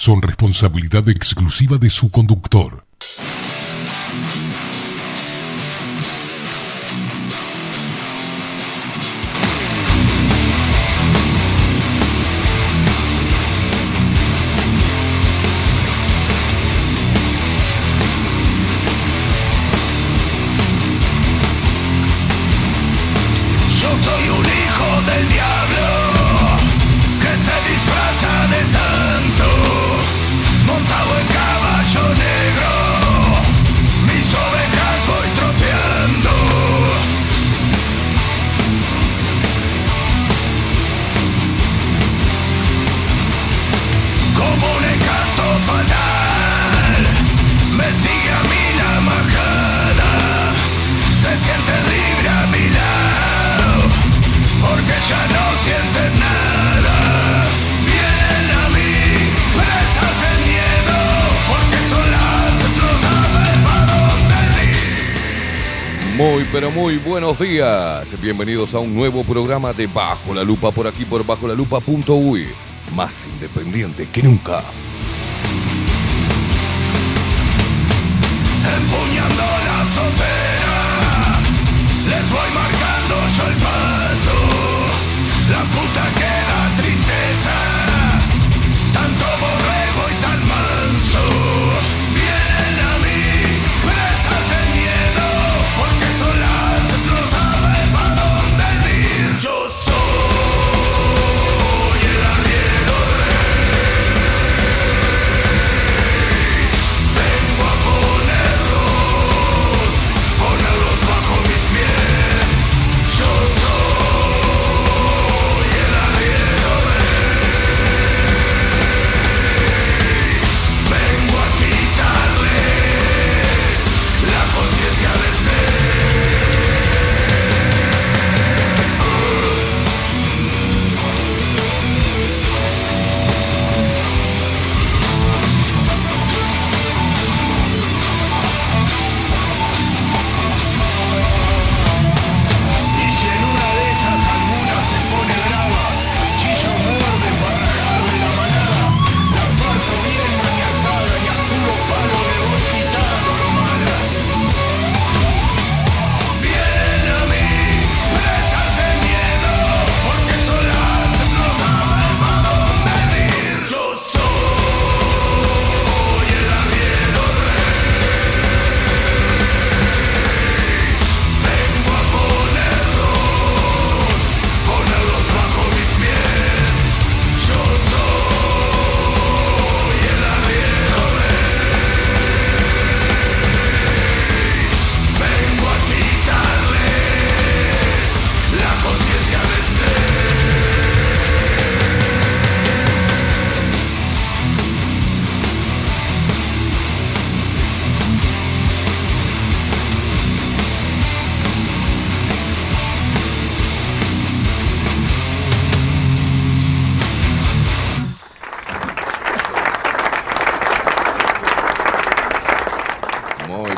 Son responsabilidad exclusiva de su conductor. Buenos días. Bienvenidos a un nuevo programa de Bajo la Lupa por aquí por bajo la lupa.uy. Más independiente que nunca. Empuñando la azotea, les voy marcando yo el paso. La puta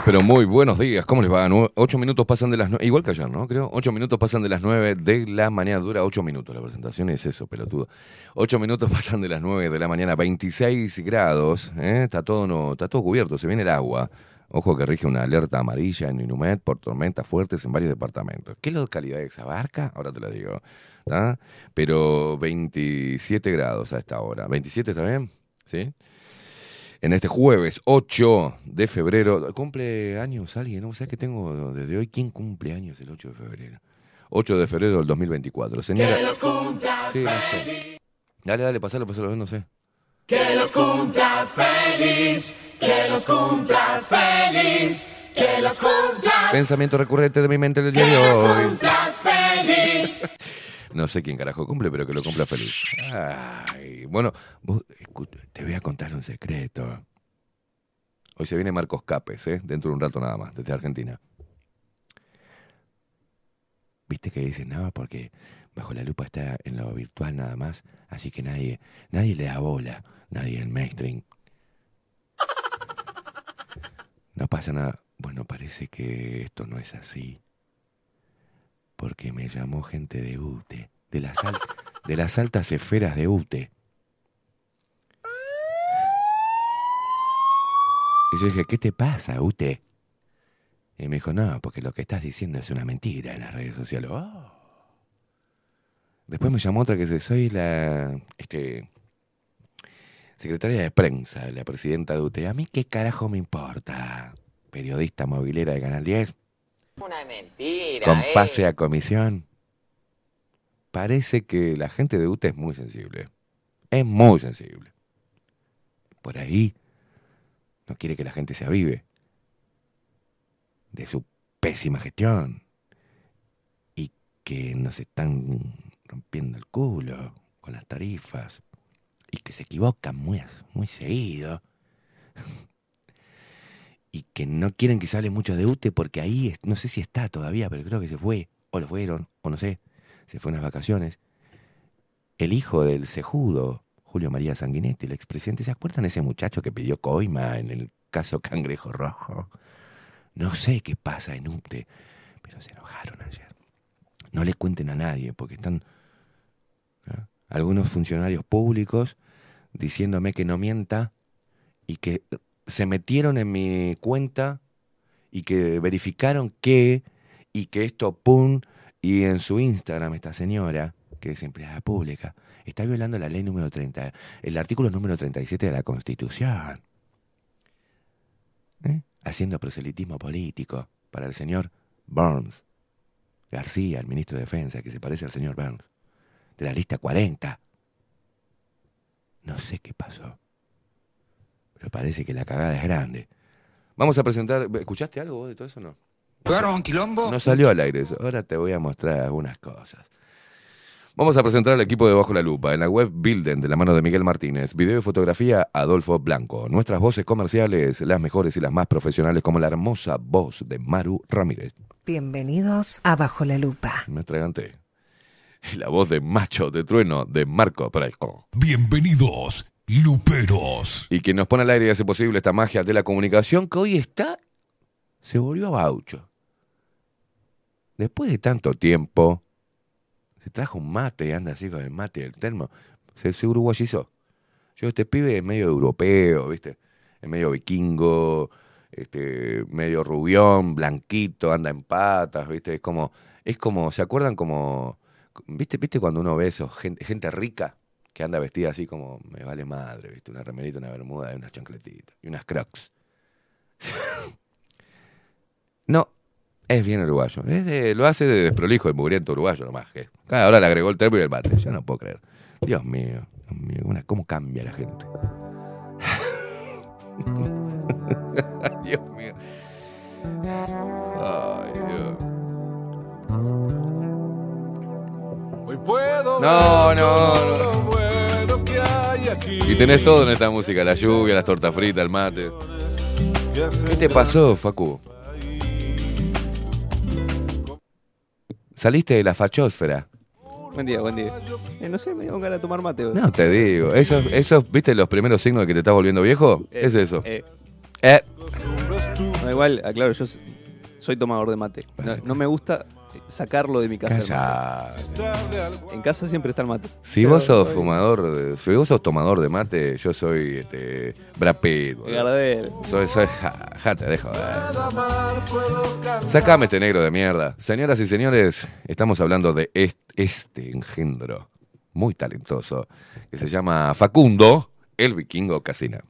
pero muy buenos días. ¿Cómo les va? Ocho minutos pasan de las nueve. Igual que ayer, ¿no? Creo. Ocho minutos pasan de las nueve de la mañana. Dura ocho minutos la presentación. Es eso, pelotudo. Ocho minutos pasan de las nueve de la mañana. 26 grados. ¿eh? Está, todo no, está todo cubierto. Se viene el agua. Ojo que rige una alerta amarilla en Inumet por tormentas fuertes en varios departamentos. ¿Qué localidades abarca? Ahora te lo digo. ¿tá? Pero 27 grados a esta hora. ¿27 está bien? ¿Sí? En este jueves 8 de febrero. ¿Cumple años alguien? No sé que tengo desde hoy. ¿Quién cumple años el 8 de febrero? 8 de febrero del 2024. Señora. Que los cumplas Sí, no sé. Dale, dale, pasalo, pasalo, no sé. Que los cumplas feliz, que los cumplas feliz, que los cumplas, Pensamiento recurrente de mi mente del día de que los hoy. cumplas feliz. No sé quién carajo cumple, pero que lo cumpla feliz. Ay, bueno, vos, te voy a contar un secreto. Hoy se viene Marcos Capes, ¿eh? dentro de un rato nada más, desde Argentina. Viste que dicen, no, porque bajo la lupa está en lo virtual nada más, así que nadie, nadie le da bola, nadie el mainstream. No pasa nada. Bueno, parece que esto no es así porque me llamó gente de UTE, de las, de las altas esferas de UTE. Y yo dije, ¿qué te pasa, UTE? Y me dijo, no, porque lo que estás diciendo es una mentira en las redes sociales. Oh. Después me llamó otra que dice, soy la este, secretaria de prensa la presidenta de UTE. A mí qué carajo me importa. Periodista movilera de Canal 10 Una mentira. con eh. pase a comisión. Parece que la gente de UTE es muy sensible. Es muy sensible. Por ahí no quiere que la gente se avive de su pésima gestión y que nos están rompiendo el culo con las tarifas y que se equivocan muy, muy seguido y que no quieren que se hable mucho de UTE porque ahí, no sé si está todavía, pero creo que se fue, o lo fueron, o no sé, se fue unas vacaciones. El hijo del cejudo, Julio María Sanguinetti, el expresidente, ¿se acuerdan de ese muchacho que pidió coima en el caso Cangrejo Rojo? No sé qué pasa en UTE, pero se enojaron ayer. No le cuenten a nadie, porque están ¿no? algunos funcionarios públicos diciéndome que no mienta y que se metieron en mi cuenta y que verificaron que y que esto pum y en su Instagram esta señora que es empleada pública está violando la ley número 30 el artículo número 37 de la Constitución. ¿Eh? haciendo proselitismo político para el señor Burns García el ministro de Defensa que se parece al señor Burns de la lista 40 no sé qué pasó pero parece que la cagada es grande Vamos a presentar. ¿Escuchaste algo vos de todo eso o no? ¿Jugaron un quilombo? No salió al aire eso. Ahora te voy a mostrar algunas cosas. Vamos a presentar al equipo de Bajo la Lupa en la web Bilden de la mano de Miguel Martínez. Video y fotografía Adolfo Blanco. Nuestras voces comerciales, las mejores y las más profesionales, como la hermosa voz de Maru Ramírez. Bienvenidos a Bajo la Lupa. Me atraganté. Y la voz de Macho de Trueno de Marco Pralco. Bienvenidos, Luperos. Y quien nos pone al aire y hace posible esta magia de la comunicación que hoy está. se volvió baucho. Después de tanto tiempo, se trajo un mate y anda así con el mate y el termo. Se, se uruguayizó. Yo, este pibe es medio europeo, ¿viste? Es medio vikingo, este, medio rubión, blanquito, anda en patas, ¿viste? Es como, es como, ¿se acuerdan como, ¿viste, viste cuando uno ve esos, gente, gente rica que anda vestida así como, me vale madre, ¿viste? Una remerita, una bermuda y unas chancletitas y unas crocs. no, es bien uruguayo. Es de- lo hace de desprolijo y mugriento uruguayo nomás. Que, Ah, ahora le agregó el termo y el mate. Yo no puedo creer. Dios mío, Dios mío, ¿cómo cambia la gente? Dios mío. Ay, Dios. Hoy puedo No, no, no. Y tenés todo en esta música, la lluvia, las tortas fritas, el mate. ¿Qué te pasó, Facu? Saliste de la fachósfera. Buen día, buen día. Eh, no sé, me dio ganas de tomar mate. No te digo. Esos, esos, ¿viste los primeros signos de que te estás volviendo viejo? Eh, es eso. eh, Eh, no, igual, aclaro, yo soy tomador de mate. No, no me gusta sacarlo de mi casa. calla. En casa siempre está el mate. Si vos sos fumador, de- si vos sos tomador de mate, yo soy este, Brad Pitt. boludo. Gardel. Soy, soy, ja, ja, te dejo. Sácame este negro de mierda. Señoras y señores, estamos hablando de est- este engendro muy talentoso que se llama Facundo, el vikingo Casina.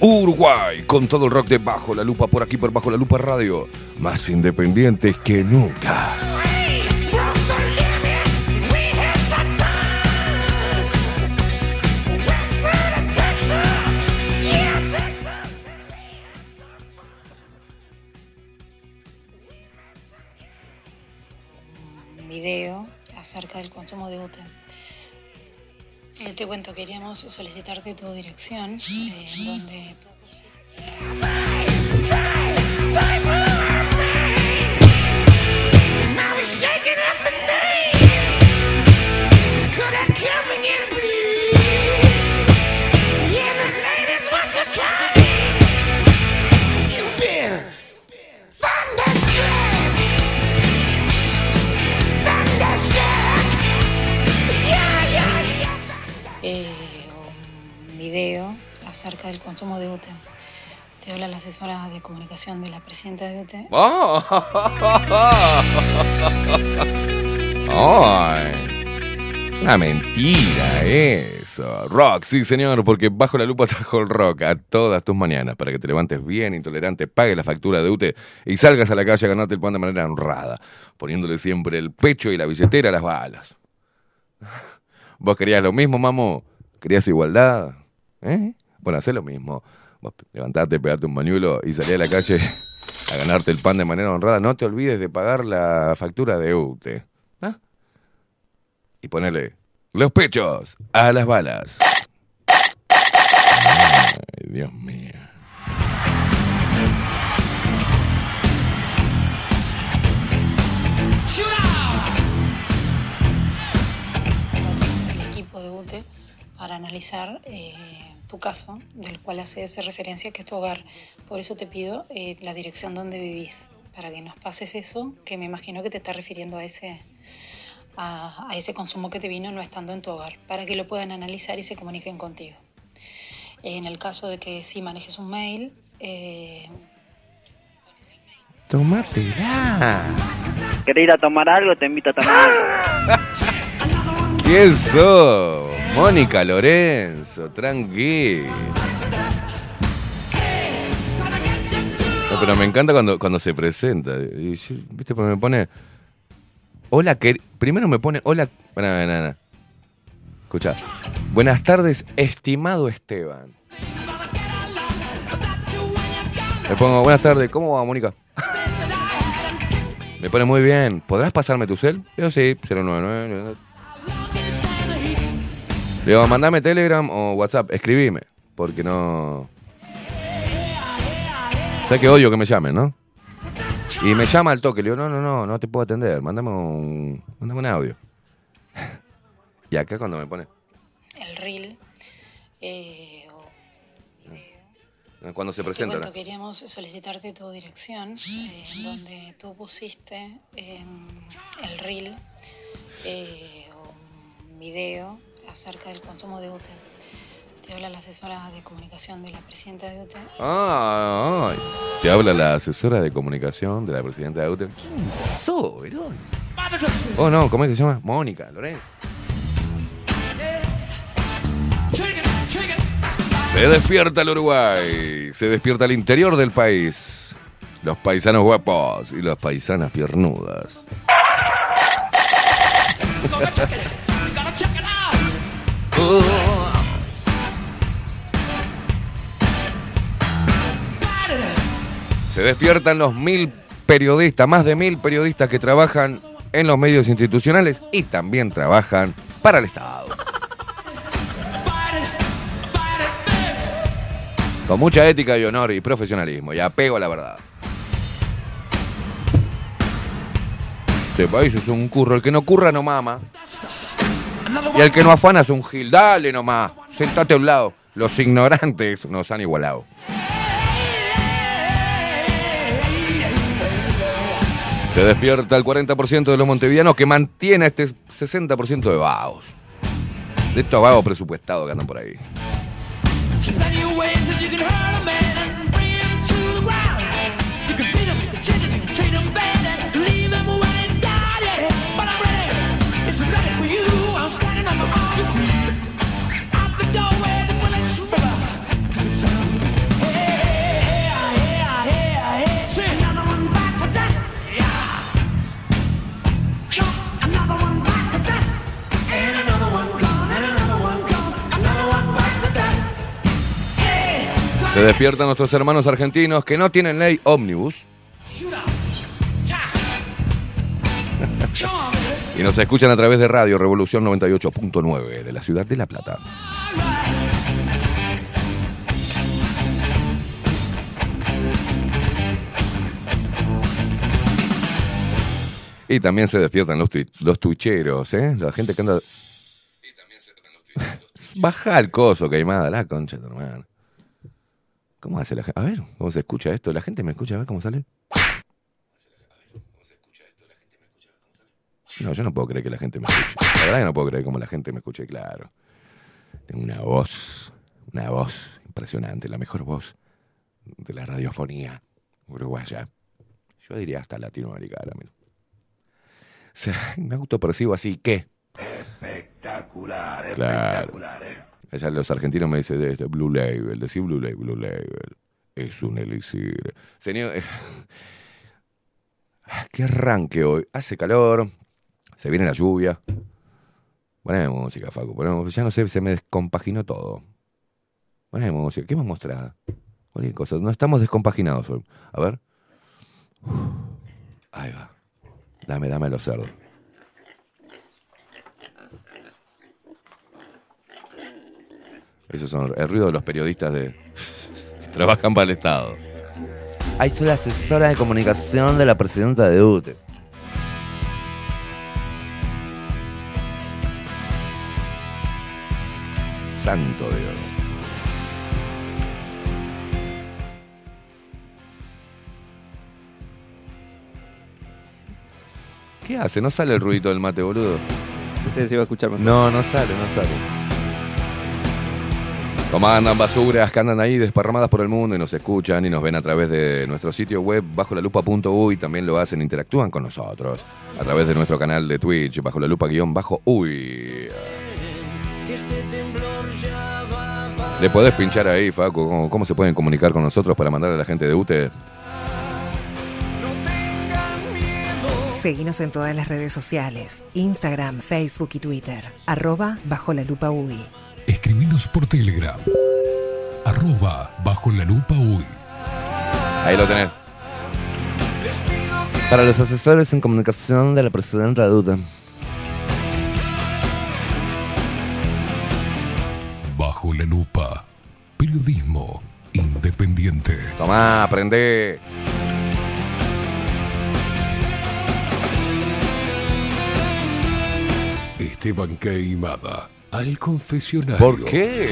Uruguay con todo el rock de Bajo la Lupa por aquí por Bajo la Lupa Radio, más independientes que nunca. video acerca del consumo de UTE. Eh, te cuento, queríamos solicitarte tu dirección, eh, donde del consumo de UTE. Te habla la asesora de comunicación de la presidenta de UTE. ¡Ay! Es una mentira eso. Rock, sí señor, porque bajo la lupa trajo el rock a todas tus mañanas para que te levantes bien, intolerante, pagues la factura de UTE y salgas a la calle a ganarte el pan de manera honrada, poniéndole siempre el pecho y la billetera a las balas. ¿Vos querías lo mismo, mamo? ¿Querías igualdad? ¿Eh? Bueno, hacé lo mismo. Levantarte, pegarte un bañuelo y salí a la calle a ganarte el pan de manera honrada. No te olvides de pagar la factura de UTE. ¿Ah? Y ponerle los pechos a las balas. Ay, Dios mío. el equipo de UTE para analizar eh, tu caso, del cual hace esa referencia que es tu hogar. Por eso te pido eh, la dirección donde vivís, para que nos pases eso, que me imagino que te está refiriendo a ese, a, a ese consumo que te vino no estando en tu hogar, para que lo puedan analizar y se comuniquen contigo. En el caso de que sí manejes un mail, eh, Tómatela. ¿Querés ir a tomar algo? Te invito a tomar algo. ¿Quién sos? Mónica Lorenzo, tranquila. No, pero me encanta cuando, cuando se presenta. ¿Viste? Porque me pone. Hola, que primero me pone. Hola. No, no, no. Escucha. Buenas tardes, estimado Esteban. Le pongo, buenas tardes, ¿cómo va, Mónica? Me pone muy bien. ¿Podrás pasarme tu cel? Yo sí, 099. Le digo, mandame Telegram o WhatsApp, escribime, porque no... Sé que odio que me llamen, ¿no? Y me llama al toque, le digo, no, no, no, no te puedo atender, mándame un, mándame un audio. Y acá cuando me pone, el reel, eh, o cuando se presenta, cuento, ¿no? queríamos solicitarte tu dirección, eh, donde tú pusiste eh, el reel eh, o un video acerca del consumo de UTE. Te habla la asesora de comunicación de la presidenta de UTE. Ah, ay. Te habla la asesora de comunicación de la presidenta de UTE. ¿Quién sos, Verón? Oh, no, ¿cómo es que se llama? Mónica Lorenzo. Se despierta el Uruguay, se despierta el interior del país. Los paisanos guapos y las paisanas piernudas. Se despiertan los mil periodistas, más de mil periodistas que trabajan en los medios institucionales y también trabajan para el Estado. Con mucha ética y honor y profesionalismo y apego a la verdad. Este país es un curro. El que no curra no mama. Y el que no afana es un gil. Dale nomás. Sentate a un lado. Los ignorantes nos han igualado. Se despierta el 40% de los montevideanos que mantiene este 60% de vagos. De estos vagos presupuestados que andan por ahí. Se despiertan nuestros hermanos argentinos que no tienen ley ómnibus. y nos escuchan a través de Radio Revolución 98.9 de la ciudad de La Plata. Y también se despiertan los, los tuicheros, ¿eh? La gente que anda... Baja el coso, Caimada, la concha de tu hermano. ¿Cómo hace la gente? A ver, ¿cómo se escucha esto? ¿La gente me escucha? A ver cómo sale. No, yo no puedo creer que la gente me escuche. La verdad que no puedo creer cómo la gente me escuche, claro. Tengo una voz, una voz impresionante, la mejor voz de la radiofonía uruguaya. Yo diría hasta latinoamericana. mira. O sea, me autopercibo así, ¿qué? Espectacular, Claro. espectacular, eh. Allá los argentinos me dicen de este Blue Label, decir Blue Label, Blue Label. Es un elixir. Señor, qué arranque hoy. Hace calor, se viene la lluvia. Ponemos música, Facu. Ponemos, ya no sé, se me descompaginó todo. Ponemos música. ¿Qué me mostrás? Cualquier cosa. No estamos descompaginados hoy. A ver. Ahí va. Dame, dame los cerdos. Esos son el ruido de los periodistas de que trabajan para el Estado. Ahí soy la asesora de comunicación de la presidenta de UTE. Santo Dios. ¿Qué hace? ¿No sale el ruido del mate, boludo? Pensé que se iba a escuchar mejor. No, no sale, no sale. Andan basuras que andan ahí desparramadas por el mundo y nos escuchan y nos ven a través de nuestro sitio web bajo la lupa.uy, también lo hacen, interactúan con nosotros a través de nuestro canal de Twitch bajo la lupa guion bajo uy. Le podés pinchar ahí, Facu, ¿cómo, se pueden comunicar con nosotros para mandarle a la gente de UTE? Seguinos en todas las redes sociales, Instagram, Facebook y Twitter, arroba bajo la lupa. Escribinos por Telegram. Arroba bajo la lupa uy. Ahí lo tenés. Para los asesores en comunicación de la presidenta de UTE. Bajo la lupa. Periodismo independiente. Tomá, aprende. Esteban Queimada. Al confesionario. ¿Por qué?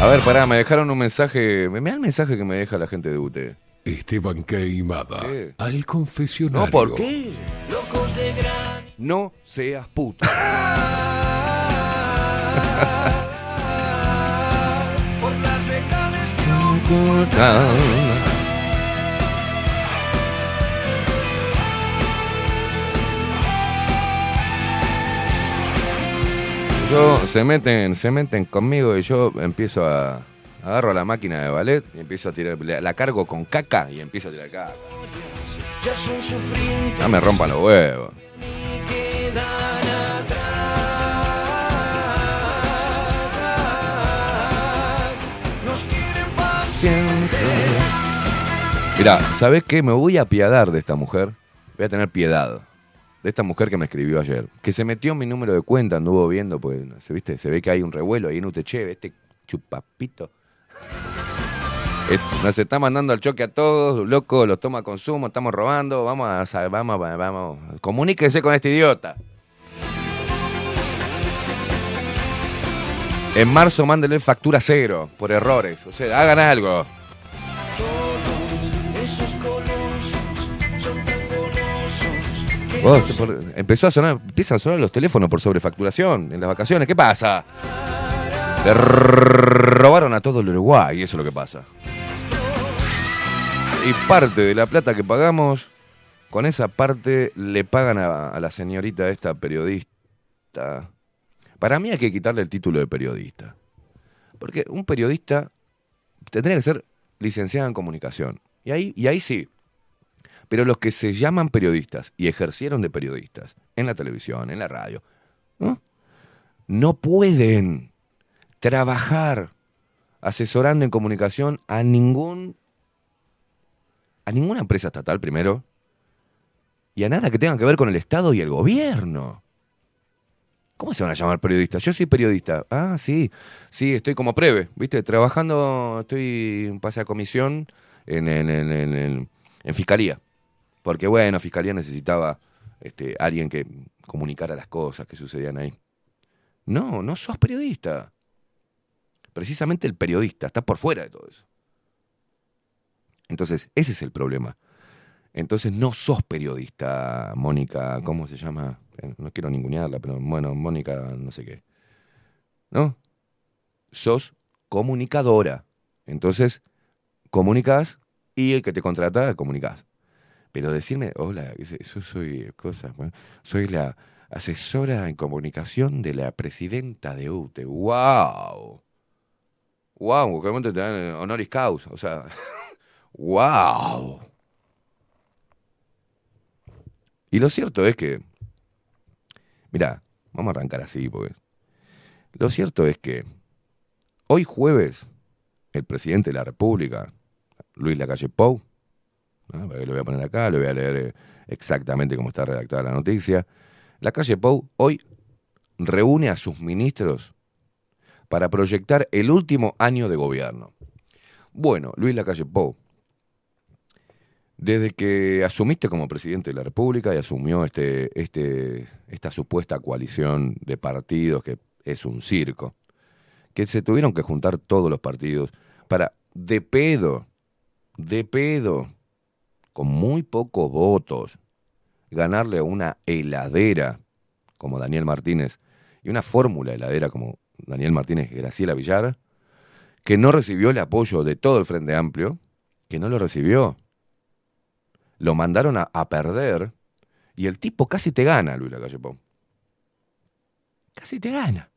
A ver, pará, me dejaron un mensaje. Me da el mensaje que me deja la gente de UTE. Esteban Queimada. ¿Qué? Al confesionario. No, ¿por qué? No seas puto. Yo, se meten, se meten conmigo y yo empiezo a. Agarro la máquina de ballet y empiezo a tirar. La cargo con caca y empiezo a tirar caca. No me rompan los huevos. Mira, ¿sabes qué? Me voy a apiadar de esta mujer. Voy a tener piedad. De esta mujer que me escribió ayer. Que se metió en mi número de cuenta, anduvo viendo, pues, ¿se viste? Se ve que hay un revuelo ahí en UTC, este chupapito. Eh, Nos está mandando al choque a todos, loco, los toma consumo, estamos robando, vamos a, vamos, vamos, comuníquese con este idiota. En marzo mándele factura cero por errores, o sea, hagan algo. Vos, empezó a sonar, empiezan a sonar los teléfonos por sobrefacturación en las vacaciones, ¿qué pasa? Le robaron a todo el Uruguay, eso es lo que pasa. Y parte de la plata que pagamos, con esa parte le pagan a, a la señorita esta periodista. Para mí hay que quitarle el título de periodista. Porque un periodista tendría que ser licenciado en comunicación. Y ahí, y ahí sí. Pero los que se llaman periodistas y ejercieron de periodistas en la televisión, en la radio, ¿no? no pueden trabajar asesorando en comunicación a ningún a ninguna empresa estatal primero y a nada que tenga que ver con el Estado y el gobierno. ¿Cómo se van a llamar periodistas? Yo soy periodista. Ah, sí. Sí, estoy como preve, ¿viste? Trabajando, estoy en pase a comisión en, en, en, fiscalía. Porque, bueno, fiscalía necesitaba este, alguien que comunicara las cosas que sucedían ahí. No, no sos periodista. Precisamente el periodista está por fuera de todo eso. Entonces, ese es el problema. Entonces no sos periodista, Mónica, ¿cómo se llama? Eh, No quiero ningunearla, pero bueno, Mónica, no sé qué. ¿No? Sos comunicadora. Entonces, comunicas y el que te contrata, comunicas. Pero decirme, hola, yo soy cosa, bueno, soy la asesora en comunicación de la presidenta de UTE. ¡Wow! ¡Wow! ¿Cómo te dan eh, honoris causa? O sea, ¡wow! Y lo cierto es que, mira, vamos a arrancar así, porque lo cierto es que hoy jueves el presidente de la República, Luis Lacalle Pou, que lo voy a poner acá, lo voy a leer eh, exactamente cómo está redactada la noticia. La calle Pou hoy reúne a sus ministros para proyectar el último año de gobierno. Bueno, Luis Lacalle Pou, desde que asumiste como presidente de la República y asumió este, este, esta supuesta coalición de partidos que es un circo, que se tuvieron que juntar todos los partidos para, de pedo, de pedo, con muy pocos votos, ganarle a una heladera como Daniel Martínez y una fórmula heladera como Daniel Martínez Graciela Villar, que no recibió el apoyo de todo el Frente Amplio, que no lo recibió. Lo mandaron a, perder y el tipo casi te gana, Luis Lacalle Pou. Casi te gana.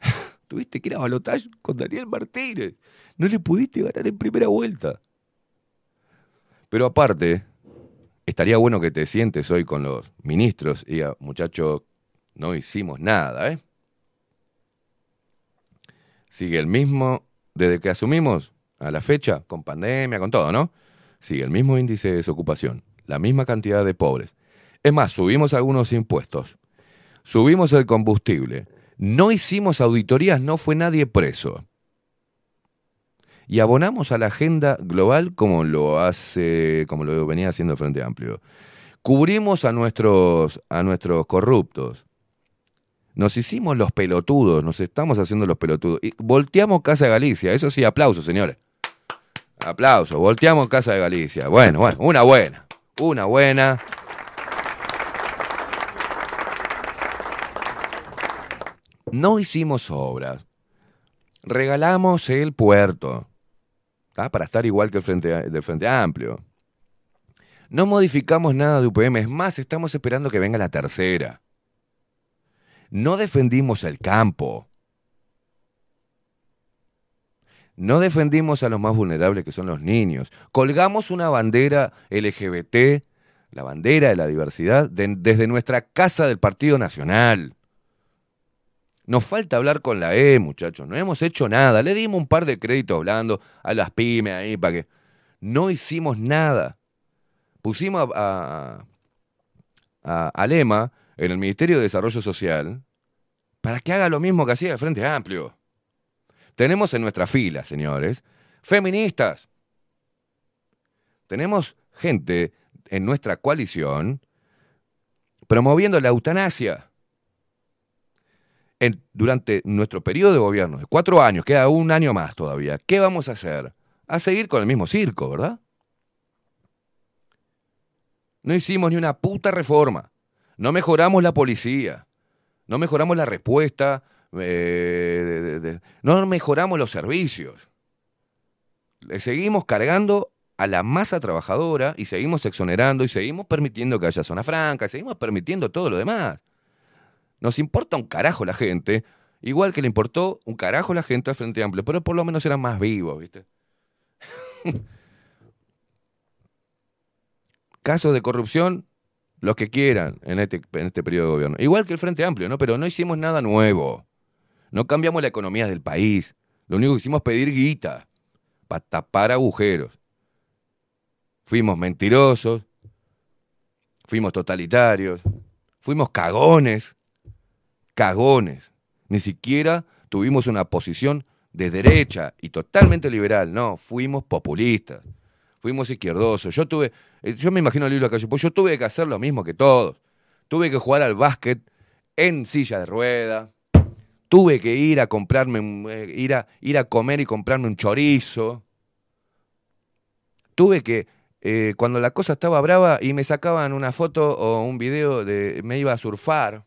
Tuviste que ir a balotaje con Daniel Martínez. No le pudiste ganar en primera vuelta. Pero aparte, estaría bueno que te sientes hoy con los ministros y diga, muchachos, no hicimos nada, ¿eh? Sigue el mismo, desde que asumimos a la fecha, con pandemia, con todo, ¿no? Sigue el mismo índice de desocupación, la misma cantidad de pobres. Es más, subimos algunos impuestos, subimos el combustible, no hicimos auditorías, no fue nadie preso. Y abonamos a la agenda global como lo hace, como lo venía haciendo Frente Amplio. Cubrimos a nuestros, a nuestros corruptos. Nos hicimos los pelotudos, nos estamos haciendo los pelotudos. Y volteamos Casa de Galicia, eso sí, aplausos, señores. Aplausos, volteamos Casa de Galicia. Bueno, bueno, una buena, una buena. No hicimos obras. Regalamos el puerto. Para estar igual que el Frente, del Frente Amplio. No modificamos nada de UPM. Es más, estamos esperando que venga la tercera. No defendimos el campo. No defendimos a los más vulnerables que son los niños. Colgamos una bandera LGBT, la bandera de la diversidad, de- desde nuestra casa del Partido Nacional. Nos falta hablar con la E, muchachos. No hemos hecho nada. Le dimos un par de créditos hablando a las pymes ahí para que. No hicimos nada. Pusimos a, a, Lema en el Ministerio de Desarrollo Social para que haga lo mismo que hacía el Frente Amplio. Tenemos en nuestra fila, señores, feministas. Tenemos gente en nuestra coalición promoviendo la eutanasia. Durante nuestro periodo de gobierno de cuatro años, queda un año más todavía, ¿qué vamos a hacer? A seguir con el mismo circo, ¿verdad? No hicimos ni una puta reforma. No mejoramos la policía. No mejoramos la respuesta. eh, de- no mejoramos los servicios. Seguimos cargando a la masa trabajadora y seguimos exonerando y seguimos permitiendo que haya zona franca, seguimos permitiendo todo lo demás. Nos importa un carajo la gente, igual que le importó un carajo la gente al Frente Amplio, pero por lo menos eran más vivos, ¿viste? Casos de corrupción, los que quieran en este, en este periodo de gobierno. Igual que el Frente Amplio, ¿no? Pero no hicimos nada nuevo. No cambiamos la economía del país. Lo único que hicimos es pedir guita para tapar agujeros. Fuimos mentirosos, fuimos totalitarios, fuimos cagones, cagones. Ni siquiera tuvimos una posición de derecha y totalmente liberal. No, fuimos populistas, fuimos izquierdosos. Yo tuve, eh, yo me imagino a Lilo Calle, pues yo tuve que hacer lo mismo que todos. Tuve que jugar al básquet en silla de rueda. Tuve que ir a comprarme, eh, ir a, ir a comer y comprarme un chorizo. Tuve que eh, cuando la cosa estaba brava y me sacaban una foto o un video de me iba a surfar.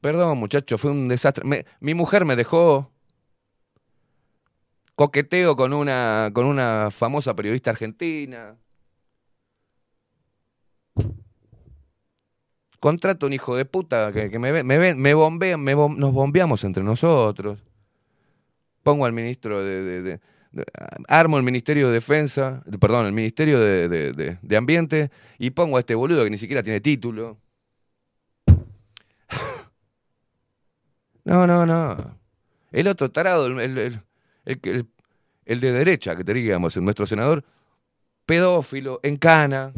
Perdón, muchacho, fue un desastre. Mi mujer me dejó coqueteo con una con una famosa periodista argentina. Contrato un hijo de puta que, me, me, me bombea, me nos bombeamos entre nosotros. Pongo al ministro de, armo el Ministerio de Defensa, de- perdón, el Ministerio de- de Ambiente y pongo a este boludo que ni siquiera tiene título. No, no, no. El otro tarado, el, el- el- el de derecha, que te digamos, el nuestro senador, pedófilo, en cana.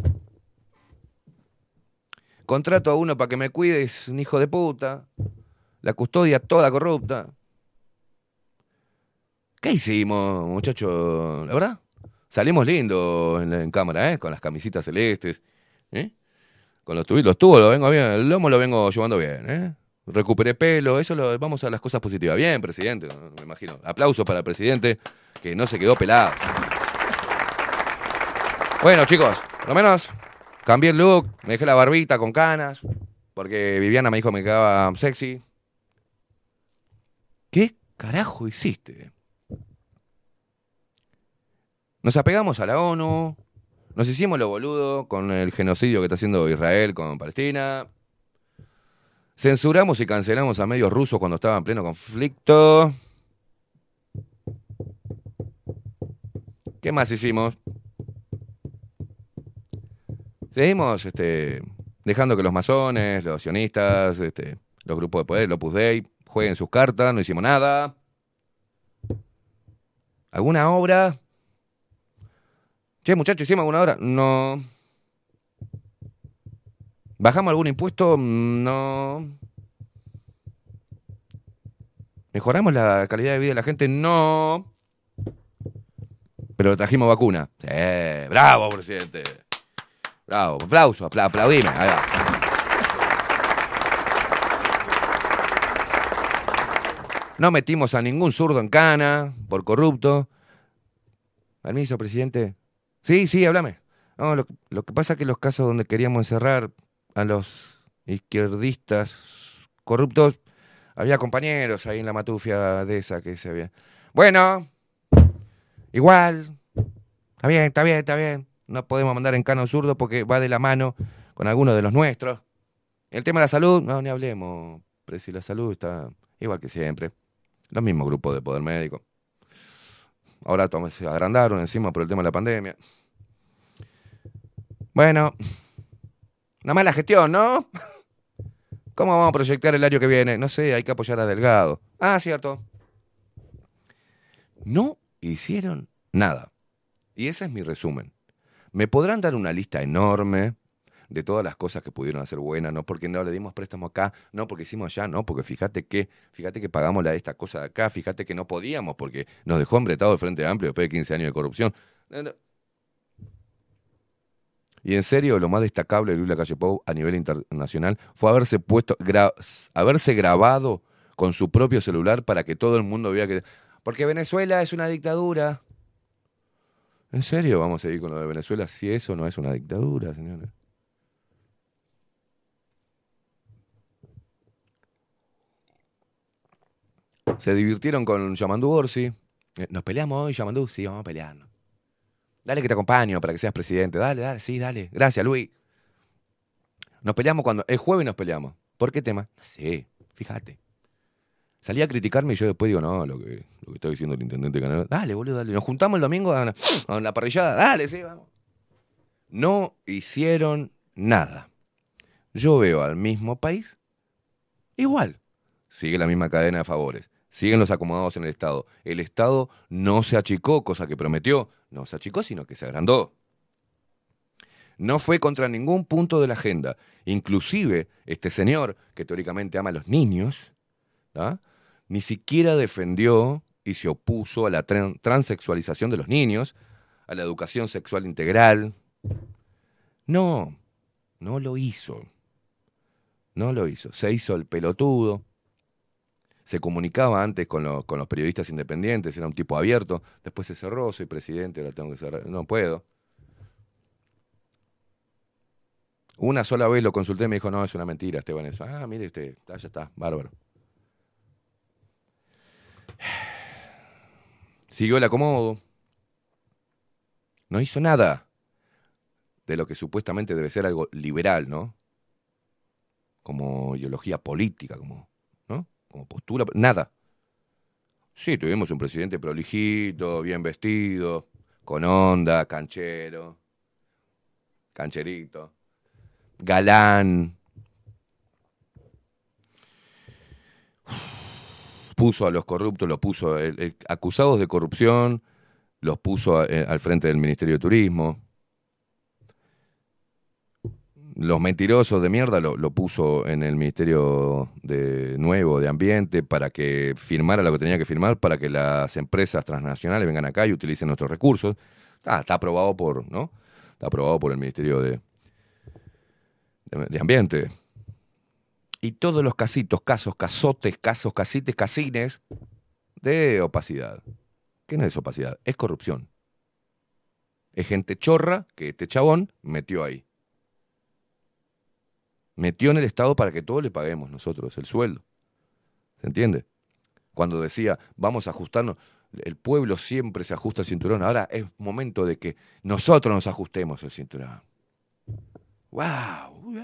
Contrato a uno para que me cuide, es un hijo de puta. La custodia toda corrupta. ¿Qué hicimos, muchachos? La verdad, salimos lindos en, cámara, ¿eh? Con las camisitas celestes, ¿eh? Con los los tubos lo vengo bien, el lomo lo vengo llevando bien, ¿eh? Recuperé pelo, eso lo, vamos a las cosas positivas. Bien, presidente, me imagino. Aplausos para el presidente que no se quedó pelado. Bueno, chicos, por lo menos cambié el look, me dejé la barbita con canas, porque Viviana me dijo que me quedaba sexy. ¿Qué carajo hiciste? Nos apegamos a la ONU, nos hicimos lo boludo con el genocidio que está haciendo Israel con Palestina. Censuramos y cancelamos a medios rusos cuando estaban en pleno conflicto. ¿Qué más hicimos? Seguimos este, dejando que los masones, los sionistas, este, los grupos de poder, el Opus Dei, jueguen sus cartas, no hicimos nada. ¿Alguna obra? Che, muchachos, ¿hicimos alguna obra? No. ¿Bajamos algún impuesto? Mm, No. ¿Mejoramos la calidad de vida de la gente? No. Pero trajimos vacuna. Sí, bravo, presidente. Bravo, aplauso, apla- aplaudime. No metimos a ningún zurdo en cana por corrupto. Permiso, presidente. Sí, sí, háblame. Lo, lo que pasa es que los casos donde queríamos encerrar a los izquierdistas corruptos, había compañeros ahí en la matufia de esa que se había. Bueno, igual. Está bien, está bien, está bien. No podemos mandar en cano zurdo porque va de la mano con algunos de los nuestros. El tema de la salud, no, ni hablemos. Pero si la salud está igual que siempre. Los mismos grupos de poder médico. Ahora se agrandaron encima por el tema de la pandemia. Bueno, una mala gestión, ¿no? ¿Cómo vamos a proyectar el año que viene? No sé, hay que apoyar a Delgado. Ah, cierto. No hicieron nada. Y ese es mi resumen. Me podrán dar una lista enorme de todas las cosas que pudieron hacer buenas, no porque no le dimos préstamo acá, no porque hicimos allá, no, porque fíjate que, fíjate que pagamos la esta cosa de acá, fíjate que no podíamos porque nos dejó embretado el Frente Amplio después de 15 años de corrupción. Y en serio, lo más destacable de Luis Lacalle Pou a nivel internacional fue haberse puesto, haberse grabado con su propio celular para que todo el mundo vea que. Porque Venezuela es una dictadura. ¿En serio vamos a seguir con lo de Venezuela si eso no es una dictadura, señores? Se divirtieron con Yamandú Orsi. Eh, ¿Nos peleamos hoy, Yamandú? Sí, vamos a pelearnos. Dale que te acompaño para que seas presidente. Dale, dale, sí, dale. Gracias, Luis. Nos peleamos cuando. El jueves nos peleamos. ¿Por qué tema? No sé, fíjate. Salí a criticarme y yo después digo, no, lo que, lo que está diciendo el intendente Canal. Dale, boludo, dale. Nos juntamos el domingo a la, a la parrillada. Dale, sí, vamos. No hicieron nada. Yo veo al mismo país igual. Sigue la misma cadena de favores. Siguen los acomodados en el Estado. El Estado no se achicó, cosa que prometió. No se achicó, sino que se agrandó. No fue contra ningún punto de la agenda. Inclusive, este señor, que teóricamente ama a los niños, ni siquiera defendió y se opuso a la tran- transexualización de los niños, a la educación sexual integral. No, no lo hizo. No lo hizo. Se hizo el pelotudo. Se comunicaba antes con, los- con los periodistas independientes, era un tipo abierto, después se cerró, soy presidente, ahora tengo que cerrar, no puedo. Una sola vez lo consulté y me dijo, no, es una mentira, Esteban, eso. Ah, mire, este, ya está, bárbaro. Siguió el acomodo. No hizo nada de lo que supuestamente debe ser algo liberal, ¿no? Como ideología política, como. Como postura, nada. Sí, tuvimos un presidente prolijito, bien vestido, con onda, canchero, cancherito, galán. Puso a los corruptos, los puso, acusados de corrupción, los puso eh, al frente del Ministerio de Turismo. Los mentirosos de mierda lo, puso en el Ministerio de Nuevo de Ambiente para que firmara lo que tenía que firmar para que las empresas transnacionales vengan acá y utilicen nuestros recursos. Ah, está aprobado por, ¿no? Está aprobado por el Ministerio de, de, de Ambiente. Y todos los casitos, casos, casotes, casos, casites, casines de opacidad. ¿Qué no es opacidad? Es corrupción. Es gente chorra que este chabón metió ahí. Metió en el Estado para que todos le paguemos nosotros el sueldo. ¿Se entiende? Cuando decía, vamos a ajustarnos, el pueblo siempre se ajusta el cinturón. Ahora es momento de que nosotros nos ajustemos el cinturón. ¡Wow!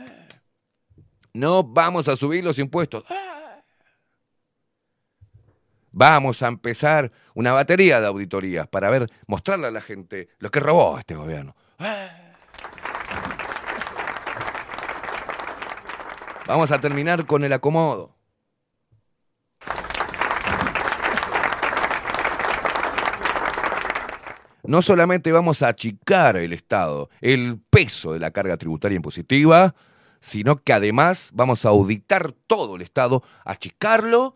No vamos a subir los impuestos. ¡Ah! Vamos a empezar una batería de auditorías para ver, mostrarle a la gente lo que robó este gobierno. ¡Ah! Vamos a terminar con el acomodo. No solamente vamos a achicar el Estado, el peso de la carga tributaria impositiva, sino que además vamos a auditar todo el Estado, achicarlo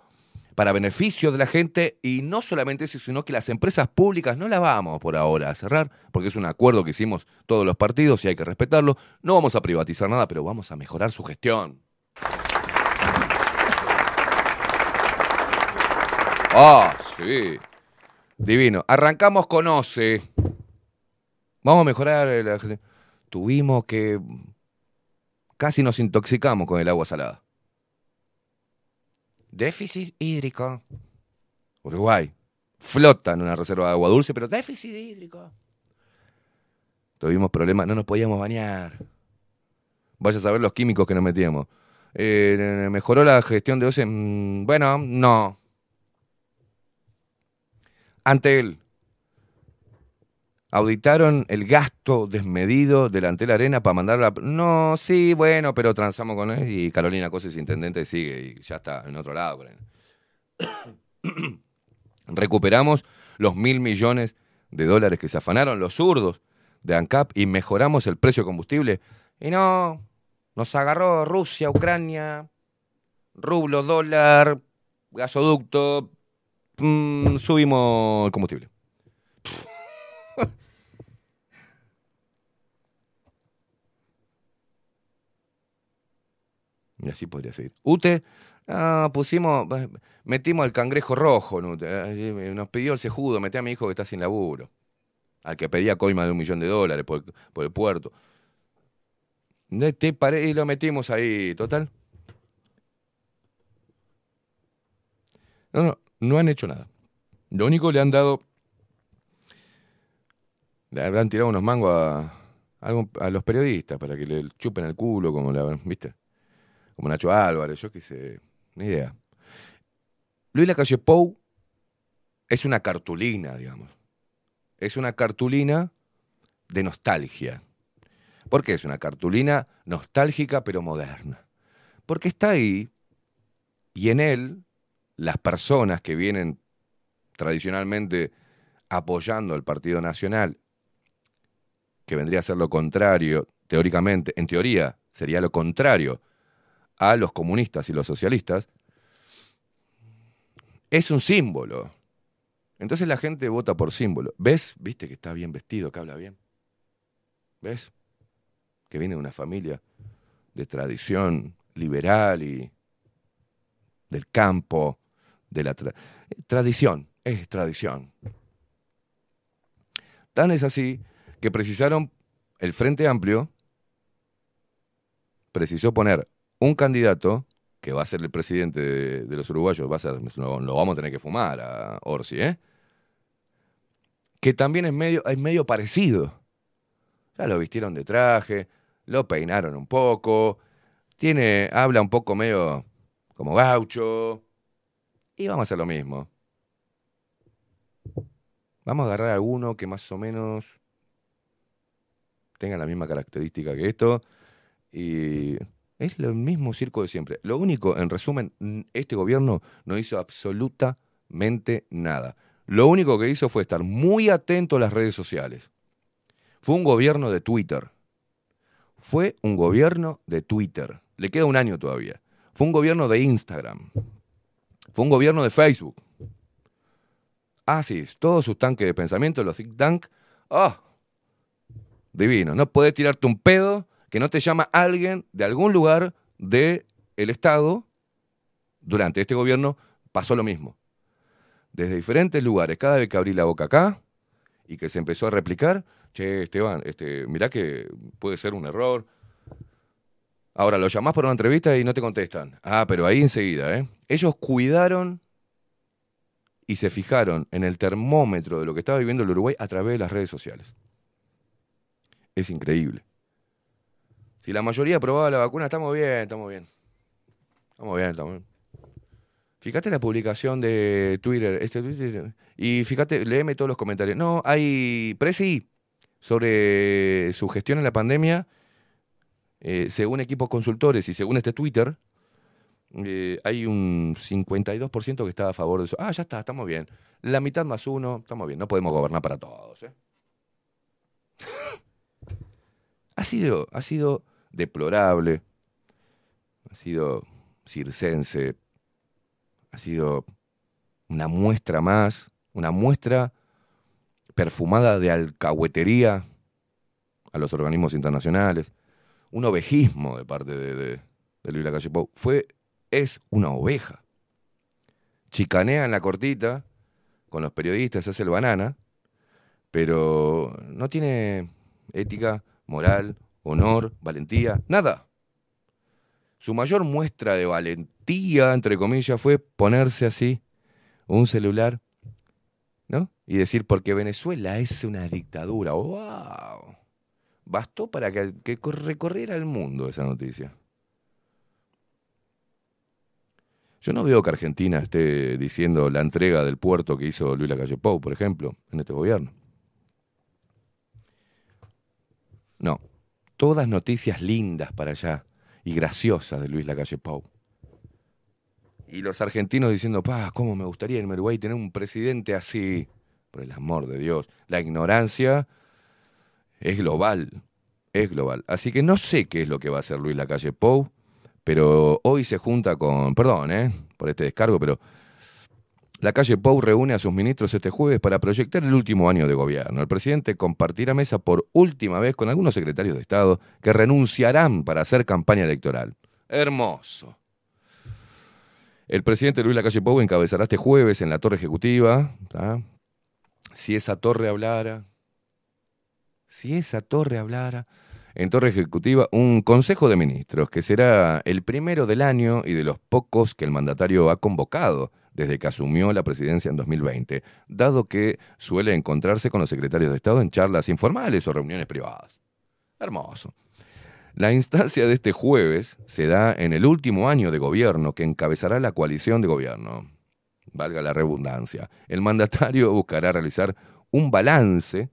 para beneficio de la gente y no solamente eso, sino que las empresas públicas no las vamos por ahora a cerrar, porque es un acuerdo que hicimos todos los partidos y hay que respetarlo. No vamos a privatizar nada, pero vamos a mejorar su gestión. Ah, sí. Divino. Arrancamos con OCE. Vamos a mejorar la. Tuvimos que... Casi nos intoxicamos con el agua salada. Déficit hídrico. Uruguay. Flota en una reserva de agua dulce, pero déficit hídrico. Tuvimos problemas, no nos podíamos bañar. Vaya a saber los químicos que nos metíamos. Eh, ¿Mejoró la gestión de OCE? Mm, Bueno, no. Ante él, auditaron el gasto desmedido delante de la arena para mandarla. No, sí, bueno, pero transamos con él y Carolina Cosa es intendente sigue y ya está en otro lado. Recuperamos los mil millones de dólares que se afanaron los zurdos de ANCAP y mejoramos el precio de combustible. Y no, nos agarró Rusia, Ucrania, rublo, dólar, gasoducto, mm, subimos el combustible. Y así podría seguir. UTE, ah, pusimos, metimos al cangrejo rojo. Eh, nos pidió el cejudo, metí a mi hijo que está sin laburo. Al que pedía coima de un millón de dólares por, el puerto. Y lo metimos ahí, total. No, no, no han hecho nada. Lo único le han dado. Le han tirado unos mangos a, a los periodistas para que le chupen el culo, como la. ¿Viste? Como Nacho Álvarez, yo qué sé. Ni idea. Luis Lacalle Pou es una cartulina, digamos. Es una cartulina de nostalgia. ¿Por qué es una cartulina nostálgica pero moderna? Porque está ahí y en él las personas que vienen tradicionalmente apoyando al Partido Nacional, que vendría a ser lo contrario, teóricamente, en teoría sería lo contrario a los comunistas y los socialistas, es un símbolo. Entonces la gente vota por símbolo. ¿Ves? ¿Viste que está bien vestido, que habla bien? ¿Ves? Que viene de una familia de tradición liberal y del campo, de la tra- tradición, es tradición. Tan es así que precisaron el Frente Amplio, precisó poner un candidato que va a ser el presidente de, los uruguayos, va a ser, lo, lo vamos a tener que fumar a Orsi, ¿eh? Que también es medio, es medio parecido. Ya lo vistieron de traje, lo peinaron un poco, tiene, habla un poco medio como gaucho, y vamos a hacer lo mismo. Vamos a agarrar alguno que más o menos tenga la misma característica que esto, y es el mismo circo de siempre. Lo único, en resumen, este gobierno no hizo absolutamente nada. Lo único que hizo fue estar muy atento a las redes sociales. Fue un gobierno de Twitter. Fue un gobierno de Twitter. Le queda un año todavía. Fue un gobierno de Instagram. Fue un gobierno de Facebook. Ah, sí, todos sus tanques de pensamiento, los think tank. ¡Ah! Divino. No podés tirarte un pedo que no te llama alguien de algún lugar del Estado. Durante este gobierno pasó lo mismo. Desde diferentes lugares, cada vez que abrí la boca acá y que se empezó a replicar, che, Esteban, este, mirá que puede ser un error. Ahora, lo llamás para una entrevista y no te contestan. Ah, pero ahí enseguida, ¿eh? Ellos cuidaron y se fijaron en el termómetro de lo que estaba viviendo el Uruguay a través de las redes sociales. Es increíble. Si la mayoría aprobaba la vacuna, estamos bien, estamos bien. Estamos bien, estamos bien. Fíjate la publicación de Twitter, este y fíjate, léeme todos los comentarios. No, hay Presi sobre su gestión en la pandemia, eh, según equipos consultores y según este Twitter, eh, hay un 52% que está a favor de eso. Ah, ya está, estamos bien. La mitad más uno, estamos bien. No podemos gobernar para todos. ¿eh? ha, sido, ha sido deplorable, ha sido circense, ha sido una muestra más, una muestra perfumada de alcahuetería a los organismos internacionales, un ovejismo de parte de, de, Luis Lacalle. Fue, es una oveja. Chicanea en la cortita con los periodistas, hace el banana, pero no tiene ética, moral, honor, valentía, nada. Su mayor muestra de valentía, entre comillas, fue ponerse así un celular, ¿no? Y decir, porque Venezuela es una dictadura. ¡Wow! Bastó para que, recorriera el mundo esa noticia. Yo no veo que Argentina esté diciendo la entrega del puerto que hizo Luis Lacalle Pou, por ejemplo, en este gobierno. No, todas noticias lindas para allá y graciosas de Luis Lacalle Pou. Y los argentinos diciendo, pa, cómo me gustaría en Uruguay tener un presidente así. Por el amor de Dios. La ignorancia es global. Es global. Así que no sé qué es lo que va a hacer Luis Lacalle Pou, pero hoy se junta con, perdón, ¿eh? por este descargo, pero la calle Pou reúne a sus ministros este jueves para proyectar el último año de gobierno. El presidente compartirá mesa por última vez con algunos secretarios de Estado que renunciarán para hacer campaña electoral. Hermoso. El presidente Luis Lacalle Pou encabezará este jueves en la Torre Ejecutiva. Si esa torre hablara, si esa torre hablara, en Torre Ejecutiva un Consejo de Ministros que será el primero del año y de los pocos que el mandatario ha convocado desde que asumió la presidencia en 2020, dado que suele encontrarse con los secretarios de Estado en charlas informales o reuniones privadas. Hermoso. La instancia de este jueves se da en el último año de gobierno que encabezará la coalición de gobierno. Valga la redundancia. El mandatario buscará realizar un balance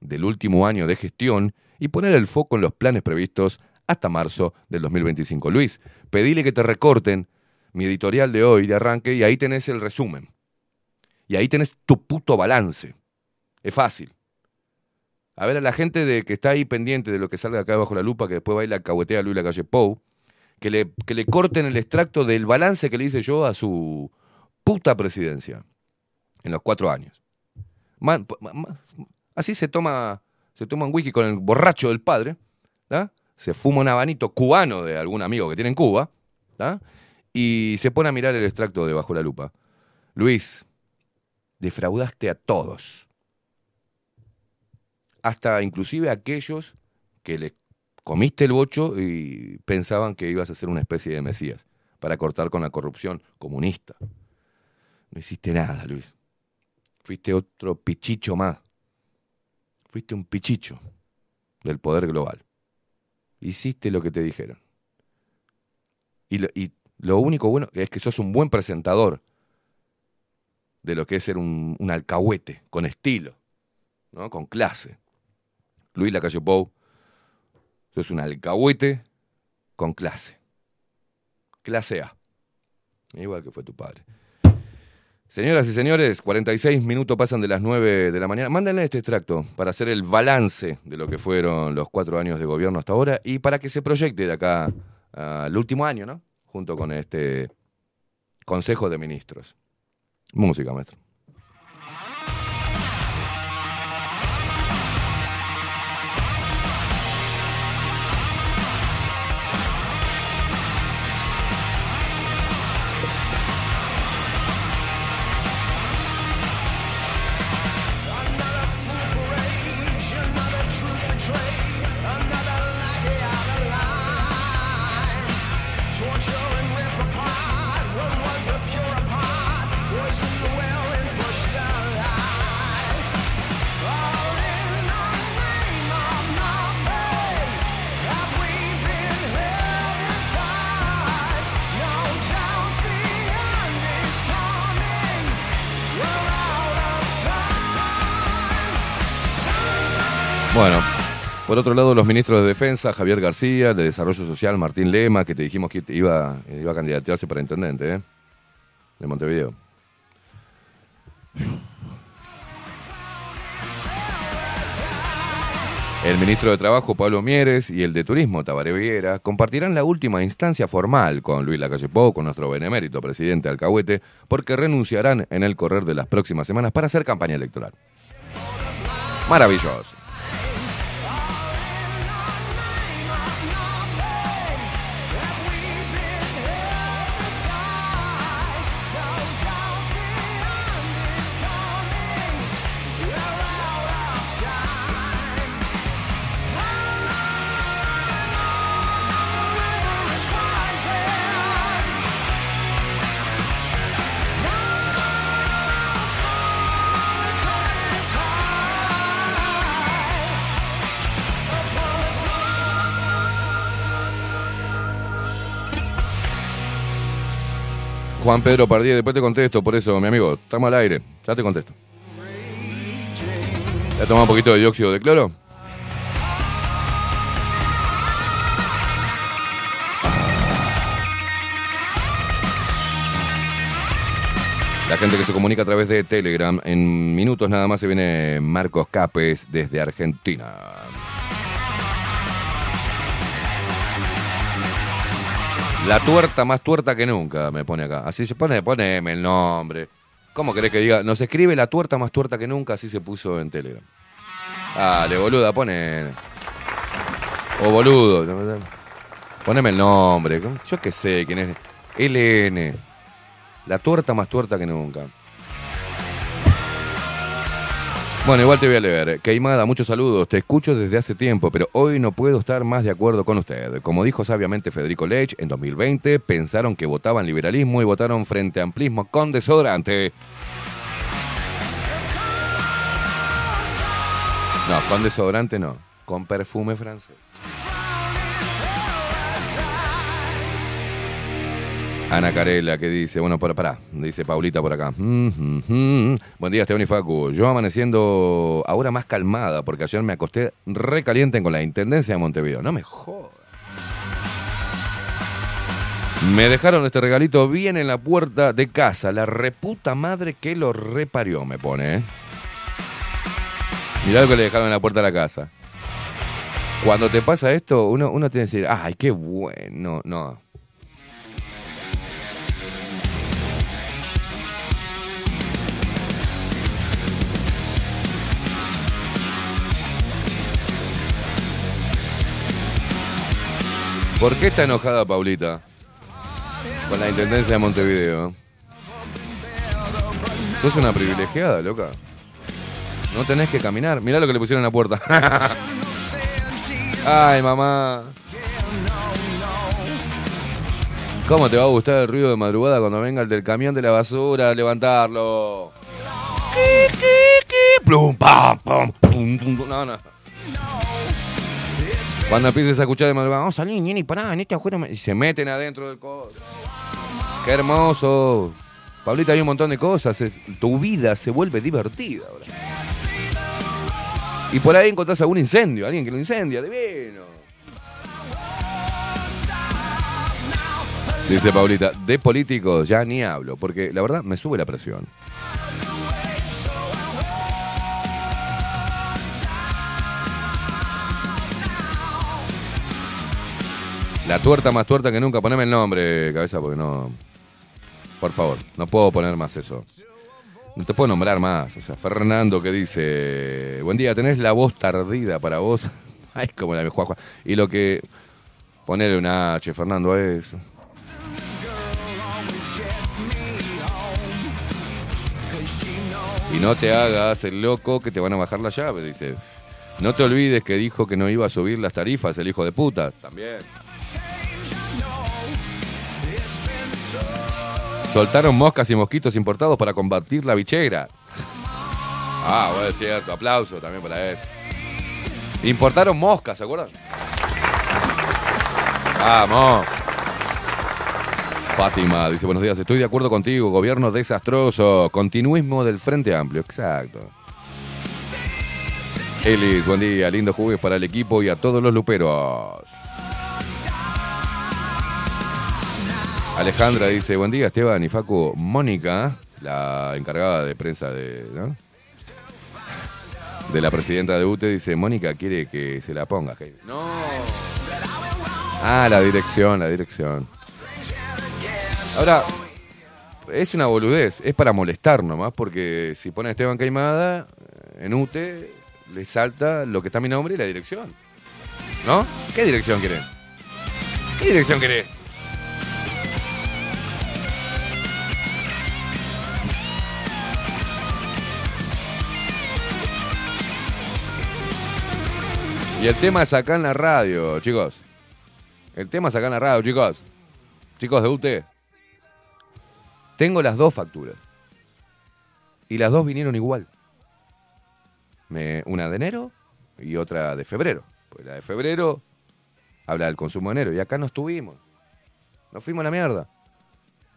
del último año de gestión y poner el foco en los planes previstos hasta marzo del 2025. Luis, pedile que te recorten mi editorial de hoy de arranque y ahí tenés el resumen. Y ahí tenés tu puto balance. Es fácil. A ver a la gente de que está ahí pendiente de lo que salga acá bajo la lupa, que después va ir la cahuetea a Luis Lacalle Pou, que le, que le corten el extracto del balance que le hice yo a su puta presidencia en los cuatro años. Así se toma, se toma un whisky con el borracho del padre, ¿tá? se fuma un habanito cubano de algún amigo que tiene en Cuba, ¿tá? y se pone a mirar el extracto de Bajo la Lupa. Luis, defraudaste a todos. Hasta inclusive a aquellos que le comiste el bocho y pensaban que ibas a ser una especie de mesías para cortar con la corrupción comunista. No hiciste nada, Luis. Fuiste otro pichicho más. Fuiste un pichicho del poder global. Hiciste lo que te dijeron. Y lo, único bueno es que sos un buen presentador de lo que es ser un, un alcahuete, con estilo, ¿no? con clase. Luis Lacalle Pou, sos un alcahuete con clase. Clase A. Igual que fue tu padre. Señoras y señores, 46 minutos pasan de las 9 de la mañana. Mándenle este extracto para hacer el balance de lo que fueron los cuatro años de gobierno hasta ahora y para que se proyecte de acá al último año, ¿no? Junto con este Consejo de Ministros. Música, maestro. Bueno, por otro lado, los ministros de Defensa, Javier García, de Desarrollo Social, Martín Lema, que te dijimos que iba, iba a candidatearse para intendente, ¿eh? De Montevideo. El ministro de Trabajo, Pablo Mieres, y el de Turismo, Tabaré Viera, compartirán la última instancia formal con Luis Lacalle Pou, con nuestro benemérito presidente Alcahuete, porque renunciarán en el correr de las próximas semanas para hacer campaña electoral. Maravilloso. Juan Pedro Pardí, después te contesto, por eso, mi amigo, estamos al aire, ya te contesto. ¿Ya tomado un poquito de dióxido de cloro? La gente que se comunica a través de Telegram, en minutos nada más se viene Marcos Capes desde Argentina. La tuerta más tuerta que nunca, me pone acá. Así se pone, poneme el nombre. ¿Cómo querés que diga? Nos escribe la tuerta más tuerta que nunca, así se puso en Telegram. Dale, boluda, pone. O boludo. Poneme el nombre. Yo qué sé quién es. LN. La tuerta más tuerta que nunca. Bueno, igual te voy a leer. Queimada, muchos saludos. Te escucho desde hace tiempo, pero hoy no puedo estar más de acuerdo con usted. Como dijo sabiamente Federico Lech, en 2020 pensaron que votaban liberalismo y votaron frente a amplismo con desodorante. No, con desodorante no. Con perfume francés. Ana Carela que dice, bueno, para, pará, dice Paulita por acá. Buen día, Esteban y Facu. Yo amaneciendo ahora más calmada porque ayer me acosté recaliente con la Intendencia de Montevideo. No me jodas. Me dejaron este regalito bien en la puerta de casa. La reputa madre que lo reparió, me pone. ¿eh? Mirá lo que le dejaron en la puerta de la casa. Cuando te pasa esto, uno, uno tiene que decir, ay, qué bueno. No. ¿Por qué está enojada Paulita? Con la Intendencia de Montevideo. Sos una privilegiada, loca. No tenés que caminar. Mirá lo que le pusieron en la puerta. Ay, mamá. ¿Cómo te va a gustar el ruido de madrugada cuando venga el del camión de la basura a levantarlo? Plum, pam. No, no. Cuando empieces a escuchar de madrugada, vamos a salir, Nini, pará, en este agujero. me-". Y se meten adentro del coche. Qué hermoso. Pablita, hay un montón de cosas. tu vida se vuelve divertida ahora. Y por ahí encontrás algún incendio, alguien que lo incendia, divino. Dice Paulita, de políticos ya ni hablo, porque la verdad me sube la presión. La tuerta más tuerta que nunca, poneme el nombre, cabeza, porque no. Por favor, no puedo poner más eso. No te puedo nombrar más. O sea, Fernando que dice, buen día, tenés la voz tardida para vos. Ay, como la de Juanjo. Y lo que... Ponele una H, Fernando, a eso. Y no te hagas el loco que te van a bajar la llave, dice. No te olvides que dijo que no iba a subir las tarifas el hijo de puta. También. Soltaron moscas y mosquitos importados para combatir la bichera. Ah, bueno, es cierto. Aplauso también para él. Importaron moscas, ¿se acuerdan? Vamos. Fátima dice, buenos días, estoy de acuerdo contigo, gobierno desastroso, continuismo del Frente Amplio, exacto. Elis, buen día, lindo jueves para el equipo y a todos los luperos. Alejandra dice, buen día Esteban y Facu. Mónica, la encargada de prensa de, ¿no? de la presidenta de UTE, dice, Mónica quiere que se la ponga. No. Ah, la dirección, la dirección. Ahora, es una boludez, es para molestar nomás, porque si pone a Esteban Caimada eh, en UTE, le salta lo que está mi nombre y la dirección. ¿No? ¿Qué dirección querés? ¿Qué dirección querés? Y el tema es acá en la radio, chicos. El tema es acá en la radio, chicos. Chicos de UT. Tengo las dos facturas. Y las dos vinieron igual. Una de enero y otra de febrero. Pues la de febrero habla del consumo de enero. Y acá no estuvimos. Nos fuimos a la mierda.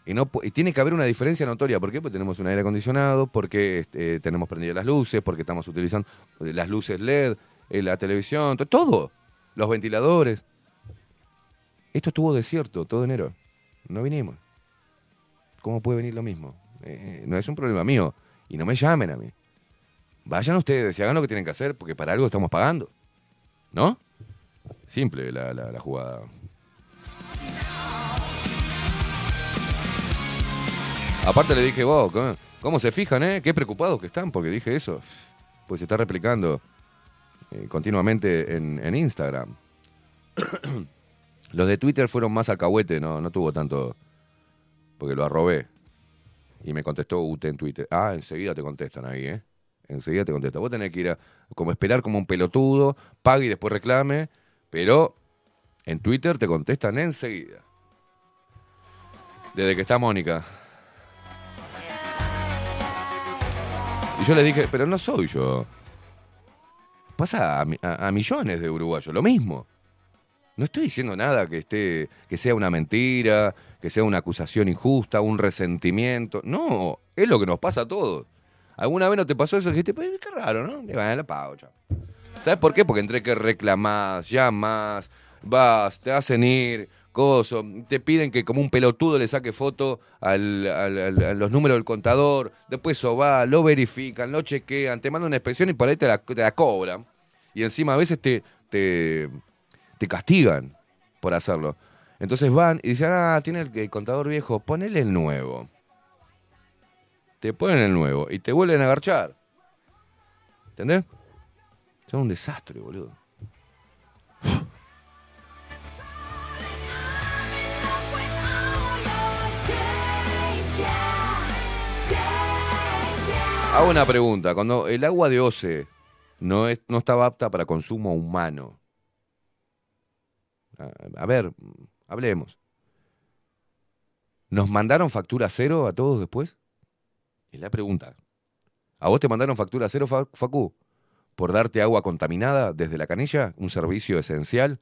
Y, no, y tiene que haber una diferencia notoria. ¿Por qué? Porque tenemos un aire acondicionado, porque este, tenemos prendidas las luces, porque estamos utilizando las luces LED, eh, la televisión, to- todo. Los ventiladores. Esto estuvo desierto todo enero. No vinimos. ¿Cómo puede venir lo mismo? Eh, no es un problema mío. Y no me llamen a mí. Vayan ustedes y hagan lo que tienen que hacer, porque para algo estamos pagando. ¿No? Simple la, la- jugada. Aparte le dije, ¿cómo, cómo se fijan, eh? Qué preocupados que están, porque dije eso. Pues se está replicando eh, continuamente en, Instagram. Los de Twitter fueron más alcahuete, no, no tuvo tanto. Porque lo arrobé. Y me contestó UT en Twitter. Ah, enseguida te contestan ahí, ¿eh? Enseguida te contestan. Vos tenés que ir a como esperar como un pelotudo, pague y después reclame, pero en Twitter te contestan enseguida. Desde que está Mónica. Y yo les dije, pero no soy yo. Pasa a, mi- a- a millones de uruguayos, lo mismo. No estoy diciendo nada que esté, que sea una mentira, que sea una acusación injusta, un resentimiento. No, es lo que nos pasa a todos. ¿Alguna vez no te pasó eso? Dijiste, pues, qué raro, ¿no? Le van a la pago, chao. ¿Sabes por qué? Porque entre que reclamás, llamas, vas, te hacen ir, te piden que como un pelotudo le saque foto al- a los números del contador, después eso va, lo verifican, lo chequean, te mandan una inspección y por ahí te la, te la cobran. Y encima a veces te, te, te castigan por hacerlo. Entonces van y dicen, ah, tiene el, el contador viejo, ponele el nuevo. Te ponen el nuevo y te vuelven a agarchar. ¿Entendés? Son un desastre, boludo. Hago una pregunta. Cuando el agua de OCE no, es, no estaba apta para consumo humano. A, a ver, hablemos. ¿Nos mandaron factura cero a todos después? Es la pregunta. ¿A vos te mandaron factura cero, Fa- Facu? ¿Por darte agua contaminada desde la canilla? ¿Un servicio esencial?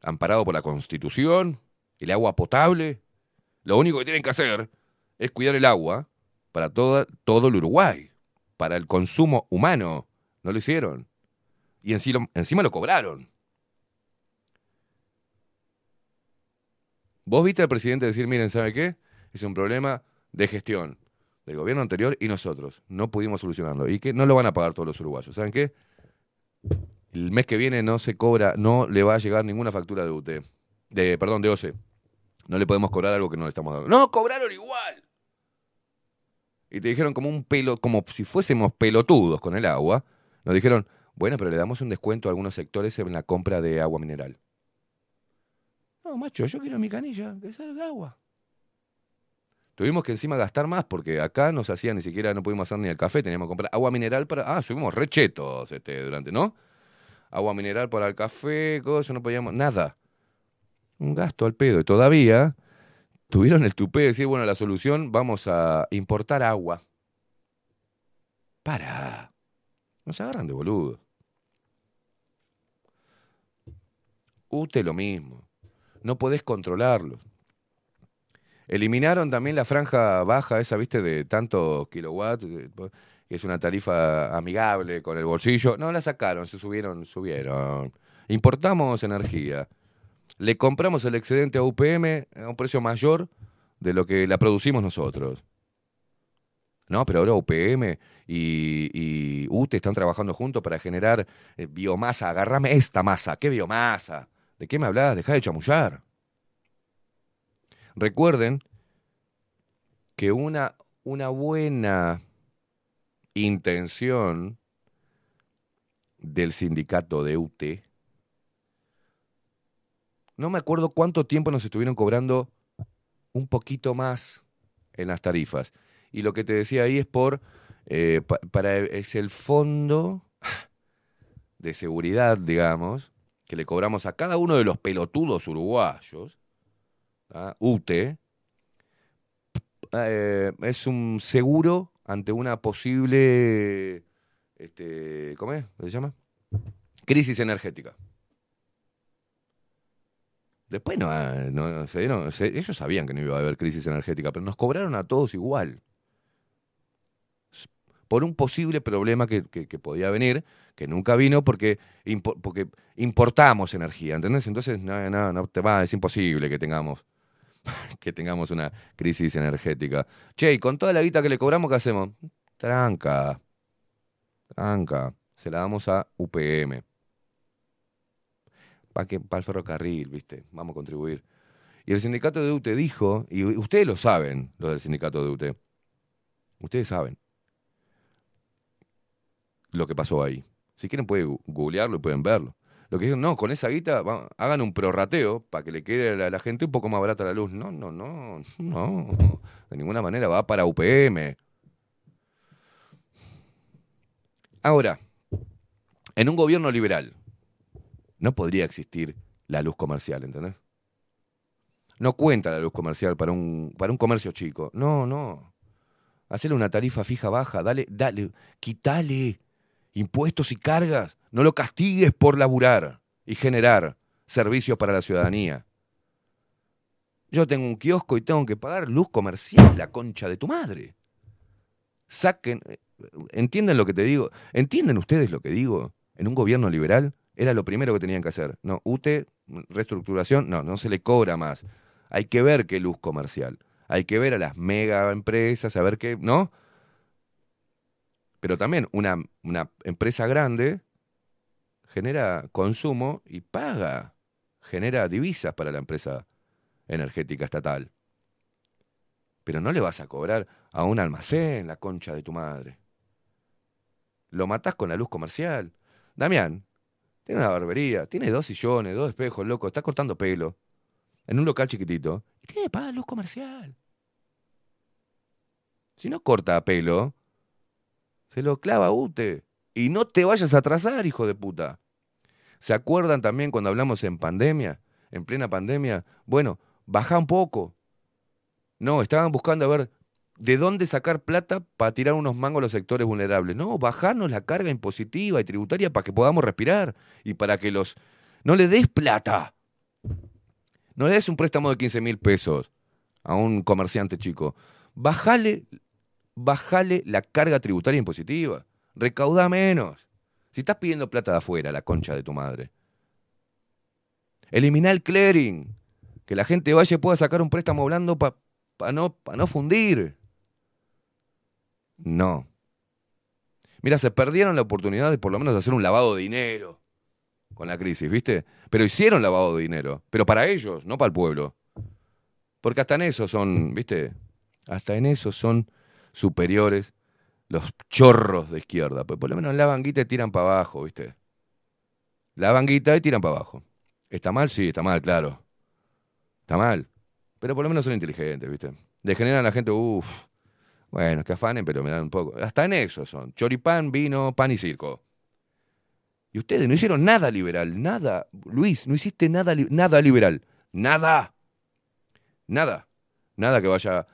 ¿Amparado por la Constitución? ¿El agua potable? Lo único que tienen que hacer es cuidar el agua para toda- todo el Uruguay, para el consumo humano. No lo hicieron. Y encima, encima lo cobraron. Vos viste al presidente decir, miren, ¿sabe qué? Es un problema de gestión del gobierno anterior y nosotros. No pudimos solucionarlo. Y que no lo van a pagar todos los uruguayos. ¿Saben qué? El mes que viene no se cobra, no le va a llegar ninguna factura de UT. De, perdón, de OCE. No le podemos cobrar algo que no le estamos dando. No, cobraron igual. Y te dijeron como un pelo, como si fuésemos pelotudos con el agua. Nos dijeron, bueno, pero le damos un descuento a algunos sectores en la compra de agua mineral. No, macho, yo quiero mi canilla, que salga agua. Tuvimos que encima gastar más porque acá nos hacían ni siquiera, no pudimos hacer ni el café, teníamos que comprar agua mineral para. Ah, subimos rechetos este, durante, ¿no? Agua mineral para el café, cosas, no podíamos. Nada. Un gasto al pedo. Y todavía tuvieron el tupé de decir, bueno, la solución, vamos a importar agua. Para. Nos agarran de boludo. UTE lo mismo. No podés controlarlo. Eliminaron también la franja baja, esa, viste, de tantos kilowatts, eh, que es una tarifa amigable con el bolsillo. No la sacaron, se subieron, subieron. Importamos energía. Le compramos el excedente a UPM a un precio mayor de lo que la producimos nosotros. No, pero ahora UPM y, y UTE están trabajando juntos para generar eh, biomasa. Agarrame esta masa. ¿Qué biomasa? ¿De qué me hablas? Deja de chamullar. Recuerden que una, una buena intención del sindicato de UT, no me acuerdo cuánto tiempo nos estuvieron cobrando un poquito más en las tarifas. Y lo que te decía ahí es por, eh, pa- para, es el fondo de seguridad, digamos, que le cobramos a cada uno de los pelotudos uruguayos, ¿ah? UTE, eh, es un seguro ante una posible, este, ¿cómo es? ¿Cómo se llama? Crisis energética. Después no, ah, se dieron- ellos sabían que no iba a haber crisis energética, pero nos cobraron a todos igual. Por un posible problema que, podía venir, que nunca vino porque, porque importamos energía, ¿entendés? Entonces, no, no, no te va, es imposible que tengamos que tengamos una crisis energética. Che, y con toda la guita que le cobramos, ¿qué hacemos? Tranca. Tranca. Se la damos a UPM. Para el ferrocarril, ¿viste? Vamos a contribuir. Y el sindicato de UTE dijo, y ustedes lo saben, los del sindicato de UTE. Ustedes saben lo que pasó ahí. Si quieren pueden googlearlo y pueden verlo. Lo que dijeron, no, con esa guita hagan un prorrateo para que le quede a la gente un poco más barata la luz. No, no, no, no. De ninguna manera va para UPM. Ahora, en un gobierno liberal no podría existir la luz comercial, ¿entendés? No cuenta la luz comercial para un, para un comercio chico. No, no. Hacerle una tarifa fija baja, dale, dale, quítale impuestos y cargas. No lo castigues por laburar y generar servicios para la ciudadanía. Yo tengo un kiosco y tengo que pagar luz comercial, la concha de tu madre. Saquen, eh, ¿entienden lo que te digo? ¿Entienden ustedes lo que digo? En un gobierno liberal era lo primero que tenían que hacer. No, UTE, reestructuración, no, no se le cobra más. Hay que ver qué luz comercial. Hay que ver a las mega empresas, a ver qué, ¿no? Pero también una, una empresa grande genera consumo y paga, genera divisas para la empresa energética estatal. Pero no le vas a cobrar a un almacén la concha de tu madre. Lo matás con la luz comercial. Damián, tiene una barbería, tiene dos sillones, dos espejos, loco, está cortando pelo. En un local chiquitito. Y tiene que pagar luz comercial. Si no corta pelo, se lo clava UTE. Y no te vayas a atrasar, hijo de puta. ¿Se acuerdan también cuando hablamos en pandemia? En plena pandemia. Bueno, baja un poco. No, estaban buscando a ver de dónde sacar plata para tirar unos mangos a los sectores vulnerables. No, bajarnos la carga impositiva y tributaria para que podamos respirar y para que los... No le des plata. No le des un préstamo de 15 mil pesos a un comerciante chico. Bajale, la carga tributaria impositiva. Recauda menos. Si estás pidiendo plata de afuera, la concha de tu madre. Elimina el clearing. Que la gente vaya y pueda sacar un préstamo blando para no, pa no fundir. No. Mira, se perdieron la oportunidad de por lo menos hacer un lavado de dinero con la crisis, ¿viste? Pero hicieron lavado de dinero. Pero para ellos, no para el pueblo. Porque hasta en eso son, ¿viste? Hasta en eso son superiores los chorros de izquierda. Pues por lo menos la banguita y tiran para abajo, ¿viste? La banguita y tiran para abajo. ¿Está mal? Sí, está mal, claro. Está mal. Pero por lo menos son inteligentes, ¿viste? Degeneran a la gente, uff. Bueno, que afanen, pero me dan un poco. Hasta en eso son. Choripán, vino, pan y circo. Y ustedes no hicieron nada liberal, nada. Luis, no hiciste nada, nada liberal. Nada. Nada. Nada que vaya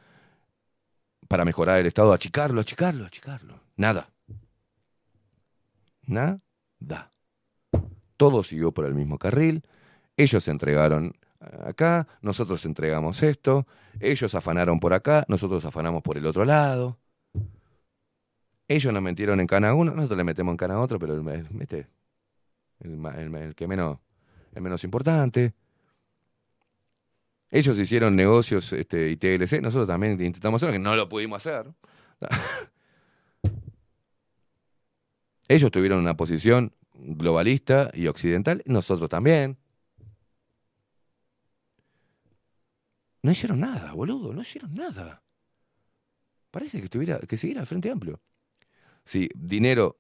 para mejorar el Estado, achicarlo, achicarlo, achicarlo. Nada. Nada. Todo siguió por el mismo carril. Ellos se entregaron acá, nosotros entregamos esto, ellos afanaron por acá, nosotros afanamos por el otro lado. Ellos nos metieron en cana uno, nosotros le metemos en cana otro, pero el, el, que menos, el menos importante. Ellos hicieron negocios este, y TLC, nosotros también intentamos hacerlo, que no lo pudimos hacer. Ellos tuvieron una posición globalista y occidental, nosotros también. No hicieron nada, boludo, no hicieron nada. Parece que estuviera, que siguiera al Frente Amplio. Si dinero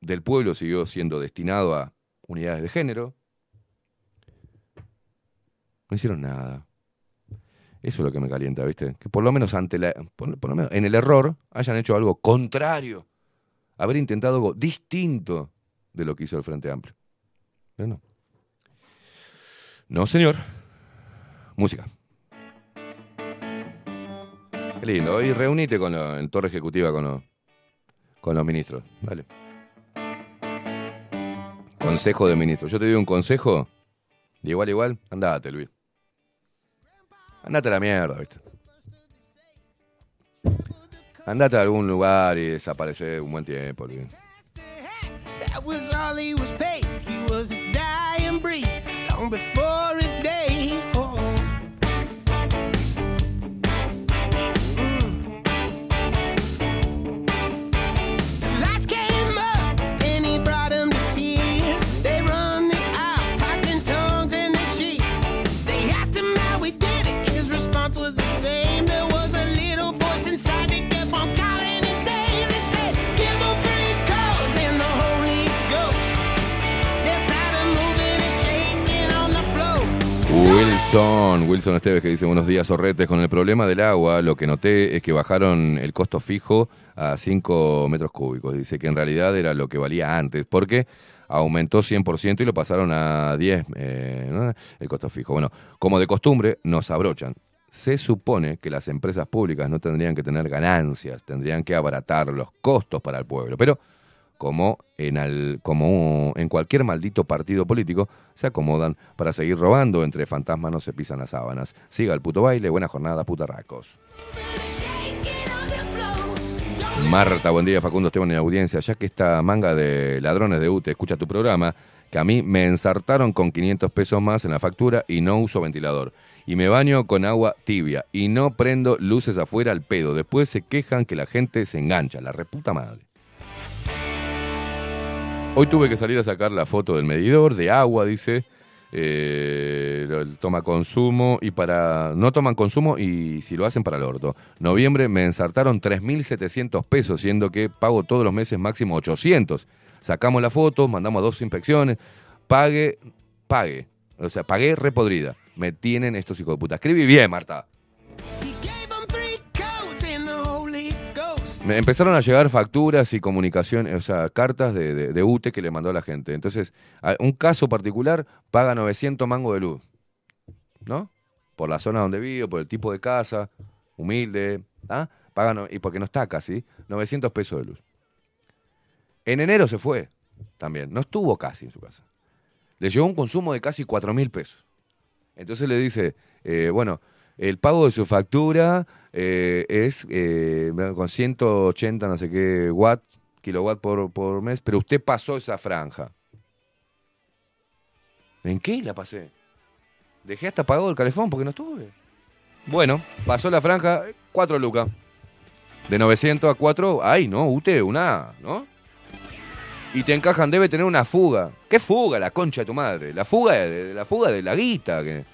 del pueblo siguió siendo destinado a unidades de género, no hicieron nada. Eso es lo que me calienta, ¿viste? Que por lo menos ante la, por, lo menos en el error hayan hecho algo contrario, haber intentado algo distinto de lo que hizo el Frente Amplio. Pero no. No, señor. Música. Qué lindo. Y reunite con la, en torre ejecutiva con los, con los ministros. Dale. Consejo de ministros. Yo te doy un consejo. De igual, igual. Andate, Luis. Andate a la mierda, ¿viste? Andate a algún lugar y desaparece un buen tiempo, Luis. Wilson, Wilson Esteves que dice buenos días, Sorretes. Con el problema del agua, lo que noté es que bajaron el costo fijo a 5 metros cúbicos. Dice que en realidad era lo que valía antes, porque aumentó 100% y lo pasaron a 10 eh, el costo fijo. Bueno, como de costumbre, nos abrochan. Se supone que las empresas públicas no tendrían que tener ganancias, tendrían que abaratar los costos para el pueblo. Pero como en, como en cualquier maldito partido político, se acomodan para seguir robando. Entre fantasmas no se pisan las sábanas. Siga el puto baile, buena jornada, putarracos. Marta, buen día, Facundo Esteban en audiencia. Ya que esta manga de ladrones de UTE escucha tu programa, que a mí me ensartaron con 500 pesos más en la factura y no uso ventilador. Y me baño con agua tibia y no prendo luces afuera al pedo. Después se quejan que la gente se engancha, la reputa madre. Hoy tuve que salir a sacar la foto del medidor de agua, dice. Eh, toma consumo y para. No toman consumo y si lo hacen para el orto. Noviembre me ensartaron 3.700 pesos, siendo que pago todos los meses máximo 800. Sacamos la foto, mandamos dos inspecciones. Pague, pague. O sea, pagué repodrida. Me tienen estos hijos de puta. Escribí bien, Marta. Empezaron a llegar facturas y comunicaciones, o sea, cartas de, de- UTE que le mandó a la gente. Entonces, un caso particular paga 900 mangos de luz, ¿no? Por la zona donde vivo, por el tipo de casa, humilde, ¿ah? Paga, no- y porque no está casi, 900 pesos de luz. En enero se fue también, no estuvo casi en su casa. Le llegó un consumo de casi 4 mil pesos. Entonces le dice, eh, bueno, el pago de su factura eh, es eh, con 180 no sé qué watt, kilowatt por, por mes, pero usted pasó esa franja. ¿En qué la pasé? Dejé hasta pagado el calefón porque no estuve. Bueno, pasó la franja, 4 lucas. De 900 a 4, ay, no, usted, una, ¿no? Y te encajan, debe tener una fuga. ¿Qué fuga, la concha de tu madre? La fuga de, de- la fuga de la guita. Que,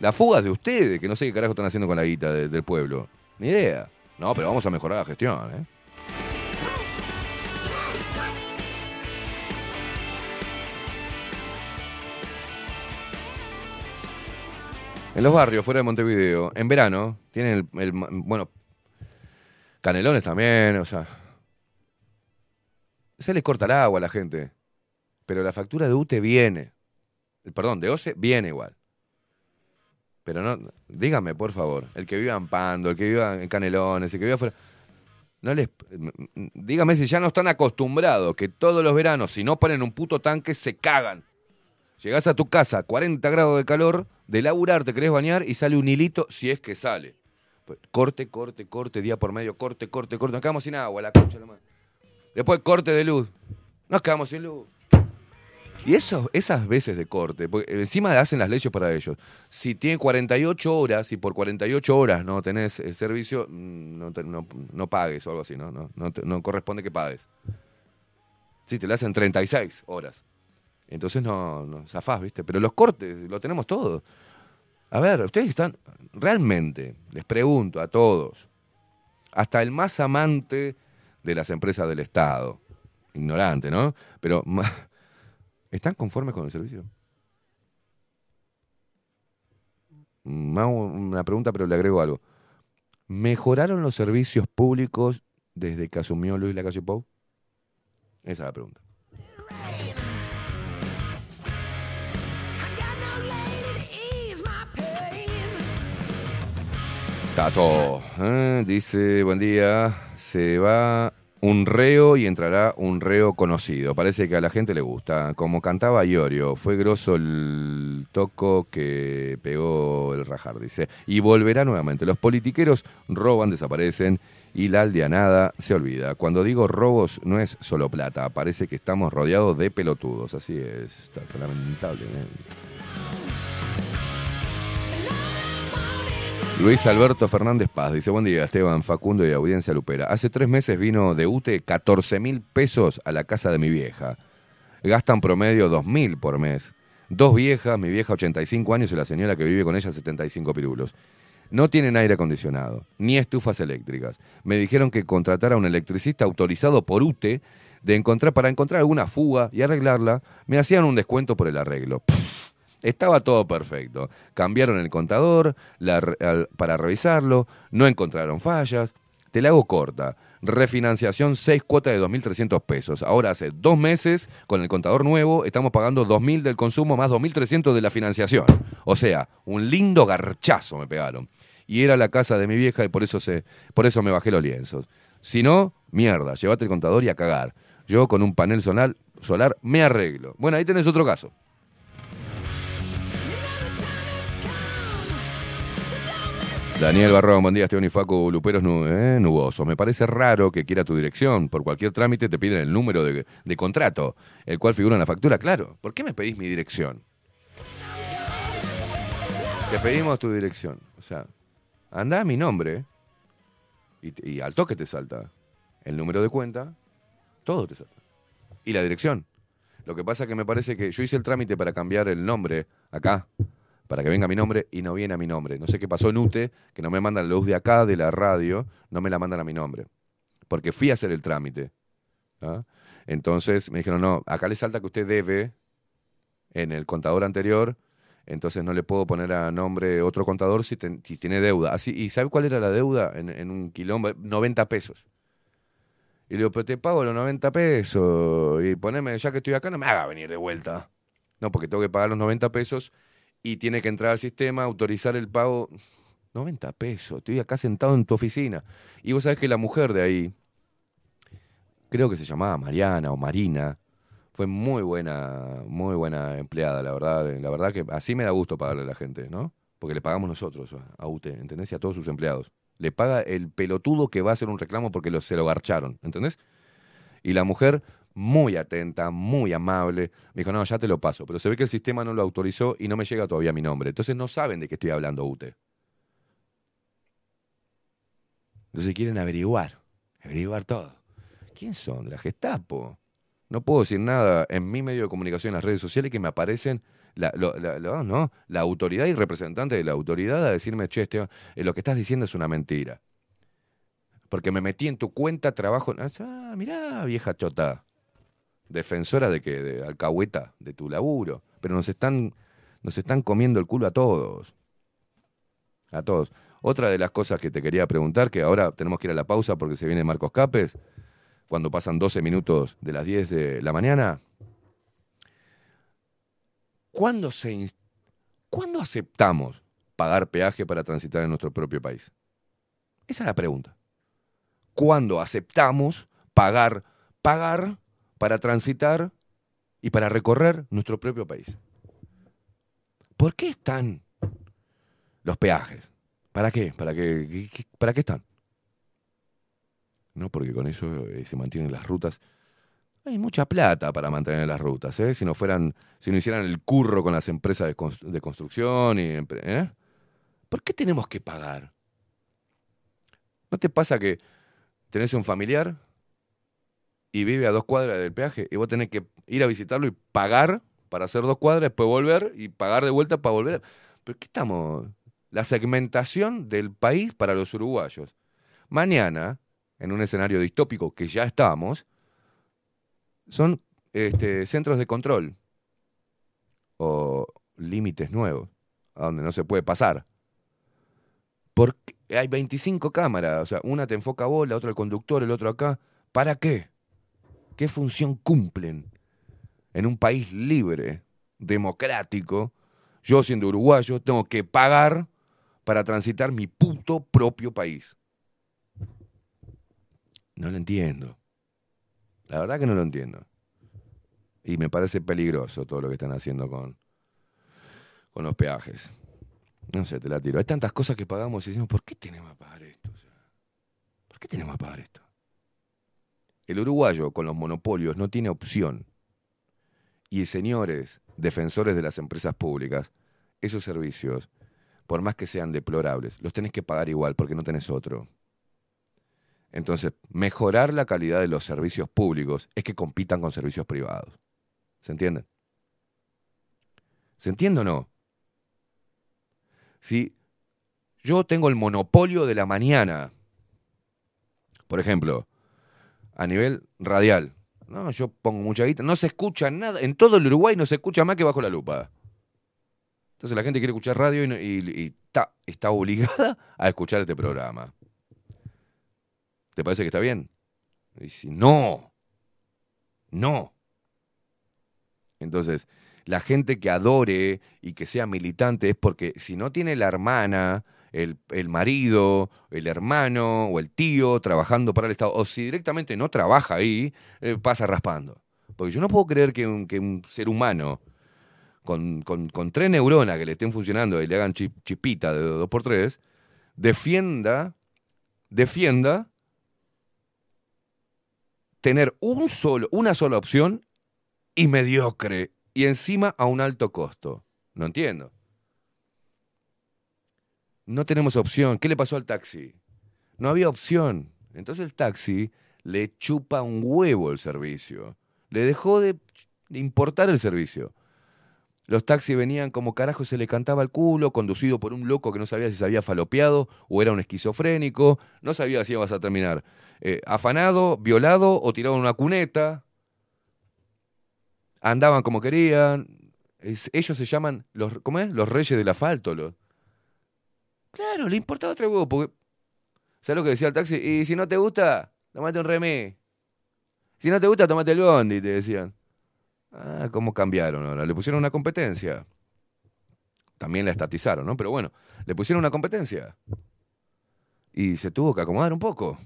la fuga es de ustedes, que no sé qué carajo están haciendo con la guita de- del pueblo. Ni idea. No, pero vamos a mejorar la gestión, ¿eh? En los barrios, fuera de Montevideo, en verano, tienen el, el- bueno, canelones también, o sea, se les corta el agua a la gente, pero la factura de UTE viene, perdón, de OCE viene igual. Pero no, dígame por favor, el que viva en Pando, el que viva en Canelones, el que viva afuera, no les, dígame si ya no están acostumbrados que todos los veranos, si no ponen un puto tanque, se cagan. Llegás a tu casa, 40 grados de calor, de laburar te querés bañar y sale un hilito si es que sale. Pues, corte, corte, corte, día por medio, corte, corte, corte. Nos quedamos sin agua, la concha madre. Después corte de luz. Nos quedamos sin luz. Y eso, esas veces de corte, porque encima hacen las leyes para ellos. Si tiene 48 horas y por 48 horas no tenés el servicio, mm, no, no- no pagues o algo así, ¿no? No, no, corresponde que pagues. Sí, te lo hacen 36 horas. Entonces no, no zafás, ¿viste? Pero los cortes lo tenemos todos. A ver, ustedes están, realmente, les pregunto a todos, hasta el más amante de las empresas del Estado, ignorante, ¿no? Pero, ¿están conformes con el servicio? Más una pregunta, pero le agrego algo. ¿Mejoraron los servicios públicos desde que asumió Luis Lacalle Pou? Esa es la pregunta. Tato, ¿eh? dice, buen día, se va un reo y entrará un reo conocido. Parece que a la gente le gusta. Como cantaba Iorio, fue grosso el toco que pegó el rajar, dice. Y volverá nuevamente. Los politiqueros roban, desaparecen y la aldeanada se olvida. Cuando digo robos no es solo plata, parece que estamos rodeados de pelotudos. Así es, Tato, lamentablemente. Luis Alberto Fernández Paz dice, buen día Esteban, Facundo y audiencia Lupera. Hace tres meses vino de UTE 14 mil pesos a la casa de mi vieja. Gastan promedio 2 mil por mes. Dos viejas, mi vieja 85 años y la señora que vive con ella 75 pirulos. No tienen aire acondicionado, ni estufas eléctricas. Me dijeron que contratara a un electricista autorizado por UTE de encontrar, para encontrar alguna fuga y arreglarla. Me hacían un descuento por el arreglo. Estaba todo perfecto. Cambiaron el contador para revisarlo, no encontraron fallas. Te la hago corta. Refinanciación 6 cuotas de 2.300 pesos. Ahora hace dos meses, con el contador nuevo, estamos pagando 2.000 del consumo más 2.300 de la financiación. O sea, un lindo garchazo me pegaron. Y era la casa de mi vieja y por eso, se, por eso me bajé los lienzos. Si no, mierda, llévate el contador y a cagar. Yo con un panel solar, solar me arreglo. Bueno, ahí tenés otro caso. Daniel Barrón, buen día, Esteban y Facu, Luperos eh. Me parece raro que quiera tu dirección. Por cualquier trámite te piden el número de, de contrato, el cual figura en la factura. Claro, ¿por qué me pedís mi dirección? Te pedimos tu dirección. O sea, anda a mi nombre y, y al toque te salta el número de cuenta, todo te salta. Y la dirección. Lo que pasa que me parece que yo hice el trámite para cambiar el nombre acá, para que venga mi nombre, y no viene a mi nombre. No sé qué pasó en UTE, que no me mandan la luz de acá, de la radio, no me la mandan a mi nombre. Porque fui a hacer el trámite. ¿ah? Entonces me dijeron, no, acá le salta que usted debe en el contador anterior, entonces no le puedo poner a nombre otro contador si, tiene deuda. Así, ¿Y sabe cuál era la deuda en, en un quilombo? 90 pesos. Y le digo, pero te pago los 90 pesos. Y poneme, ya que estoy acá, no me haga venir de vuelta. No, porque tengo que pagar los 90 pesos y tiene que entrar al sistema, autorizar el pago. 90 pesos, estoy acá sentado en tu oficina. Y vos sabés que la mujer de ahí, creo que se llamaba Mariana o Marina, fue muy buena, muy buena empleada, la verdad. La verdad que así me da gusto pagarle a la gente, ¿no? Porque le pagamos nosotros a UTE, ¿entendés? Y a todos sus empleados. Le paga el pelotudo que va a hacer un reclamo porque lo, se lo garcharon, ¿entendés? Y la mujer, muy atenta, muy amable, me dijo, no, ya te lo paso. Pero se ve que el sistema no lo autorizó y no me llega todavía mi nombre. Entonces no saben de qué estoy hablando UTE. Entonces quieren averiguar, averiguar todo. ¿Quién son? ¿De la Gestapo? No puedo decir nada en mi medio de comunicación, en las redes sociales, que me aparecen la, no, la autoridad y representante de la autoridad a decirme, che, Esteban, eh, lo que estás diciendo es una mentira. Porque me metí en tu cuenta, trabajo. Ah, mirá, vieja chota. Defensora de que, de alcahueta, de tu laburo. Pero nos están, nos están comiendo el culo a todos. A todos. Otra de las cosas que te quería preguntar, que ahora tenemos que ir a la pausa porque se viene Marcos Capes, cuando pasan 12 minutos de las 10 de la mañana. ¿Cuándo, se, ¿Cuándo aceptamos pagar peaje para transitar en nuestro propio país? Esa es la pregunta. ¿Cuándo aceptamos pagar, pagar para transitar y para recorrer nuestro propio país? ¿Por qué están los peajes? ¿Para qué? ¿Para qué, ¿Para qué están? No, porque con eso eh, se mantienen las rutas. Hay mucha plata para mantener las rutas, ¿eh? Si no fueran, si no hicieran el curro con las empresas de, cons- de construcción y, ¿eh? ¿Por qué tenemos que pagar? ¿No te pasa que tenés un familiar y vive a dos cuadras del peaje y vos tenés que ir a visitarlo y pagar para hacer dos cuadras, después volver y pagar de vuelta para volver? ¿Pero qué estamos? La segmentación del país para los uruguayos. Mañana, en un escenario distópico que ya estamos, son este, centros de control o límites nuevos, a donde no se puede pasar. Porque hay 25 cámaras, o sea, una te enfoca a vos, la otra al conductor, el otro acá. ¿Para qué? ¿Qué función cumplen? En un país libre, democrático, yo siendo uruguayo tengo que pagar para transitar mi puto propio país. No lo entiendo. La verdad que no lo entiendo. Y me parece peligroso todo lo que están haciendo con, con los peajes. No sé, te la tiro. Hay tantas cosas que pagamos y decimos, ¿por qué tenemos que pagar esto? ¿Por qué tenemos que pagar esto? El uruguayo con los monopolios no tiene opción. Y señores, defensores de las empresas públicas, esos servicios, por más que sean deplorables, los tenés que pagar igual porque no tenés otro. Entonces, mejorar la calidad de los servicios públicos es que compitan con servicios privados. ¿Se entiende? ¿Se entiende o no? Si yo tengo el monopolio de la mañana, por ejemplo, a nivel radial, no, yo pongo mucha guita, no se escucha nada, en todo el Uruguay no se escucha más que bajo la lupa. Entonces la gente quiere escuchar radio y, y- y está, obligada a escuchar este programa. ¿Te parece que está bien? Y si no, no. Entonces, la gente que adore y que sea militante es porque si no tiene la hermana, el, el marido, el hermano o el tío trabajando para el Estado, o si directamente no trabaja ahí, eh, pasa raspando. Porque yo no puedo creer que un, que un ser humano con, con- con tres neuronas que le estén funcionando y le hagan chip- chipita de dos por tres, defienda, defienda tener un solo, una sola opción y mediocre y encima a un alto costo. No entiendo. No tenemos opción. ¿Qué le pasó al taxi? No había opción. Entonces el taxi le chupa un huevo el servicio. Le dejó de, importar el servicio. Los taxis venían como carajo se le cantaba el culo, conducido por un loco que no sabía si se había falopeado o era un esquizofrénico, no sabía si ibas a terminar eh, afanado, violado o tirado en una cuneta. Andaban como querían. Ellos se llaman los, ¿cómo es? Los reyes del asfalto. Claro, le importaba tres huevos porque ¿Sabes lo que decía el taxi? Y si no te gusta, tomate un remé. Si no te gusta, tomate el bondi, te decían. Ah, ¿cómo cambiaron ahora? Le pusieron una competencia. También la estatizaron, ¿no? Pero bueno, le pusieron una competencia. Y se tuvo que acomodar un poco.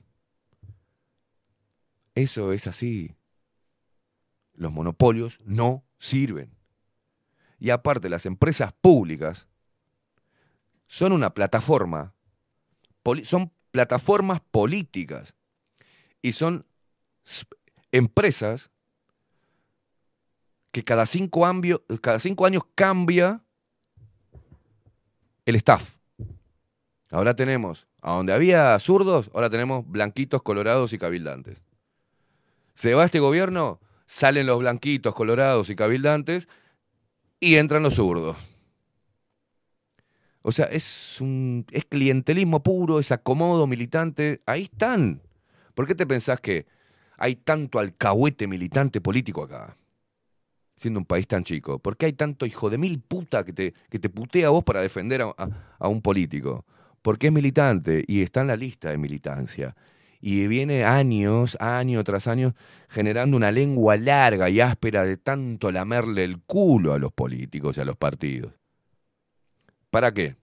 Eso es así. Los monopolios no sirven. Y aparte, las empresas públicas son una plataforma, son plataformas políticas y son empresas que cada cinco, cada cinco años cambia el staff. Ahora tenemos, a donde había zurdos, ahora tenemos blanquitos, colorados y cabildantes. Se va este gobierno, salen los blanquitos, colorados y cabildantes y entran los zurdos. O sea, es un es clientelismo puro, es acomodo militante. Ahí están. ¿Por qué te pensás que hay tanto alcahuete militante político acá? Siendo un país tan chico. ¿Por qué hay tanto hijo de mil puta que te, que te putea a vos para defender a, a- a un político? Porque es militante y está en la lista de militancia. Y viene años, año tras año, generando una lengua larga y áspera de tanto lamerle el culo a los políticos y a los partidos. ¿Para qué?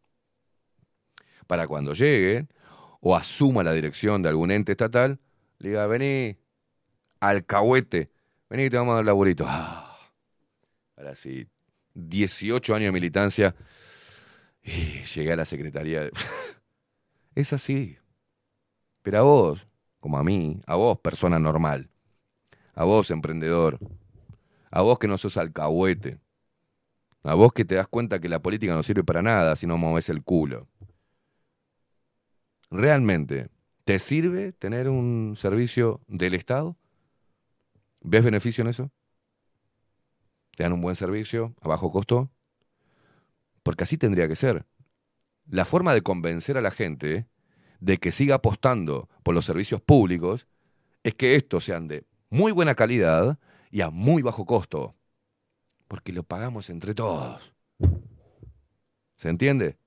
Para cuando llegue o asuma la dirección de algún ente estatal, le diga, vení, alcahuete, vení te vamos a dar laburito. Ah, ahora sí, 18 años de militancia y llegué a la secretaría. de- es así. Pero a vos, como a mí, a vos, persona normal, a vos, emprendedor, a vos que no sos alcahuete, a vos que te das cuenta que la política no sirve para nada si no moves el culo. ¿Realmente te sirve tener un servicio del Estado? ¿Ves beneficio en eso? ¿Te dan un buen servicio a bajo costo? Porque así tendría que ser. La forma de convencer a la gente de que siga apostando por los servicios públicos es que estos sean de muy buena calidad y a muy bajo costo. Porque lo pagamos entre todos. ¿Se entiende?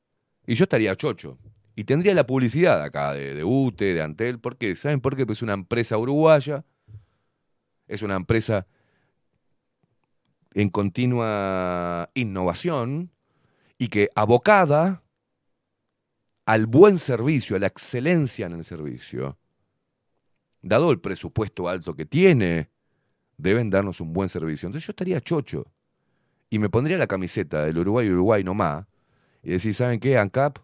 Y yo estaría chocho. Y tendría la publicidad acá de, de UTE, de Antel. ¿Por qué? ¿Saben por qué? Pues es una empresa uruguaya. Es una empresa en continua innovación y que abocada al buen servicio, a la excelencia en el servicio, dado el presupuesto alto que tiene, deben darnos un buen servicio. Entonces yo estaría chocho y me pondría la camiseta del Uruguay Uruguay nomás y decir, ¿saben qué? ANCAP,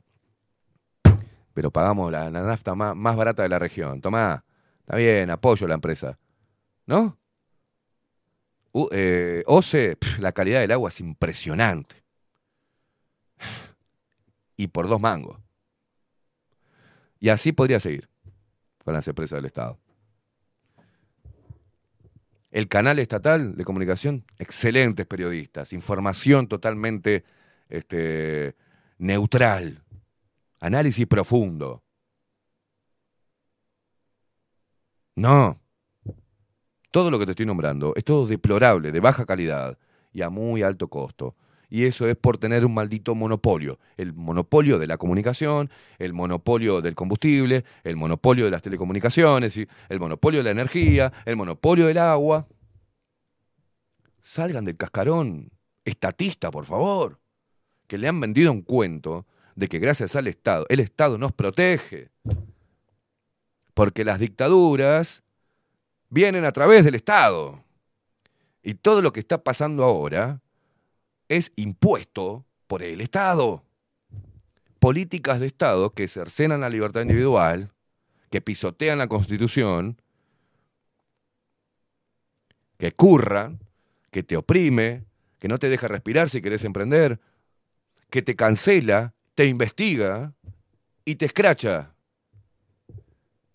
pero pagamos la, la nafta más, más barata de la región. Tomá, está bien, apoyo la empresa. ¿No? U- eh, OCE, la calidad del agua es impresionante. Y por dos mangos. Y así podría seguir con las empresas del Estado. El canal estatal de comunicación, excelentes periodistas, información totalmente este, neutral, análisis profundo. No. Todo lo que te estoy nombrando es todo deplorable, de baja calidad y a muy alto costo. Y eso es por tener un maldito monopolio. El monopolio de la comunicación, el monopolio del combustible, el monopolio de las telecomunicaciones, el monopolio de la energía, el monopolio del agua. Salgan del cascarón. Estatista, por favor. Que le han vendido un cuento de que gracias al Estado, el Estado nos protege. Porque las dictaduras vienen a través del Estado. Y todo lo que está pasando ahora es impuesto por el Estado. Políticas de Estado que cercenan la libertad individual, que pisotean la Constitución, que curran, que te oprime, que no te deja respirar si querés emprender, que te cancela, te investiga y te escracha.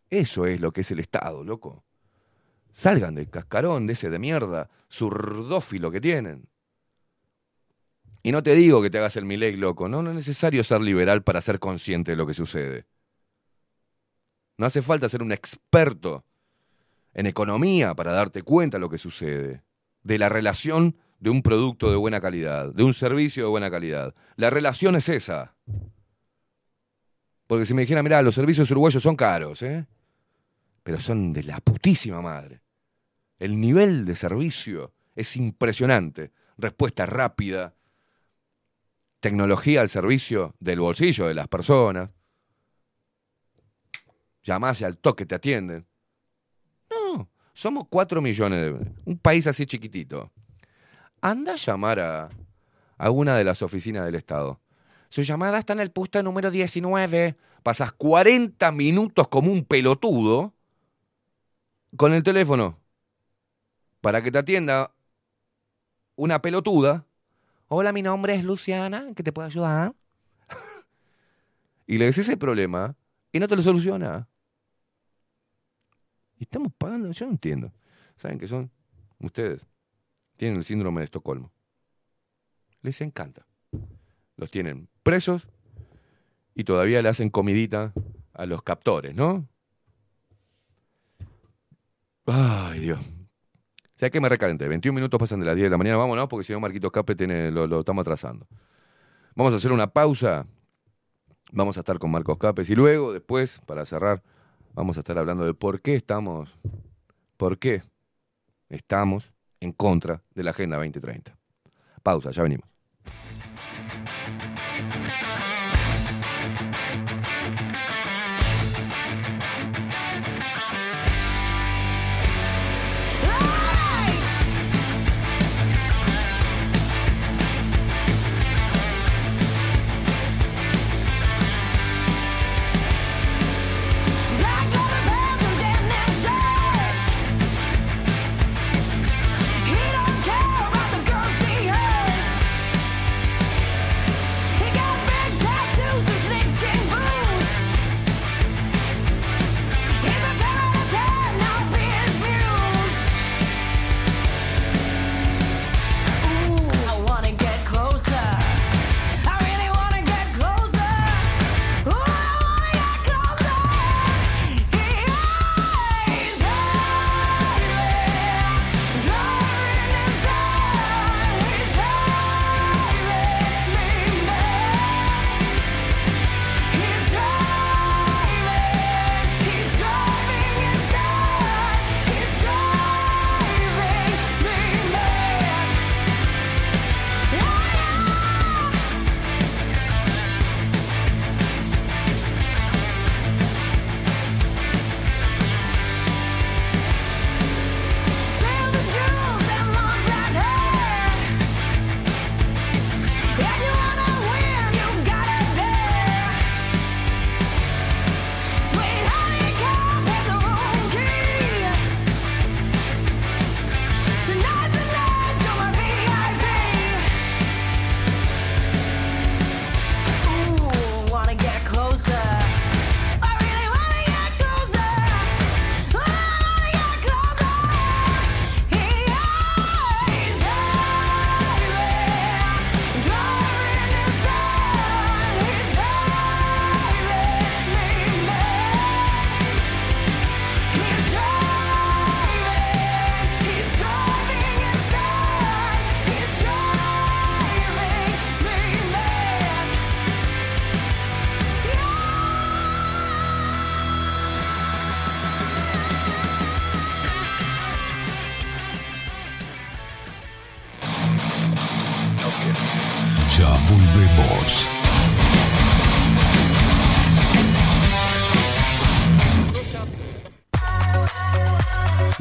Eso es lo que es el Estado, loco. Salgan del cascarón de ese de mierda, zurdófilo que tienen. Y no te digo que te hagas el Milei, loco. No, no es necesario ser liberal para ser consciente de lo que sucede. No hace falta ser un experto en economía para darte cuenta de lo que sucede. De la relación de un producto de buena calidad, de un servicio de buena calidad. La relación es esa. Porque si me dijera, mirá, los servicios uruguayos son caros, ¿eh? Pero son de la putísima madre. El nivel de servicio es impresionante. Respuesta rápida, tecnología al servicio del bolsillo de las personas. Llamás y al toque te atienden. No, somos cuatro millones de... Un país así chiquitito. Anda a llamar a alguna de las oficinas del Estado. Su llamada está en el puesto número 19. Pasas 40 minutos como un pelotudo con el teléfono para que te atienda una pelotuda. Hola, mi nombre es Luciana, ¿en ¿qué te puedo ayudar? y le decís el problema y no te lo soluciona. Y estamos pagando, yo no entiendo. ¿Saben qué son? Ustedes tienen el síndrome de Estocolmo. Les encanta. Los tienen presos y todavía le hacen comidita a los captores, ¿no? Ay, Dios. Sea que me recalenté. 21 minutos pasan de las 10 de la mañana. Vámonos, porque si no, Marquito Escape tiene, lo, lo estamos atrasando. Vamos a hacer una pausa. Vamos a estar con Marcos Capes. Y luego, después, para cerrar, vamos a estar hablando de por qué estamos, por qué estamos en contra de la Agenda 2030. Pausa, ya venimos.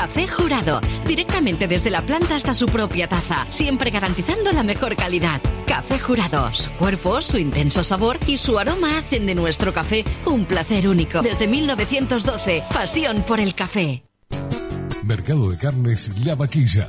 Café Jurado, directamente desde la planta hasta su propia taza, siempre garantizando la mejor calidad. Café Jurado, su cuerpo, su intenso sabor y su aroma hacen de nuestro café un placer único. Desde 1912, pasión por el café. Mercado de Carnes La Vaquilla.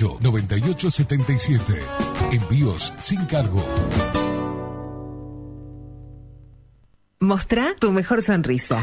2-208-9877. Envíos sin cargo. Mostrá tu mejor sonrisa.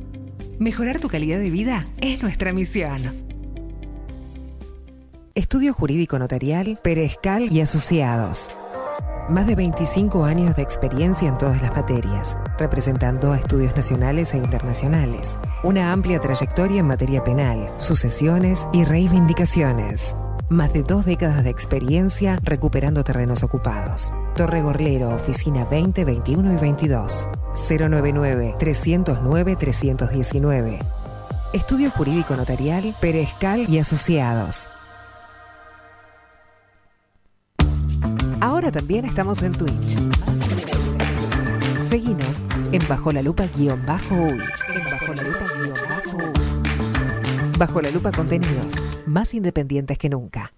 Mejorar tu calidad de vida es nuestra misión. Estudio Jurídico Notarial, Perezcal y Asociados. Más de 25 años de experiencia en todas las materias, representando a estudios nacionales e internacionales. Una amplia trayectoria en materia penal, sucesiones y reivindicaciones. Más de dos décadas de experiencia recuperando terrenos ocupados. Torre Gorlero, oficina 20, 21 y 22. 099-309-319. Estudio Jurídico Notarial, Perezcal y Asociados. Ahora también estamos en Twitch. Seguinos en Bajo la Lupa guion bajo uy. En Bajo la Lupa guion bajo uy. Bajo la Lupa contenidos más independientes que nunca.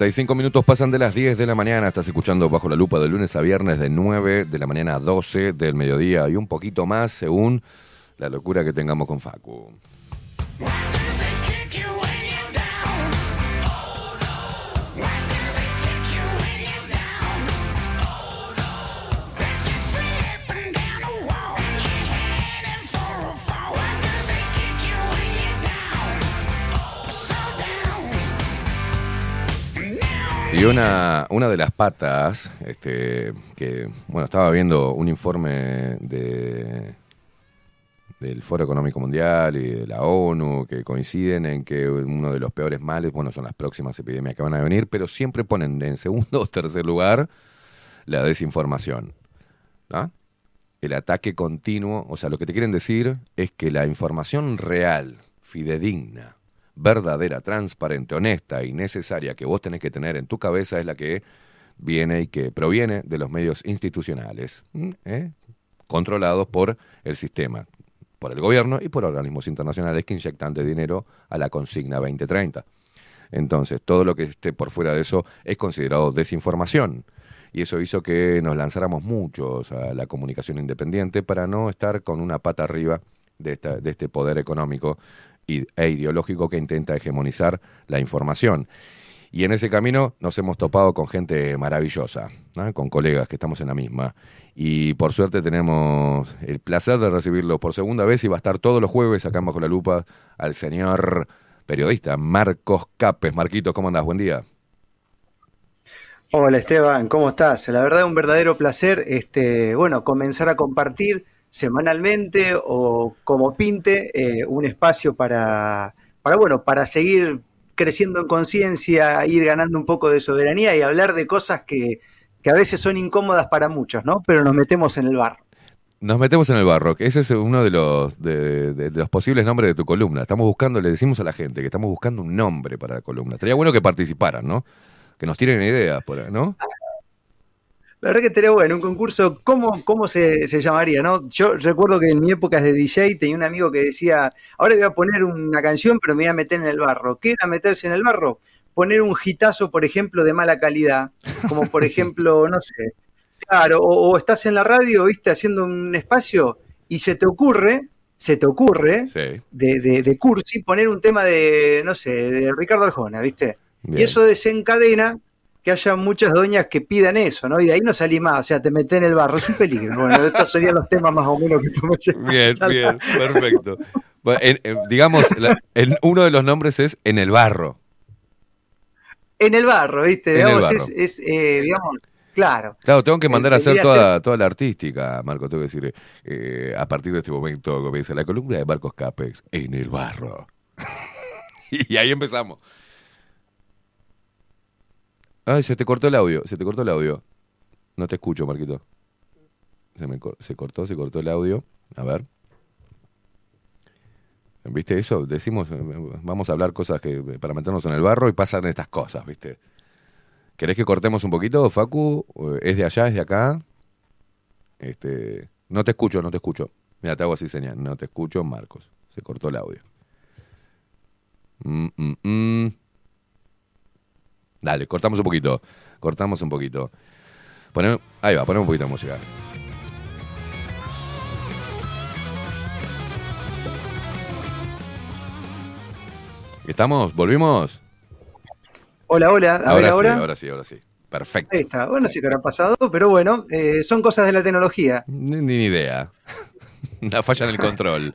35 minutos pasan de las 10 de la mañana. Estás escuchando Bajo la Lupa de lunes a viernes de 9 de la mañana a 12 del mediodía y un poquito más según la locura que tengamos con Facu. Y una, una de las patas, este, que, bueno, estaba viendo un informe de, del Foro Económico Mundial y de la ONU que coinciden en que uno de los peores males, bueno, son las próximas epidemias que van a venir, pero siempre ponen en segundo o tercer lugar la desinformación. ¿ah? El ataque continuo, o sea, lo que te quieren decir es que la información real, fidedigna, verdadera, transparente, honesta y necesaria que vos tenés que tener en tu cabeza es la que viene y que proviene de los medios institucionales. ¿eh? controlados por el sistema, por el gobierno y por organismos internacionales que inyectan de dinero a la consigna 2030. Entonces, todo lo que esté por fuera de eso es considerado desinformación. Y eso hizo que nos lanzáramos muchos a la comunicación independiente para no estar con una pata arriba de, esta- de este poder económico e ideológico que intenta hegemonizar la información. Y en ese camino nos hemos topado con gente maravillosa, con colegas que estamos en la misma. Y por suerte tenemos el placer de recibirlo por segunda vez y va a estar todos los jueves acá Bajo la Lupa al señor periodista Marcos Capes. Marquitos, ¿cómo andás? Buen día. Hola Esteban, ¿cómo estás? La verdad un verdadero placer, este, bueno, comenzar a compartir semanalmente o como pinte eh, un espacio para, para, bueno, para seguir creciendo en conciencia, ir ganando un poco de soberanía y hablar de cosas que, que a veces son incómodas para muchos, ¿no? Pero nos metemos en el barro. Nos metemos en el barro, que ese es uno de los, de, los posibles nombres de tu columna. Estamos buscando, le decimos a la gente que estamos buscando un nombre para la columna. Estaría bueno que participaran, ¿no? Que nos tiren ideas, por ¿no? La verdad que estaría bueno, un concurso, ¿cómo, cómo se, se llamaría? ¿no? Yo recuerdo que en mi época de DJ tenía un amigo que decía, ahora voy a poner una canción, pero me voy a meter en el barro. ¿Qué era meterse en el barro? Poner un hitazo, por ejemplo, de mala calidad, como por ejemplo, no sé, claro, o, o estás en la radio, viste, haciendo un espacio y se te ocurre, se te ocurre, Sí. de, de, de Cursi, poner un tema de, no sé, de Ricardo Arjona, ¿viste? Y eso desencadena que haya muchas doñas que pidan eso, ¿no? Y de ahí no salí más, o sea, te metes en el barro, es un peligro. Bueno, estos serían los temas más o menos que tú me. Bien, bien, perfecto. Bueno, en- en- digamos, la- uno de los nombres es En el Barro. En el barro, ¿viste? En el Digamos, barro. es, es, eh, digamos, claro. Claro, tengo que mandar a hacer toda, toda la artística, Marco, tengo que decir, eh, a partir de este momento comienza la columna de Marcos Capes, En el Barro. y ahí empezamos. Ay, se te cortó el audio, se te cortó el audio. No te escucho, Marquito. Se, me, se cortó, se cortó el audio. A ver. ¿Viste eso? Decimos, eh, vamos a hablar cosas que para meternos en el barro y pasan estas cosas, ¿viste? ¿Querés que cortemos un poquito, Facu? ¿Es de allá, es de acá? Este, no te escucho, no te escucho. Mira, te hago así señal. No te escucho, Marcos. Se cortó el audio. Mm, mm, mm. Dale, cortamos un poquito. Cortamos un poquito. Ahí va, ponemos un poquito de música. ¿Estamos? ¿Volvimos? Hola, hola, a ver Ahora sí, ahora. sí, ahora sí. Perfecto. Ahí está. Bueno, sí que habrá pasado, pero bueno, eh, son cosas de la tecnología. Ni, ni idea. Una falla en el control.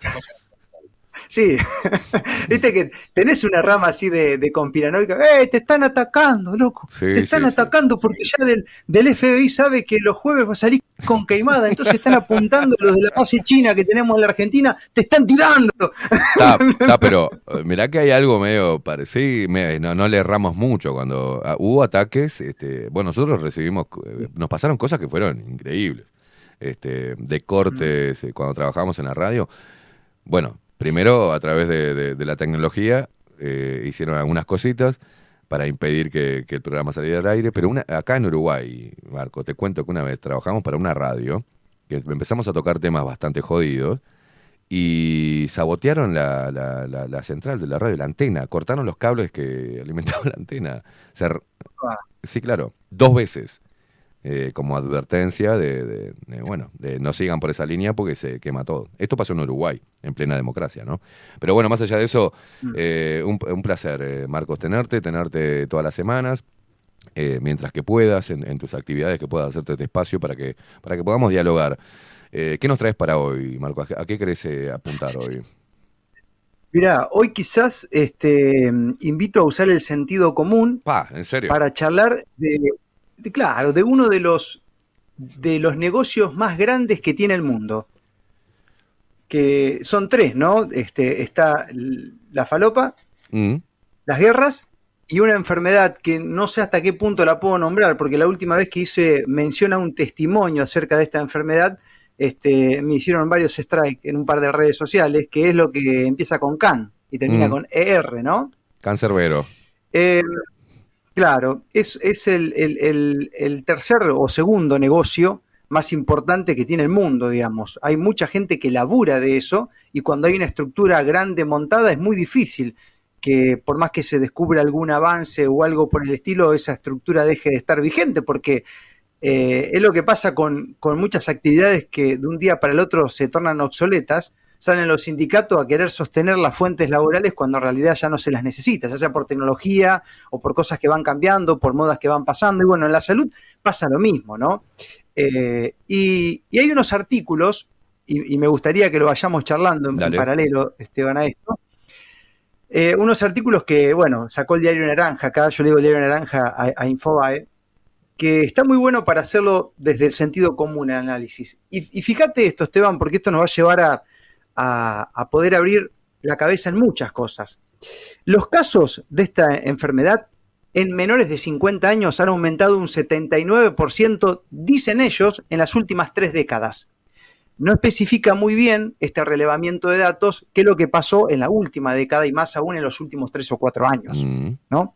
Sí, viste que tenés una rama así de, de conspiranoica. ¡Eh, te están atacando, loco! Sí, te están sí, sí. atacando porque ya del, del FBI sabe que los jueves va a salir con queimada, entonces están apuntando los de la base china que tenemos en la Argentina, te están tirando. Está, está, pero eh, mirá que hay algo medio parecido, no, no le erramos mucho cuando ah, hubo ataques, este, bueno, nosotros recibimos, eh, nos pasaron cosas que fueron increíbles, este, de cortes, eh, cuando trabajamos en la radio, bueno, primero a través de, de- de la tecnología eh, hicieron algunas cositas para impedir que, que el programa saliera al aire, pero una, acá en Uruguay, Marco, te cuento que una vez trabajamos para una radio, que empezamos a tocar temas bastante jodidos, y sabotearon la, la- la- la central de la radio, la antena, cortaron los cables que alimentaban la antena. O sea, r- sí, claro, dos veces eh, como advertencia de, de- de, bueno, de no sigan por esa línea porque se quema todo. Esto pasó en Uruguay, en plena democracia, ¿no? Pero bueno, más allá de eso, eh, un, un placer, eh, Marcos, tenerte, tenerte todas las semanas. eh, mientras que puedas, en, en tus actividades, que puedas hacerte este espacio para que, para que podamos dialogar. ¿Qué nos traes para hoy, Marco? ¿A qué- ¿A qué querés apuntar hoy? Mirá, hoy quizás este, invito a usar el sentido común Pa, en serio. para charlar de- claro, de uno de los de los negocios más grandes que tiene el mundo. Que son tres, ¿no? Este, está la falopa, Mm. las guerras y una enfermedad que no sé hasta qué punto la puedo nombrar, porque la última vez que hice mención a un testimonio acerca de esta enfermedad, este, me hicieron varios strikes en un par de redes sociales, que es lo que empieza con CAN y termina Mm. con ER, ¿no? Cancerbero. Eh, claro, es, es el, el- el- tercer o segundo negocio más importante que tiene el mundo, digamos. Hay mucha gente que labura de eso y cuando hay una estructura grande montada es muy difícil que por más que se descubra algún avance o algo por el estilo, esa estructura deje de estar vigente, porque eh, es lo que pasa con, con muchas actividades que de un día para el otro se tornan obsoletas, salen los sindicatos a querer sostener las fuentes laborales cuando en realidad ya no se las necesita, ya sea por tecnología o por cosas que van cambiando, por modas que van pasando. Y bueno, en la salud pasa lo mismo, ¿no? Eh, y, y hay unos artículos, y, y me gustaría que lo vayamos charlando en, paralelo, Esteban, a esto. Eh, unos artículos que, bueno, sacó el Diario Naranja, acá yo le digo el Diario Naranja a, a Infobae, que está muy bueno para hacerlo desde el sentido común el análisis. Y, y fíjate esto, Esteban, porque esto nos va a llevar a, a- a poder abrir la cabeza en muchas cosas. Los casos de esta enfermedad en menores de 50 años han aumentado un 79%, dicen ellos, en las últimas tres décadas. No especifica muy bien este relevamiento de datos qué es lo que pasó en la última década y más aún en los últimos tres o cuatro años. Mm. ¿no?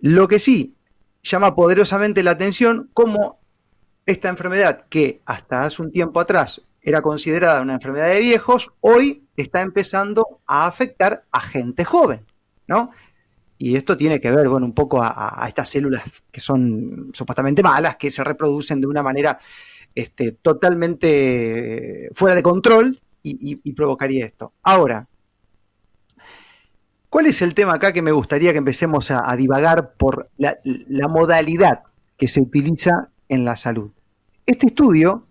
Lo que sí llama poderosamente la atención cómo esta enfermedad, que hasta hace un tiempo atrás era considerada una enfermedad de viejos, hoy está empezando a afectar a gente joven, ¿no? Y esto tiene que ver, bueno, un poco a, estas células que son supuestamente malas, que se reproducen de una manera este, totalmente fuera de control y, provocaría esto. Ahora, ¿cuál es el tema acá que me gustaría que empecemos a, divagar por la modalidad que se utiliza en la salud? Este estudio,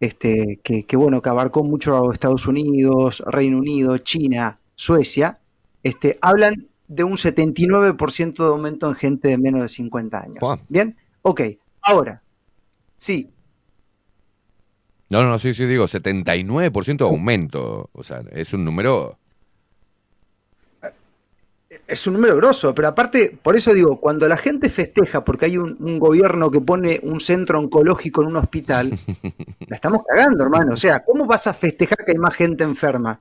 este, que, que, bueno, que abarcó mucho a Estados Unidos, Reino Unido, China, Suecia, este, hablan de un 79% de aumento en gente de menos de 50 años. Bien, ok, ahora, sí, No, no, no, sí, sí, digo, 79% de aumento. O sea, es un número. Es un número grosso, pero aparte, por eso digo, cuando la gente festeja porque hay un, un gobierno que pone un centro oncológico en un hospital, la estamos cagando, hermano. O sea, ¿cómo vas a festejar que hay más gente enferma?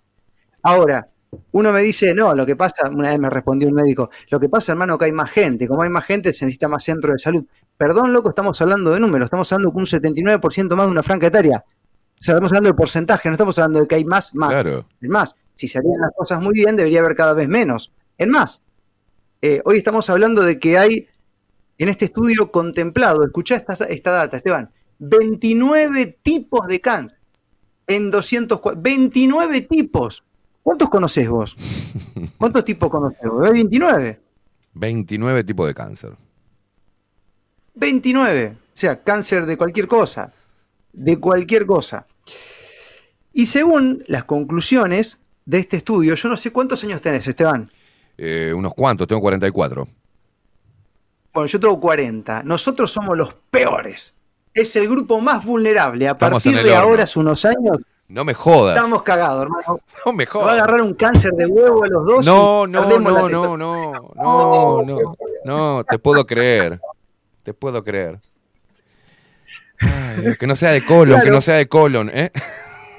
Ahora, uno me dice, no, lo que pasa, una vez me respondió un médico, lo que pasa, hermano, que hay más gente. Como hay más gente, se necesita más centro de salud. Perdón, loco, estamos hablando de números, estamos hablando que un 79% más de una franja etaria. O sea, estamos hablando de porcentaje, no estamos hablando de que hay más, más. Claro. Más, si se harían las cosas muy bien, debería haber cada vez menos. En más, eh, hoy estamos hablando de que hay en este estudio contemplado, escuchá esta, esta data, Esteban, 29 tipos de cáncer en 200, 29 tipos. ¿Cuántos conoces vos? ¿Cuántos tipos conoces vos? ¿Hay 29? 29 tipos de cáncer. 29. O sea, cáncer de cualquier cosa. De cualquier cosa. Y según las conclusiones de este estudio, yo no sé cuántos años tenés, Esteban. Eh, unos cuantos, tengo 44. Bueno, yo tengo 40. Nosotros somos los peores. Es el grupo más vulnerable. A Estamos partir de horno. ahora, hace unos años, No me jodas. estamos cagados, hermano. No me Nos va a jodas. agarrar un cáncer de huevo a los dos. No, no, no, teta- no, no, no, no, no, te puedo creer. Te puedo creer. Ay, que no sea de colon, que Claro. no sea de colon, ¿eh?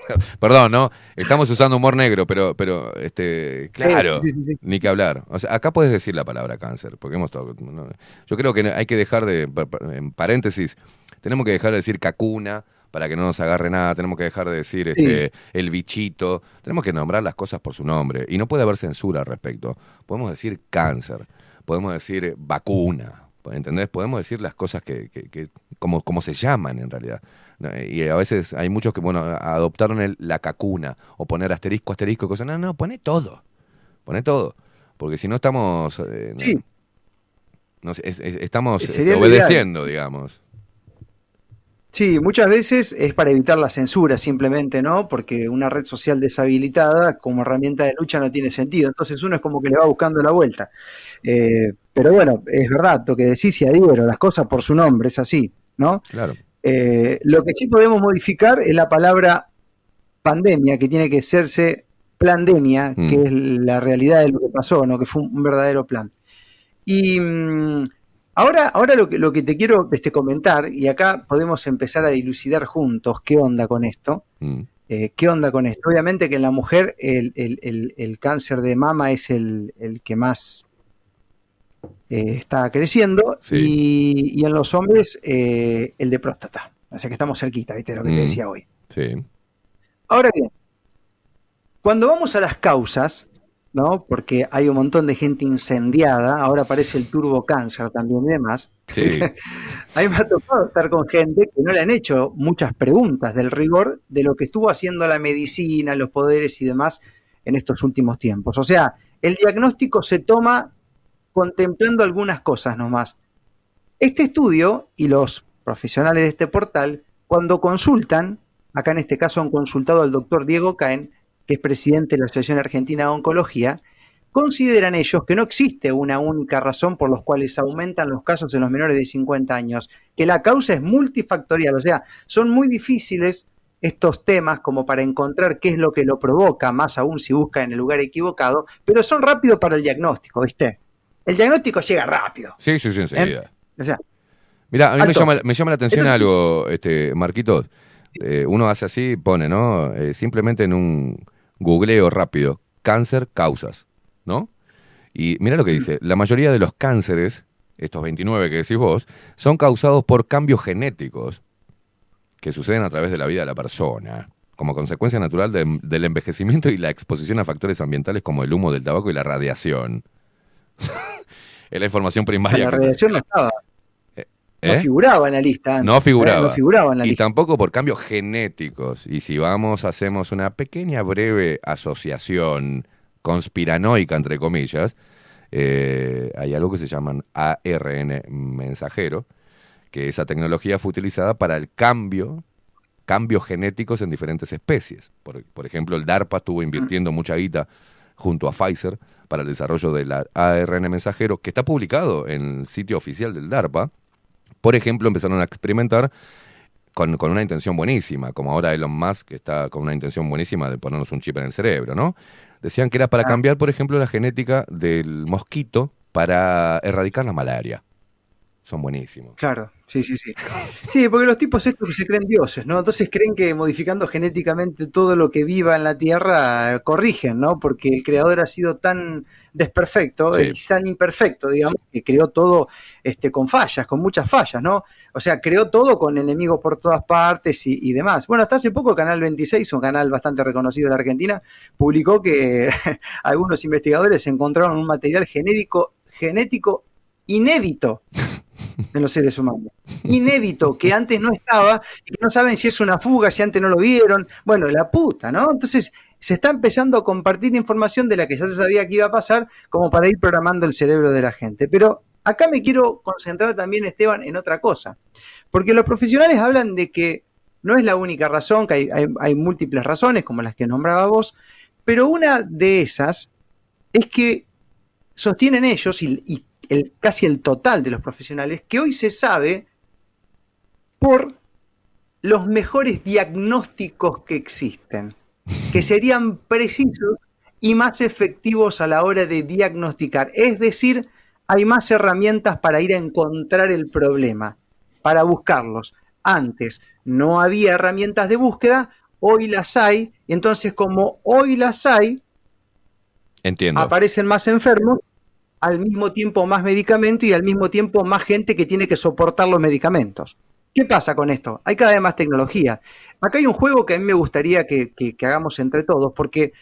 Perdón, ¿no? Estamos usando humor negro, pero, pero, este, claro, Sí, sí, sí. ni que hablar. O sea, acá puedes decir la palabra cáncer, porque hemos to- no, yo creo que hay que dejar de, en paréntesis, tenemos que dejar de decir cacuna para que no nos agarre nada, tenemos que dejar de decir este, el bichito, tenemos que nombrar las cosas por su nombre, y no puede haber censura al respecto. Podemos decir cáncer, podemos decir vacuna, ¿entendés? Podemos decir las cosas que, que- que- como, como se llaman en realidad. Y a veces hay muchos que, bueno, adoptaron el, la cacuna, o poner asterisco, asterisco, cosas. No, no, pone todo. Pone todo. Porque si no estamos. eh, Sí. no sé, es- es- estamos eh, obedeciendo, digamos. Sí, muchas veces es para evitar la censura simplemente, ¿no? Porque una red social deshabilitada como herramienta de lucha no tiene sentido. Entonces uno es como que le va buscando la vuelta. Eh, pero bueno, es verdad, lo que decís y adhiero, las cosas por su nombre, es así, ¿no? Claro. Eh, lo que sí podemos modificar es la palabra pandemia, que tiene que serse plandemia, Mm. que es la realidad de lo que pasó, ¿no? Que fue un, un verdadero plan. Y mm, ahora, ahora lo, que, lo que te quiero este, comentar, y acá podemos empezar a dilucidar juntos qué onda con esto. Mm. Eh, ¿Qué onda con esto? Obviamente que en la mujer el, el- el- el cáncer de mama es el, el que más eh, está creciendo y, y en los hombres eh, el de próstata. O sea que estamos cerquita, ¿viste? Lo que te Mm. decía hoy. Sí. Ahora bien, cuando vamos a las causas, ¿no? Porque hay un montón de gente incendiada, ahora aparece el turbo cáncer también y demás. Sí. A mí me ha tocado estar con gente que no le han hecho muchas preguntas del rigor de lo que estuvo haciendo la medicina, los poderes y demás en estos últimos tiempos. O sea, el diagnóstico se toma contemplando algunas cosas nomás. Este estudio y los profesionales de este portal, cuando consultan, acá en este caso han consultado al doctor Diego Caen, que es presidente de la Asociación Argentina de Oncología, consideran ellos que no existe una única razón por la cual aumentan los casos en los menores de 50 años, que la causa es multifactorial, o sea, son muy difíciles estos temas como para encontrar qué es lo que lo provoca, más aún si busca en el lugar equivocado, pero son rápidos para el diagnóstico, ¿viste? El diagnóstico llega rápido. Sí, sí, sí, enseguida. O sea, Mira, a mí me llama, me llama la atención Esto- algo, este, Marquitos. Eh, uno hace así, pone, ¿no? Eh, simplemente en un googleo rápido, cáncer, causas, ¿no? Y mira lo que dice, la mayoría de los cánceres, estos 29 que decís vos, son causados por cambios genéticos que suceden a través de la vida de la persona, como consecuencia natural de- del envejecimiento y la exposición a factores ambientales como el humo del tabaco y la radiación. es la información primaria. la radiación no estaba. No ¿Eh? figuraba en la lista. antes, No figuraba. ¿eh? No figuraba en la y lista. tampoco por cambios genéticos. Y si vamos, hacemos una pequeña, breve asociación conspiranoica, entre comillas, eh, hay algo que se llaman ARN mensajero, que esa tecnología fue utilizada para el cambio, cambios genéticos en diferentes especies. Por, por ejemplo, el DARPA estuvo invirtiendo mucha guita junto a Pfizer para el desarrollo del ARN mensajero, que está publicado en el sitio oficial del DARPA. Por ejemplo, empezaron a experimentar con, con una intención buenísima, como ahora Elon Musk, que está con una intención buenísima de ponernos un chip en el cerebro, ¿no? Decían que era para cambiar, por ejemplo, la genética del mosquito para erradicar la malaria. Son buenísimos. Claro, sí, sí, sí. Sí, porque los tipos estos que se creen dioses, ¿no? Entonces creen que modificando genéticamente todo lo que viva en la Tierra corrigen, ¿no? Porque el creador ha sido tan desperfecto Sí. y tan imperfecto, digamos, que creó todo este, con fallas, con muchas fallas, ¿no? O sea, creó todo con enemigos por todas partes y, y demás. Bueno, hasta hace poco Canal 26, un canal bastante reconocido de la Argentina, publicó que algunos investigadores encontraron un material genético, genético inédito en los seres humanos. Inédito, que antes no estaba que no saben si es una fuga, si antes no lo vieron. Bueno, la puta, ¿no? Entonces se está empezando a compartir información de la que ya se sabía que iba a pasar como para ir programando el cerebro de la gente. Pero acá me quiero concentrar también, Esteban, en otra cosa. Porque los profesionales hablan de que no es la única razón, que hay, hay- múltiples razones, como las que nombraba vos, pero una de esas es que sostienen ellos y el- casi el total de los profesionales que hoy se sabe por los mejores diagnósticos que existen, que serían precisos y más efectivos a la hora de diagnosticar. Es decir, hay más herramientas para ir a encontrar el problema, para buscarlos. Antes no había herramientas de búsqueda, hoy las hay, y entonces como hoy las hay, Entiendo. aparecen más enfermos, al mismo tiempo más medicamento y al mismo tiempo más gente que tiene que soportar los medicamentos. ¿Qué pasa con esto? Hay cada vez más tecnología. Acá hay un juego que a mí me gustaría que, que- que hagamos entre todos, porque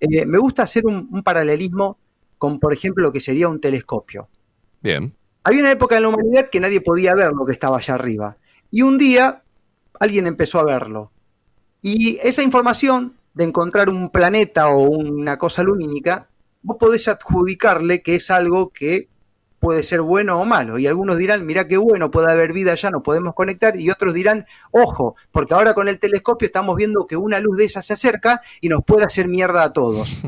eh, me gusta hacer un, un paralelismo con, por ejemplo, lo que sería un telescopio. Bien. Había una época en la humanidad que nadie podía ver lo que estaba allá arriba. Y un día alguien empezó a verlo. Y esa información de encontrar un planeta o una cosa lumínica, vos podés adjudicarle que es algo que puede ser bueno o malo. Y algunos dirán, mira qué bueno, puede haber vida allá, nos podemos conectar. Y otros dirán, ojo, porque ahora con el telescopio estamos viendo que una luz de esa se acerca y nos puede hacer mierda a todos.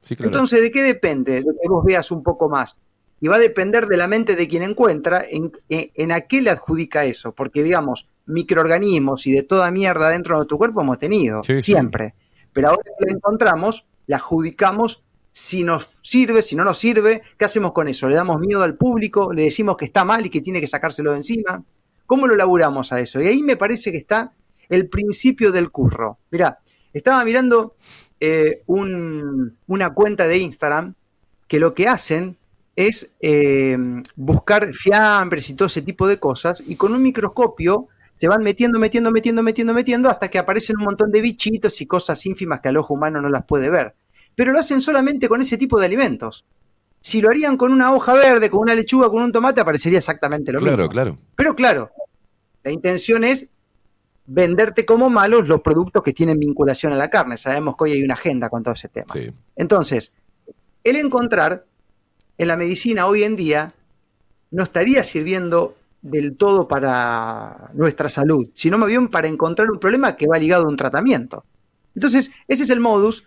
Sí, claro. Entonces, ¿de qué depende? De que vos veas un poco más. Y va a depender de la mente de quien encuentra en, en- a qué le adjudica eso. Porque, digamos, microorganismos y de toda mierda dentro de nuestro cuerpo hemos tenido, Sí, sí. siempre. Pero ahora que la encontramos, la adjudicamos si nos sirve, si no nos sirve. ¿Qué hacemos con eso? ¿Le damos miedo al público? ¿Le decimos que está mal y que tiene que sacárselo de encima? ¿Cómo lo laburamos a eso? Y ahí me parece que está el principio del curro. Mirá, estaba mirando eh, un- una cuenta de Instagram que lo que hacen es eh, buscar fiambres y todo ese tipo de cosas y con un microscopio se van metiendo, metiendo, metiendo, metiendo, metiendo hasta que aparecen un montón de bichitos y cosas ínfimas que al ojo humano no las puede ver. Pero lo hacen solamente con ese tipo de alimentos. Si lo harían con una hoja verde, con una lechuga, con un tomate, aparecería exactamente lo Claro, mismo. claro. Pero claro, la intención es venderte como malos los productos que tienen vinculación a la carne. Sabemos que hoy hay una agenda con todo ese tema. Sí. Entonces, el encontrar en la medicina hoy en día no estaría sirviendo del todo para nuestra salud, sino más bien para encontrar un problema que va ligado a un tratamiento. Entonces, ese es el modus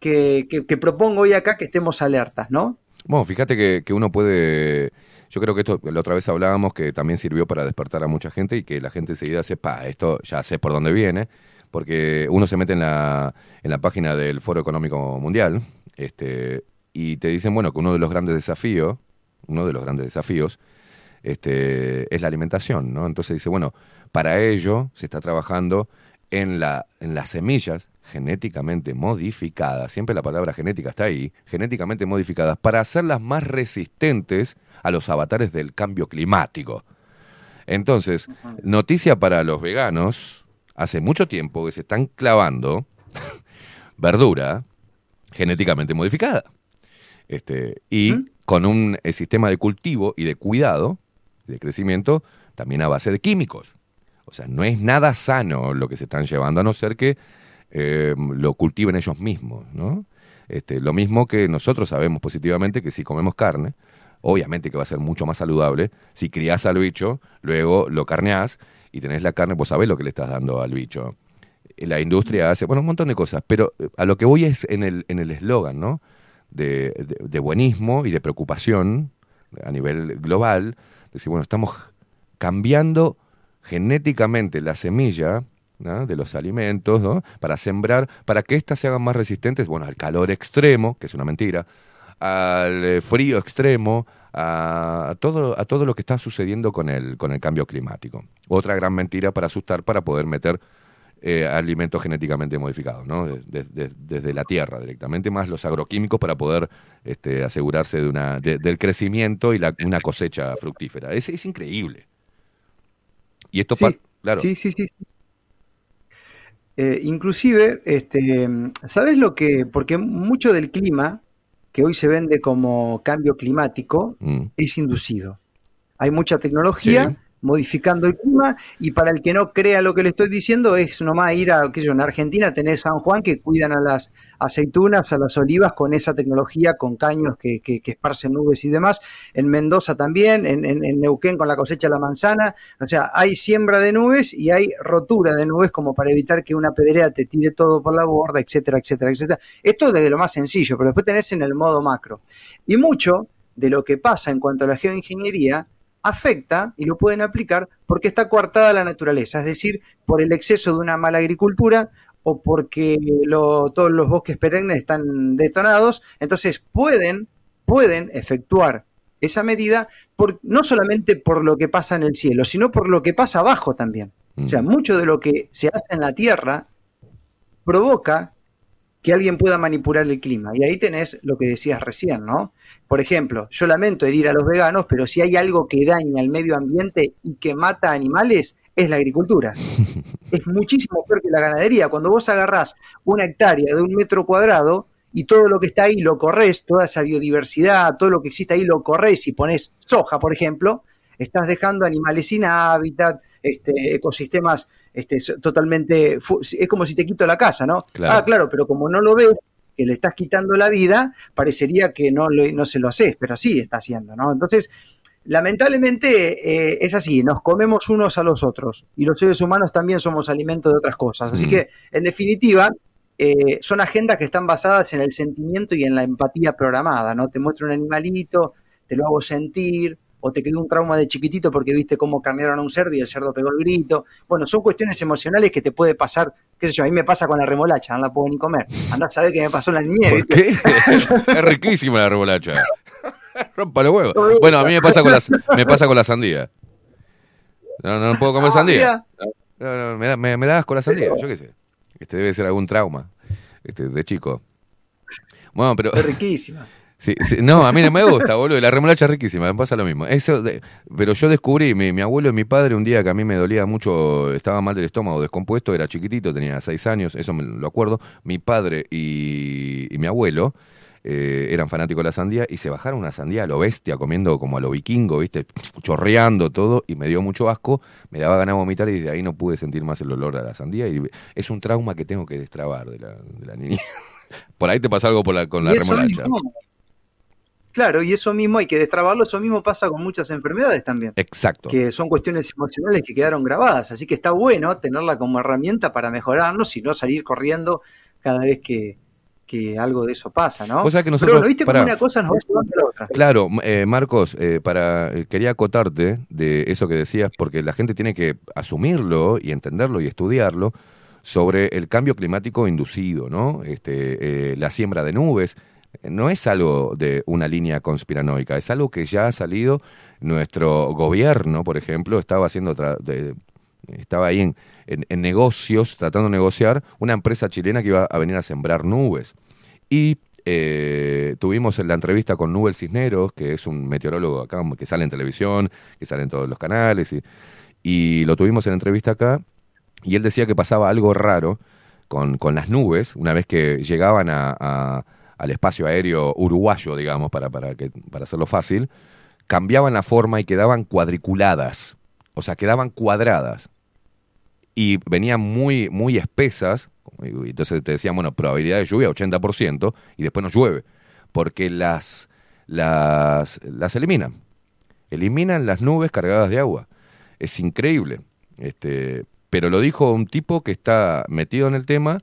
que, propongo hoy acá, que estemos alertas, ¿no? Bueno, fíjate que, que uno puede. Yo creo que esto, la otra vez hablábamos que también sirvió para despertar a mucha gente y que la gente enseguida sepa, esto ya sé por dónde viene, porque uno se mete en la, en la página del Foro Económico Mundial este, y te dicen, bueno, que uno de los grandes desafíos, uno de los grandes desafíos, este, es la alimentación, ¿no? Entonces dice, bueno, para ello se está trabajando en, la, en las semillas genéticamente modificadas, siempre la palabra genética está ahí, genéticamente modificadas, para hacerlas más resistentes a los avatares del cambio climático. Entonces, noticia para los veganos, hace mucho tiempo que se están clavando verdura genéticamente modificada. Este, y con un eh, sistema de cultivo y de cuidado, de crecimiento, también a base de químicos. O sea, no es nada sano lo que se están llevando, a no ser que eh, lo cultiven ellos mismos, ¿no? Este, lo mismo que nosotros sabemos positivamente que si comemos carne, obviamente que va a ser mucho más saludable. Si criás al bicho, luego lo carneás y tenés la carne, vos sabés lo que le estás dando al bicho. La industria hace, bueno, un montón de cosas, pero eh, a lo que voy es en el en el eslogan, ¿no? De- de buenismo y de preocupación a nivel global. Decir, bueno, estamos cambiando genéticamente la semilla ¿no? de los alimentos ¿no? para sembrar, para que éstas se hagan más resistentes, bueno, al calor extremo, que es una mentira, al eh, frío extremo, a, a todo, a todo lo que está sucediendo con el, con el cambio climático. Otra gran mentira para asustar, para poder meter eh, alimentos genéticamente modificados, ¿no? De- de- de- desde la tierra directamente, más los agroquímicos para poder este, asegurarse de una, de- del crecimiento y la, una cosecha fructífera. Es, es increíble. Y esto, Sí, pa- claro, Sí, sí, sí. sí. Eh, inclusive, este, ¿sabes lo que? Porque mucho del clima que hoy se vende como cambio climático Mm. es inducido. Hay mucha tecnología Sí. Modificando el clima y para el que no crea lo que le estoy diciendo es nomás ir a, qué sé yo, en Argentina tenés San Juan que cuidan a las aceitunas, a las olivas con esa tecnología, con caños que, que- esparcen nubes y demás. En Mendoza también, en, en- en Neuquén con la cosecha de la manzana. O sea, hay siembra de nubes y hay rotura de nubes como para evitar que una pedrea te tire todo por la borda, etcétera, etcétera, etcétera. Esto desde lo más sencillo, pero después tenés en el modo macro. Y mucho de lo que pasa en cuanto a la geoingeniería afecta y lo pueden aplicar porque está coartada la naturaleza, es decir, por el exceso de una mala agricultura o porque lo- todos los bosques perennes están detonados, entonces pueden, pueden efectuar esa medida por, no solamente por lo que pasa en el cielo, sino por lo que pasa abajo también. O sea, mucho de lo que se hace en la Tierra provoca que alguien pueda manipular el clima. Y ahí tenés lo que decías recién, ¿no? Por ejemplo, yo lamento herir a los veganos, pero si hay algo que daña al medio ambiente y que mata animales, es la agricultura. es muchísimo peor que la ganadería. Cuando vos agarrás una hectárea de un metro cuadrado y todo lo que está ahí lo corres, toda esa biodiversidad, todo lo que existe ahí lo corres y pones soja, por ejemplo, estás dejando animales sin hábitat, este, ecosistemas este, totalmente... Es como si te quito la casa, ¿no? Claro. Ah, claro, pero como no lo ves, que le estás quitando la vida, parecería que no, lo- no se lo haces, pero sí está haciendo, ¿no? Entonces, lamentablemente eh, es así, nos comemos unos a los otros y los seres humanos también somos alimento de otras cosas. Así Mm. que, en definitiva, eh, son agendas que están basadas en el sentimiento y en la empatía programada, ¿no? Te muestro un animalito, te lo hago sentir, o te quedó un trauma de chiquitito porque viste cómo cambiaron a un cerdo y el cerdo pegó el grito. Bueno, son cuestiones emocionales que te puede pasar, qué sé yo, a mí me pasa con la remolacha, no la puedo ni comer. Andá a saber qué me pasó en la niñez. ¿Por qué? es riquísima la remolacha. Rompa los huevos. Bueno, a mí me pasa con la, me pasa con la sandía. No, no, no puedo comer Ah, sandía. No, no, me, da, me, me da asco la sandía, yo qué sé. Este debe ser algún trauma este, de chico. Bueno, pero. Es riquísima. Sí, sí, no, a mí no me gusta, boludo. La remolacha es riquísima, me pasa lo mismo. Eso de- pero yo descubrí, mi, mi abuelo y mi padre, un día que a mí me dolía mucho, estaba mal del estómago, descompuesto, era chiquitito, tenía seis años, eso me lo acuerdo. Mi padre y, y mi abuelo eh, eran fanáticos de la sandía y se bajaron una sandía a lo bestia, comiendo como a lo vikingo, ¿viste? Chorreando todo, y me dio mucho asco, me daba ganas de vomitar y desde ahí no pude sentir más el olor a la sandía. Y es un trauma que tengo que destrabar de la, de la niñez. Por ahí te pasa algo por la- con la remolacha. Claro, y eso mismo hay que destrabarlo, eso mismo pasa con muchas enfermedades también. Exacto. que son cuestiones emocionales que quedaron grabadas. Así que está bueno tenerla como herramienta para mejorarnos y no salir corriendo cada vez que, que algo de eso pasa, ¿no? Vos sabés que Pero nosotros- bueno, viste pará. cómo una cosa nos va llevando a la otra. Claro, eh, Marcos, eh, para eh, quería acotarte de eso que decías, porque la gente tiene que asumirlo y entenderlo y estudiarlo sobre el cambio climático inducido, ¿no? Este, eh, la siembra de nubes. No es algo de una línea conspiranoica, es algo que ya ha salido. Nuestro gobierno, por ejemplo, estaba haciendo estaba ahí en, en- negocios, tratando de negociar una empresa chilena que iba a venir a sembrar nubes. Y eh, tuvimos la entrevista con Nubel Cisneros, que es un meteorólogo acá, que sale en televisión, que sale en todos los canales, y, y lo tuvimos en entrevista acá, y él decía que pasaba algo raro con, con las nubes, una vez que llegaban a- al espacio aéreo uruguayo, digamos, para, para, que, para hacerlo fácil, cambiaban la forma y quedaban cuadriculadas, o sea, quedaban cuadradas y venían muy, muy espesas. Entonces te decían, bueno, probabilidad de lluvia 80%, y después no llueve, porque las, las, las eliminan. Eliminan las nubes cargadas de agua. Es increíble. Este, pero lo dijo un tipo que está metido en el tema,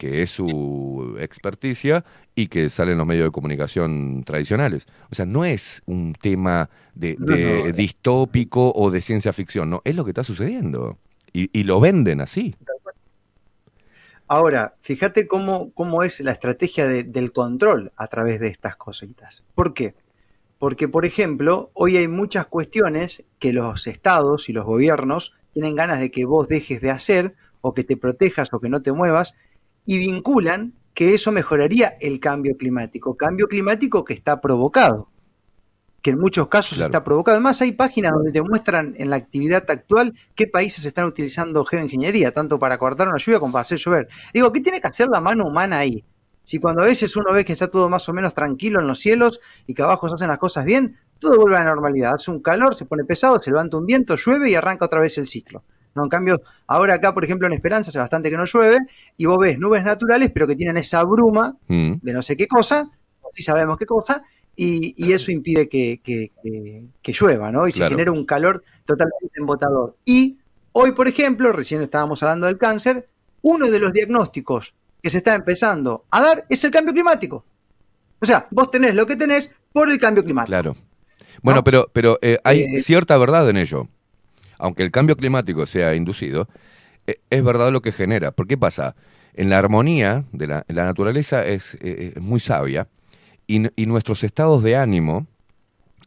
que es su experticia y que sale en los medios de comunicación tradicionales. O sea, no es un tema de, No, no. distópico o de ciencia ficción, no, es lo que está sucediendo. Y, y lo venden así. Ahora, fíjate cómo, cómo es la estrategia de- del control a través de estas cositas. ¿Por qué? Porque, por ejemplo, hoy hay muchas cuestiones que los estados y los gobiernos tienen ganas de que vos dejes de hacer o que te protejas o que no te muevas y vinculan que eso mejoraría el cambio climático. Cambio climático que está provocado, que en muchos casos Claro. está provocado. Además, hay páginas donde te muestran en la actividad actual qué países están utilizando geoingeniería, tanto para cortar una lluvia como para hacer llover. Digo, ¿qué tiene que hacer la mano humana ahí? Si cuando a veces uno ve que está todo más o menos tranquilo en los cielos y que abajo se hacen las cosas bien, todo vuelve a la normalidad. Hace un calor, se pone pesado, se levanta un viento, llueve y arranca otra vez el ciclo. ¿No? En cambio, ahora acá, por ejemplo, en Esperanza hace bastante que no llueve y vos ves nubes naturales, pero que tienen esa bruma Mm. de no sé qué cosa, sí sabemos qué cosa, y, y eso impide que, que- que- que llueva, ¿no? Y se genera un calor totalmente embotador. Y hoy, por ejemplo, recién estábamos hablando del cáncer, uno de los diagnósticos que se está empezando a dar es el cambio climático. O sea, vos tenés lo que tenés por el cambio climático. Claro. Bueno, pero, pero eh, hay Eh, cierta verdad en ello. Aunque el cambio climático sea inducido, eh, es verdad lo que genera. ¿Por qué pasa? En la armonía de la, la naturaleza es, eh, es muy sabia y, nuestros estados de ánimo,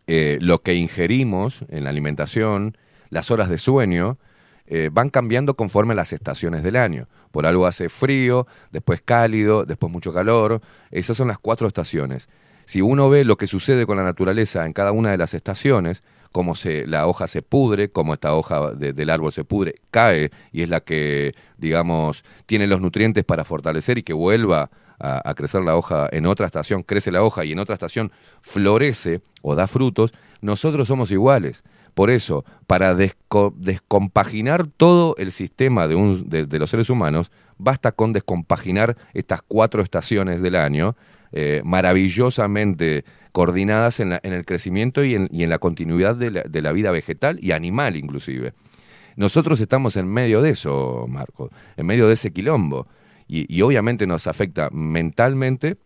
eh, lo que ingerimos en la alimentación, las horas de sueño, eh, van cambiando conforme a las estaciones del año. Por algo hace frío, después cálido, después mucho calor. Esas son las cuatro estaciones. Si uno ve lo que sucede con la naturaleza en cada una de las estaciones, cómo se, la hoja se pudre, cómo esta hoja de- del árbol se pudre, cae y es la que, digamos, tiene los nutrientes para fortalecer y que vuelva a, crecer la hoja en otra estación, crece la hoja y en otra estación florece o da frutos, nosotros somos iguales. Por eso, para desco- descompaginar todo el sistema de, un- de- de los seres humanos, basta con descompaginar estas cuatro estaciones del año, eh, maravillosamente coordinadas en, la- en el crecimiento y en, y en la continuidad de la, de la vida vegetal y animal inclusive. Nosotros estamos en medio de eso, Marco, en medio de ese quilombo. Y, obviamente nos afecta mentalmente,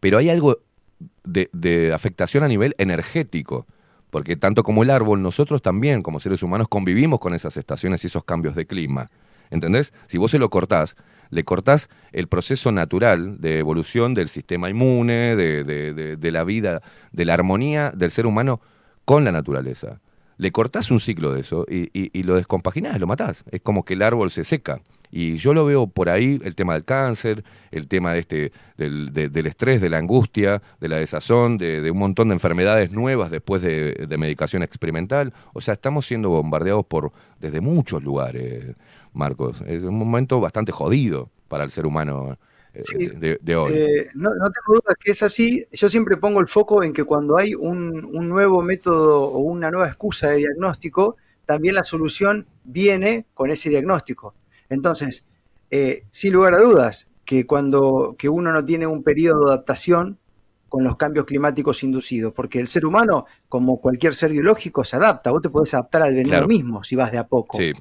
pero hay algo de, de afectación a nivel energético. Porque tanto como el árbol, nosotros también, como seres humanos, convivimos con esas estaciones y esos cambios de clima. ¿Entendés? Si vos se lo cortás, le cortás el proceso natural de evolución del sistema inmune, de, de- de- de la vida, de la armonía del ser humano con la naturaleza. Le cortás un ciclo de eso y, y- lo descompaginás, lo matás. Es como que el árbol se seca. Y yo lo veo por ahí, el tema del cáncer, el tema de este, del, de- del estrés, de la angustia, de la desazón, de, de un montón de enfermedades nuevas después de, de medicación experimental. O sea, estamos siendo bombardeados por desde muchos lugares, Marcos. Es un momento bastante jodido para el ser humano eh, de, de hoy. Eh, no, no tengo duda que es así. Yo siempre pongo el foco en que cuando hay un, un nuevo método o una nueva excusa de diagnóstico, también la solución viene con ese diagnóstico. Entonces, eh, sin lugar a dudas, que cuando que uno no tiene un periodo de adaptación con los cambios climáticos inducidos, porque el ser humano, como cualquier ser biológico, se adapta. Vos te podés adaptar al veneno Claro. mismo si vas de a poco Sí.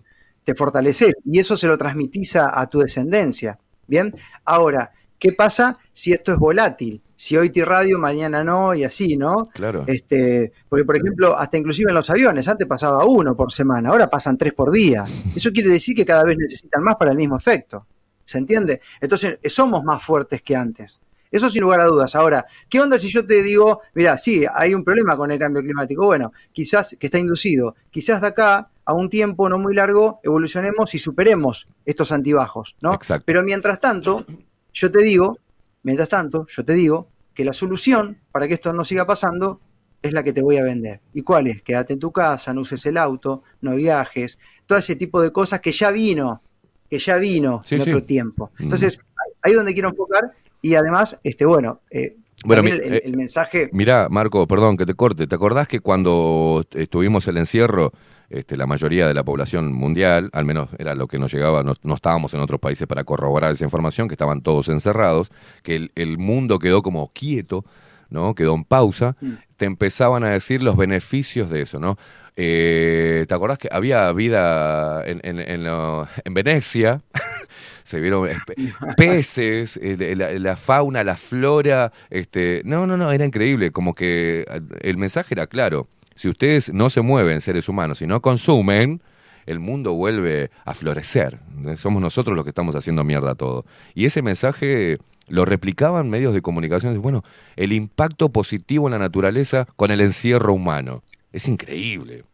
Te fortaleces y eso se lo transmitís a, a tu descendencia. Bien, ahora, ¿qué pasa si esto es volátil? Si hoy te radio, mañana no, y así, ¿no? Claro. Este, porque, por ejemplo, hasta inclusive en los aviones, antes pasaba uno por semana, ahora pasan tres por día. Eso quiere decir que cada vez necesitan más para el mismo efecto. ¿Se entiende? Entonces, eh, somos más fuertes que antes. Eso sin lugar a dudas. Ahora, ¿qué onda si yo te digo, mira, sí, hay un problema con el cambio climático? Bueno, quizás que está inducido, quizás de acá a un tiempo no muy largo evolucionemos y superemos estos antibajos, ¿no? Exacto. Pero mientras tanto, yo te digo, mientras tanto, yo te digo que la solución para que esto no siga pasando es la que te voy a vender. ¿Y cuál es? Quédate en tu casa, no uses el auto, no viajes, todo ese tipo de cosas que ya vino, que ya vino Sí, en sí. otro tiempo. Mm. Entonces, ahí es donde quiero enfocar y además, este, bueno, eh, Bueno, también mi- el, eh, el mensaje... Mirá, Marco, perdón que te corte. ¿Te acordás que cuando estuvimos el encierro, este, la mayoría de la población mundial, al menos era lo que nos llegaba, no, no estábamos en otros países para corroborar esa información, que estaban todos encerrados, que el, el mundo quedó como quieto, ¿no? Quedó en pausa. Te empezaban a decir los beneficios de eso, ¿no? Eh, ¿Te acordás que había vida en, en, en lo- en Venecia? se vieron pe- peces, eh, la, la fauna, la flora, este, no, no, no, era increíble, como que eh, el mensaje era claro, si ustedes no se mueven, seres humanos, y no consumen, el mundo vuelve a florecer, somos nosotros los que estamos haciendo mierda todo. Y ese mensaje lo replicaban medios de comunicación, bueno, el impacto positivo en la naturaleza con el encierro humano, es increíble,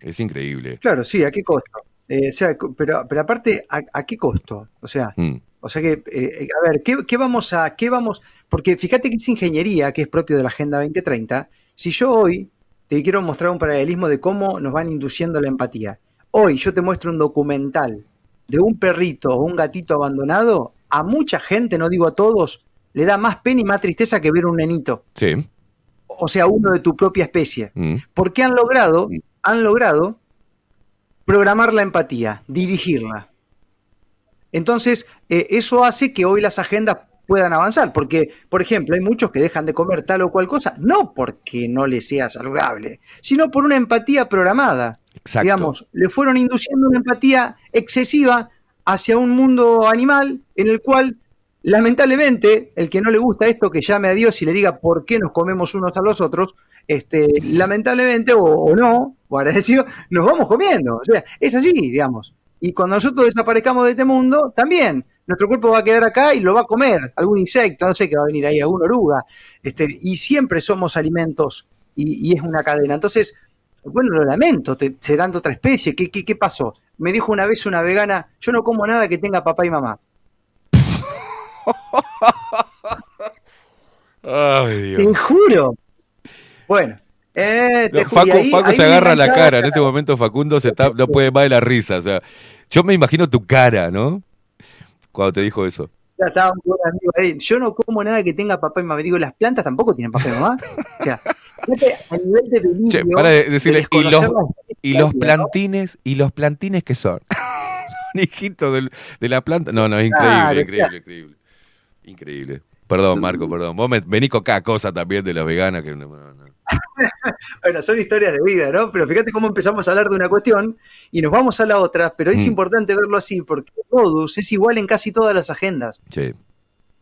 es increíble. Claro, sí, ¿a qué costo? Eh, o sea, pero, pero aparte, ¿a, a qué costo? O sea, Mm. o sea que, eh, eh, a ver, ¿qué, qué vamos a, qué vamos? Porque fíjate que es ingeniería, que es propio de la Agenda 2030. Si yo hoy te quiero mostrar un paralelismo de cómo nos van induciendo la empatía. Hoy yo te muestro un documental de un perrito o un gatito abandonado, a mucha gente, no digo a todos, le da más pena y más tristeza que ver un nenito. Sí. O sea, uno de tu propia especie. Mm. Porque han logrado, han logrado programar la empatía, dirigirla. Entonces, eh, eso hace que hoy las agendas puedan avanzar, porque, por ejemplo, hay muchos que dejan de comer tal o cual cosa, no porque no les sea saludable, sino por una empatía programada. Exacto. Digamos, le fueron induciendo una empatía excesiva hacia un mundo animal en el cual, lamentablemente, el que no le gusta esto, que llame a Dios y le diga por qué nos comemos unos a los otros, este, lamentablemente, o, o no, o agradecido, nos vamos comiendo. O sea, es así, digamos. Y cuando nosotros desaparezcamos de este mundo, también nuestro cuerpo va a quedar acá y lo va a comer, algún insecto, no sé, que va a venir ahí, alguna oruga. Este, y siempre somos alimentos y, y es una cadena. Entonces, bueno, lo lamento, te, serán de otra especie. ¿Qué, qué, qué pasó? Me dijo una vez una vegana, yo no como nada que tenga papá y mamá. Ay, Te juro. Bueno, eh, te No, Facu, ahí- Facu ahí se agarra la cara. En este momento Facundo se está, no puede más de la risa. O sea, yo me imagino tu cara, ¿no? Cuando te dijo eso. Ya estaba un buen amigo ahí. Yo no como nada que tenga papá y mamá. Digo, las plantas tampoco tienen papá y mamá. O sea, a nivel de delirio, Che, para de decirle, y los, la y los plantines, y los plantines que son. son hijitos del- de la planta. No, no, es increíble, Claro, increíble, claro. increíble. Increíble. Perdón, Marco, perdón. Vos me, venís con cada cosa también de las veganas que no, no, no. Bueno, son historias de vida, ¿no? Pero fíjate cómo empezamos a hablar de una cuestión y nos vamos a la otra, pero es Mm. importante verlo así porque el modus es igual en casi todas las agendas. Sí.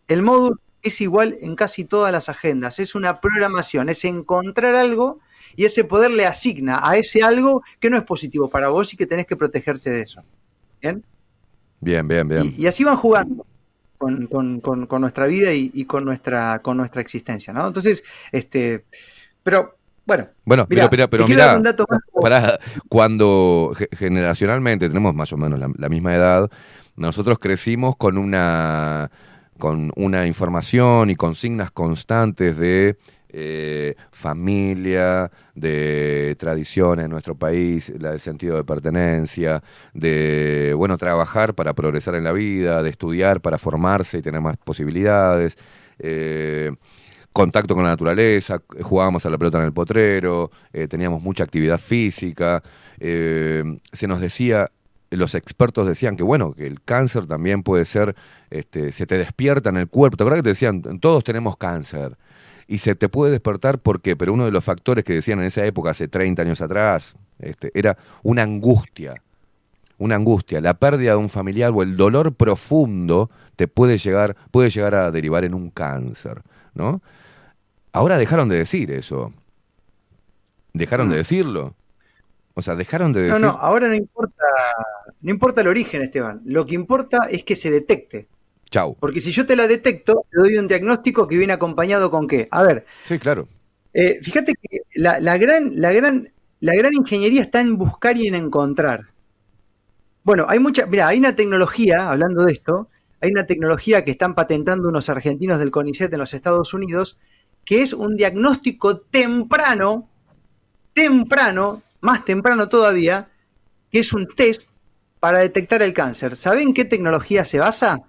El modus es igual en casi todas las agendas. Es una programación, es encontrar algo y ese poder le asigna a ese algo que no es positivo para vos y que tenés que protegerse de eso. ¿Bien? Bien, bien, bien. Y así van jugando con, con- con- con nuestra vida y, y con nuestra con nuestra existencia, ¿no? Entonces, este, pero bueno. Bueno, mirá, pero, pero, pero mirá, más. pará, cuando ge- generacionalmente tenemos más o menos la, la misma edad, nosotros crecimos con una con una información y consignas constantes de eh, familia, de tradiciones en nuestro país, la del sentido de pertenencia, de bueno trabajar para progresar en la vida, de estudiar para formarse y tener más posibilidades. eh, contacto con la naturaleza, jugábamos a la pelota en el potrero, eh, teníamos mucha actividad física, eh, se nos decía, los expertos decían que bueno, que el cáncer también puede ser, este, se te despierta en el cuerpo, ¿te acuerdas que te decían, todos tenemos cáncer? Y se te puede despertar porque, pero uno de los factores que decían en esa época, hace 30 años atrás, este, era una angustia, una angustia, la pérdida de un familiar o el dolor profundo te puede llegar, puede llegar a derivar en un cáncer, ¿no? Ahora dejaron de decir eso. Dejaron de decirlo. O sea, dejaron de Mm. No, decir. no, ahora no importa, no importa el origen, Esteban. Lo que importa es que se detecte. Chau. Porque si yo te la detecto, te doy un diagnóstico que viene acompañado con qué. A ver, Sí, claro. eh, fíjate que la, la gran, la, gran, la gran ingeniería está en buscar y en encontrar. Bueno, hay mucha, mira, hay una tecnología, hablando de esto, hay una tecnología que están patentando unos argentinos del CONICET en los Estados Unidos, que es un diagnóstico temprano, temprano, más temprano todavía, que es un test para detectar el cáncer. ¿Saben qué tecnología se basa?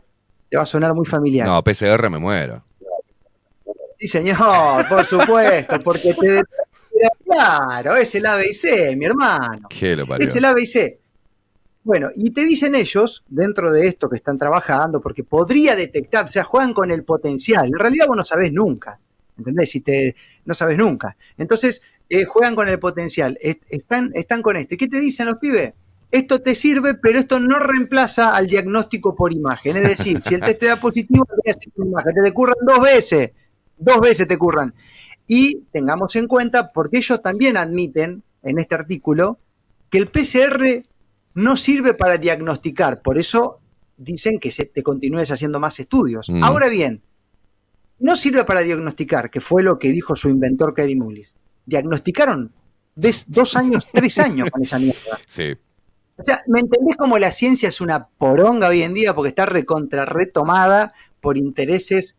Te va a sonar muy familiar. No, PCR me muero. Sí, señor, por supuesto, porque te claro, es el A, B y C, mi hermano. ¿Qué lo parió? Es el A, B y C. Bueno, y te dicen ellos, dentro de esto que están trabajando, porque podría detectar, o sea, juegan con el potencial. En realidad vos no sabés nunca, ¿entendés? Si te, no sabes nunca. Entonces, eh, juegan con el potencial, est- están, están con esto. ¿Y qué te dicen los pibes? Esto te sirve, pero esto no reemplaza al diagnóstico por imagen. Es decir, si el test te da positivo, una imagen. Te, te curran dos veces, dos veces te curran. Y tengamos en cuenta, porque ellos también admiten en este artículo, que el PCR no sirve para diagnosticar, por eso dicen que se te continúes haciendo más estudios. Mm. Ahora bien, no sirve para diagnosticar, que fue lo que dijo su inventor Kerry Mullis. Diagnosticaron des- dos años, tres años con esa mierda. Sí. O sea, ¿me entendés cómo la ciencia es una poronga hoy en día porque está recontra retomada por intereses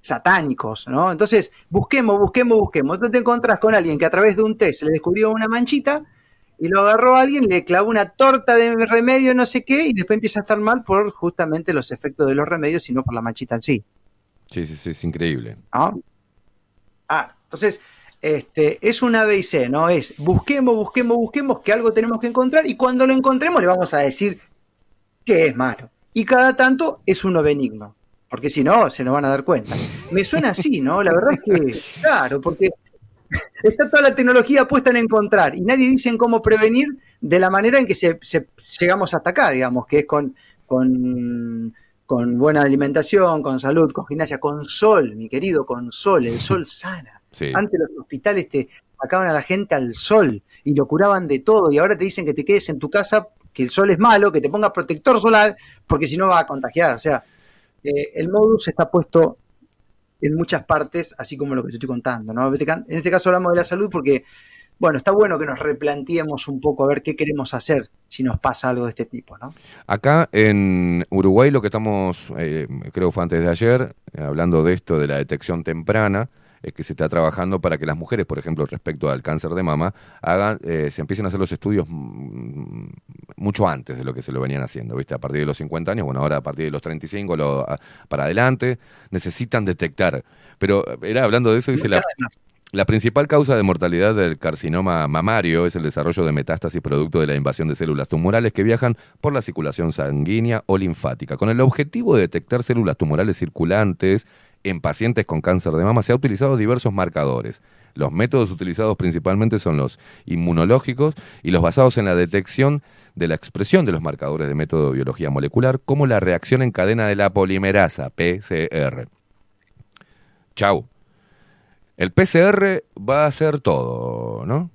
satánicos, ¿no? Entonces, busquemos, busquemos, busquemos. Entonces te encontrás con alguien que a través de un test le descubrió una manchita y lo agarró a alguien, le clavó una torta de remedio, no sé qué, y después empieza a estar mal por justamente los efectos de los remedios y no por la manchita en sí. Sí, sí, sí, es increíble. ¿no? Ah, entonces, este, es una B y C, ¿no? Es busquemos, busquemos, busquemos que algo tenemos que encontrar y cuando lo encontremos le vamos a decir que es malo. Y cada tanto es uno benigno, porque si no, se nos van a dar cuenta. Me suena así, ¿no? La verdad es que, claro, porque está toda la tecnología puesta en encontrar y nadie dice en cómo prevenir de la manera en que se- llegamos hasta acá, digamos, que es con, con, con buena alimentación, con salud, con gimnasia, con sol, mi querido, con sol, el sol sana. Sí. Antes los hospitales te sacaban a la gente al sol y lo curaban de todo y ahora te dicen que te quedes en tu casa, que el sol es malo, que te pongas protector solar, porque si no vas a contagiar. O sea, eh, el modus está puesto en muchas partes, así como lo que te estoy contando. ¿no? En este caso hablamos de la salud porque, bueno, está bueno que nos replanteemos un poco a ver qué queremos hacer si nos pasa algo de este tipo. ¿no? Acá en Uruguay lo que estamos, eh, creo que fue antes de ayer, eh, hablando de esto, de la detección temprana, es que se está trabajando para que las mujeres, por ejemplo, respecto al cáncer de mama, hagan, eh, se empiecen a hacer los estudios mm, mucho antes de lo que se lo venían haciendo, ¿viste? A partir de los 50 años, bueno, ahora a partir de los 35 lo- a- para adelante, necesitan detectar. Pero eh, era hablando de eso, dice la, La principal causa de mortalidad del carcinoma mamario es el desarrollo de metástasis producto de la invasión de células tumorales que viajan por la circulación sanguínea o linfática. Con el objetivo de detectar células tumorales circulantes en pacientes con cáncer de mama se han utilizado diversos marcadores. Los métodos utilizados principalmente son los inmunológicos y los basados en la detección de la expresión de los marcadores de método de biología molecular, como la reacción en cadena de la polimerasa, PCR. Chau. El PCR va a hacer todo, ¿no?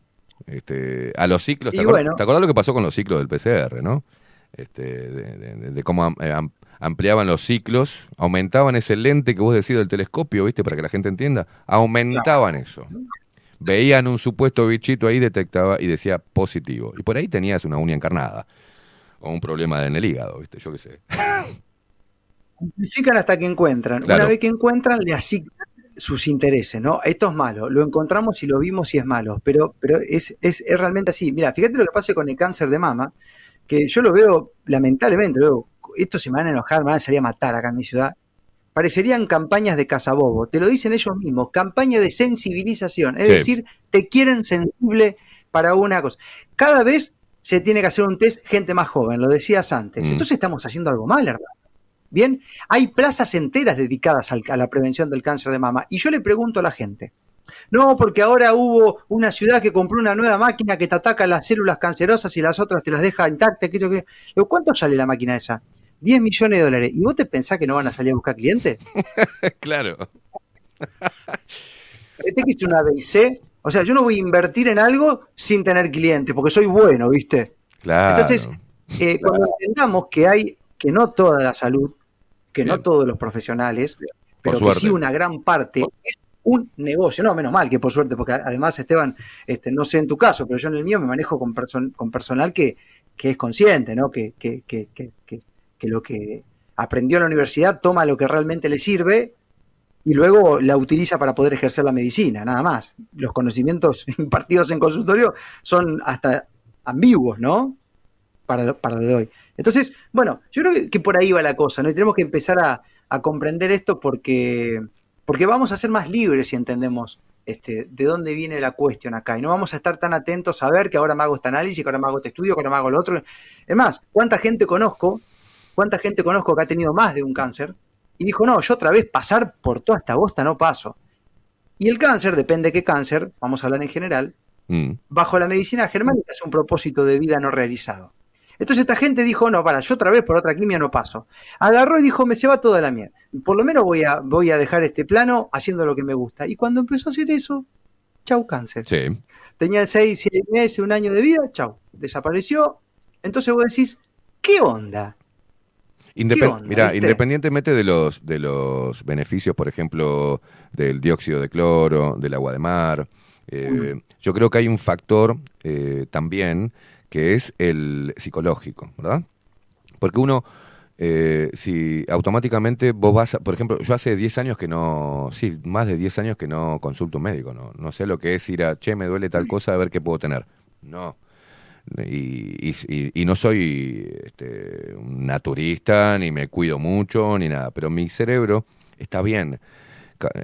Este, a los ciclos. ¿Te, bueno. te acordás lo que pasó con los ciclos del PCR, no? Este, de, de- de cómo am- am- ampliaban los ciclos, aumentaban ese lente que vos decís del telescopio, ¿viste? Para que la gente entienda. Aumentaban eso. Veían un supuesto bichito ahí, detectaba y decía positivo. Y por ahí tenías una uña encarnada. O un problema en el hígado, ¿viste? Yo qué sé. Amplifican hasta que encuentran. Claro. Una vez que encuentran, le asignan sus intereses, ¿no? Esto es malo, lo encontramos y lo vimos y es malo, pero, pero es, es, es realmente así. Mira, fíjate lo que pasa con el cáncer de mama, que yo lo veo, lamentablemente, lo veo, esto se me van a enojar, me van a salir a matar acá en mi ciudad. Parecerían campañas de cazabobo, te lo dicen ellos mismos, campaña de sensibilización, es Sí. decir, te quieren sensible para una cosa. Cada vez se tiene que hacer un test gente más joven, lo decías antes. Mm. Entonces estamos haciendo algo mal, hermano. Bien, hay plazas enteras dedicadas al- a la prevención del cáncer de mama. Y yo le pregunto a la gente, no, porque ahora hubo una ciudad que compró una nueva máquina que te ataca las células cancerosas y las otras te las deja intactas. que ¿Cuánto sale la máquina esa? 10 millones de dólares. ¿Y vos te pensás que no van a salir a buscar clientes? claro. Este que hice una B y C. O sea, yo no voy a invertir en algo sin tener clientes, porque soy bueno, ¿viste? Claro. Entonces, eh, cuando entendamos que hay, que no toda la salud, que no todos los profesionales, pero que suerte. sí una gran parte es un negocio. No, menos mal que por suerte, porque además, Esteban, este, no sé en tu caso, pero yo en el mío me manejo con, person- con personal que, que es consciente, ¿no? Que, que, que, que, que- que lo que aprendió en la universidad toma lo que realmente le sirve y luego la utiliza para poder ejercer la medicina, nada más. Los conocimientos impartidos en consultorio son hasta ambiguos, ¿no? Para, para lo de hoy. Entonces, bueno, yo creo que por ahí va la cosa, ¿no? Y tenemos que empezar a, a comprender esto porque, porque vamos a ser más libres si entendemos este, de dónde viene la cuestión acá. Y no vamos a estar tan atentos a ver que ahora me hago este análisis, que ahora me hago este estudio, que ahora me hago lo otro. Es más, ¿cuánta gente conozco? ¿Cuánta gente conozco que ha tenido más de un cáncer? Y dijo, no, yo otra vez pasar por toda esta bosta no paso. Y el cáncer, depende de qué cáncer, vamos a hablar en general, Mm. bajo la medicina germánica es un propósito de vida no realizado. Entonces esta gente dijo, no, para, yo otra vez por otra quimia no paso. Agarró y dijo, me se va toda la mierda. Por lo menos voy a, voy a dejar este plano haciendo lo que me gusta. Y cuando empezó a hacer eso, chau cáncer. Sí. Tenía 6, 7 meses, un año de vida, chau. Desapareció. Entonces vos decís, ¿qué onda? Independ- ¿Qué onda, mira, viste? independientemente de los, de los beneficios, por ejemplo, del dióxido de cloro, del agua de mar, eh, Mm. yo creo que hay un factor eh, también que es el psicológico, ¿verdad? Porque uno, eh, si automáticamente vos vas, a- por ejemplo, yo hace 10 años que no, sí, más de 10 años que no consulto un médico, no, no sé lo que es ir a, che, me duele tal cosa, a ver qué puedo tener. No. Y, y- y- y no soy este, un naturista, ni me cuido mucho, ni nada, pero mi cerebro está bien.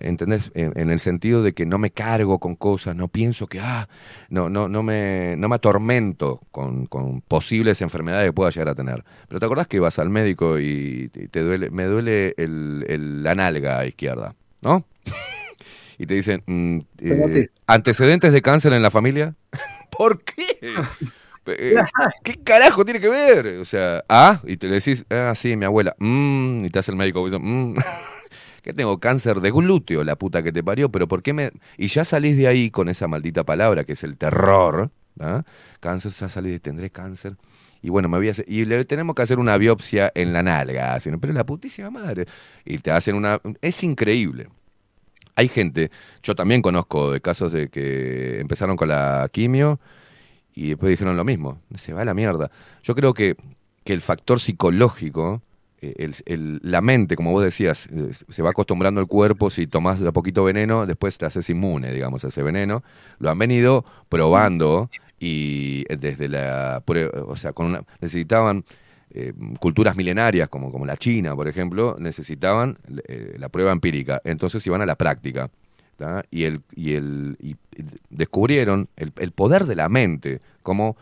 ¿Entendés? En, en el sentido de que no me cargo con cosas, no pienso que, ah, no, no, no, me, no me atormento con, con posibles enfermedades que pueda llegar a tener. Pero ¿te acordás que vas al médico y te duele, me duele el, el- la nalga izquierda, ¿no? y te dicen, mm, eh, ¿Cómo te- ¿antecedentes de cáncer en la familia? ¿Por qué? Eh, ¿Qué carajo tiene que ver? O sea, ah, y te le decís, ah, sí, mi abuela, mm, y te hace el médico, mm, que tengo cáncer de glúteo, la puta que te parió, pero ¿por qué me...? Y ya salís de ahí con esa maldita palabra que es el terror, ¿ah? Cáncer, ya salí de, tendré cáncer. Y bueno, me voy a hacer, y le tenemos que hacer una biopsia en la nalga, así, ¿no? pero la putísima madre. Y te hacen una... Es increíble. Hay gente, yo también conozco de casos de que empezaron con la quimio y después dijeron lo mismo, se va a la mierda. Yo creo que, que el factor psicológico, el- el- la mente, como vos decías, eh, se va acostumbrando el cuerpo, si tomás de a poquito veneno, después te haces inmune, digamos, a ese veneno. Lo han venido probando y eh, desde la... O sea, con una, necesitaban... eh, culturas milenarias como, como la China, por ejemplo, necesitaban eh, la prueba empírica, entonces iban a la práctica. y, el, y, el, y descubrieron el, el poder de la mente, cómo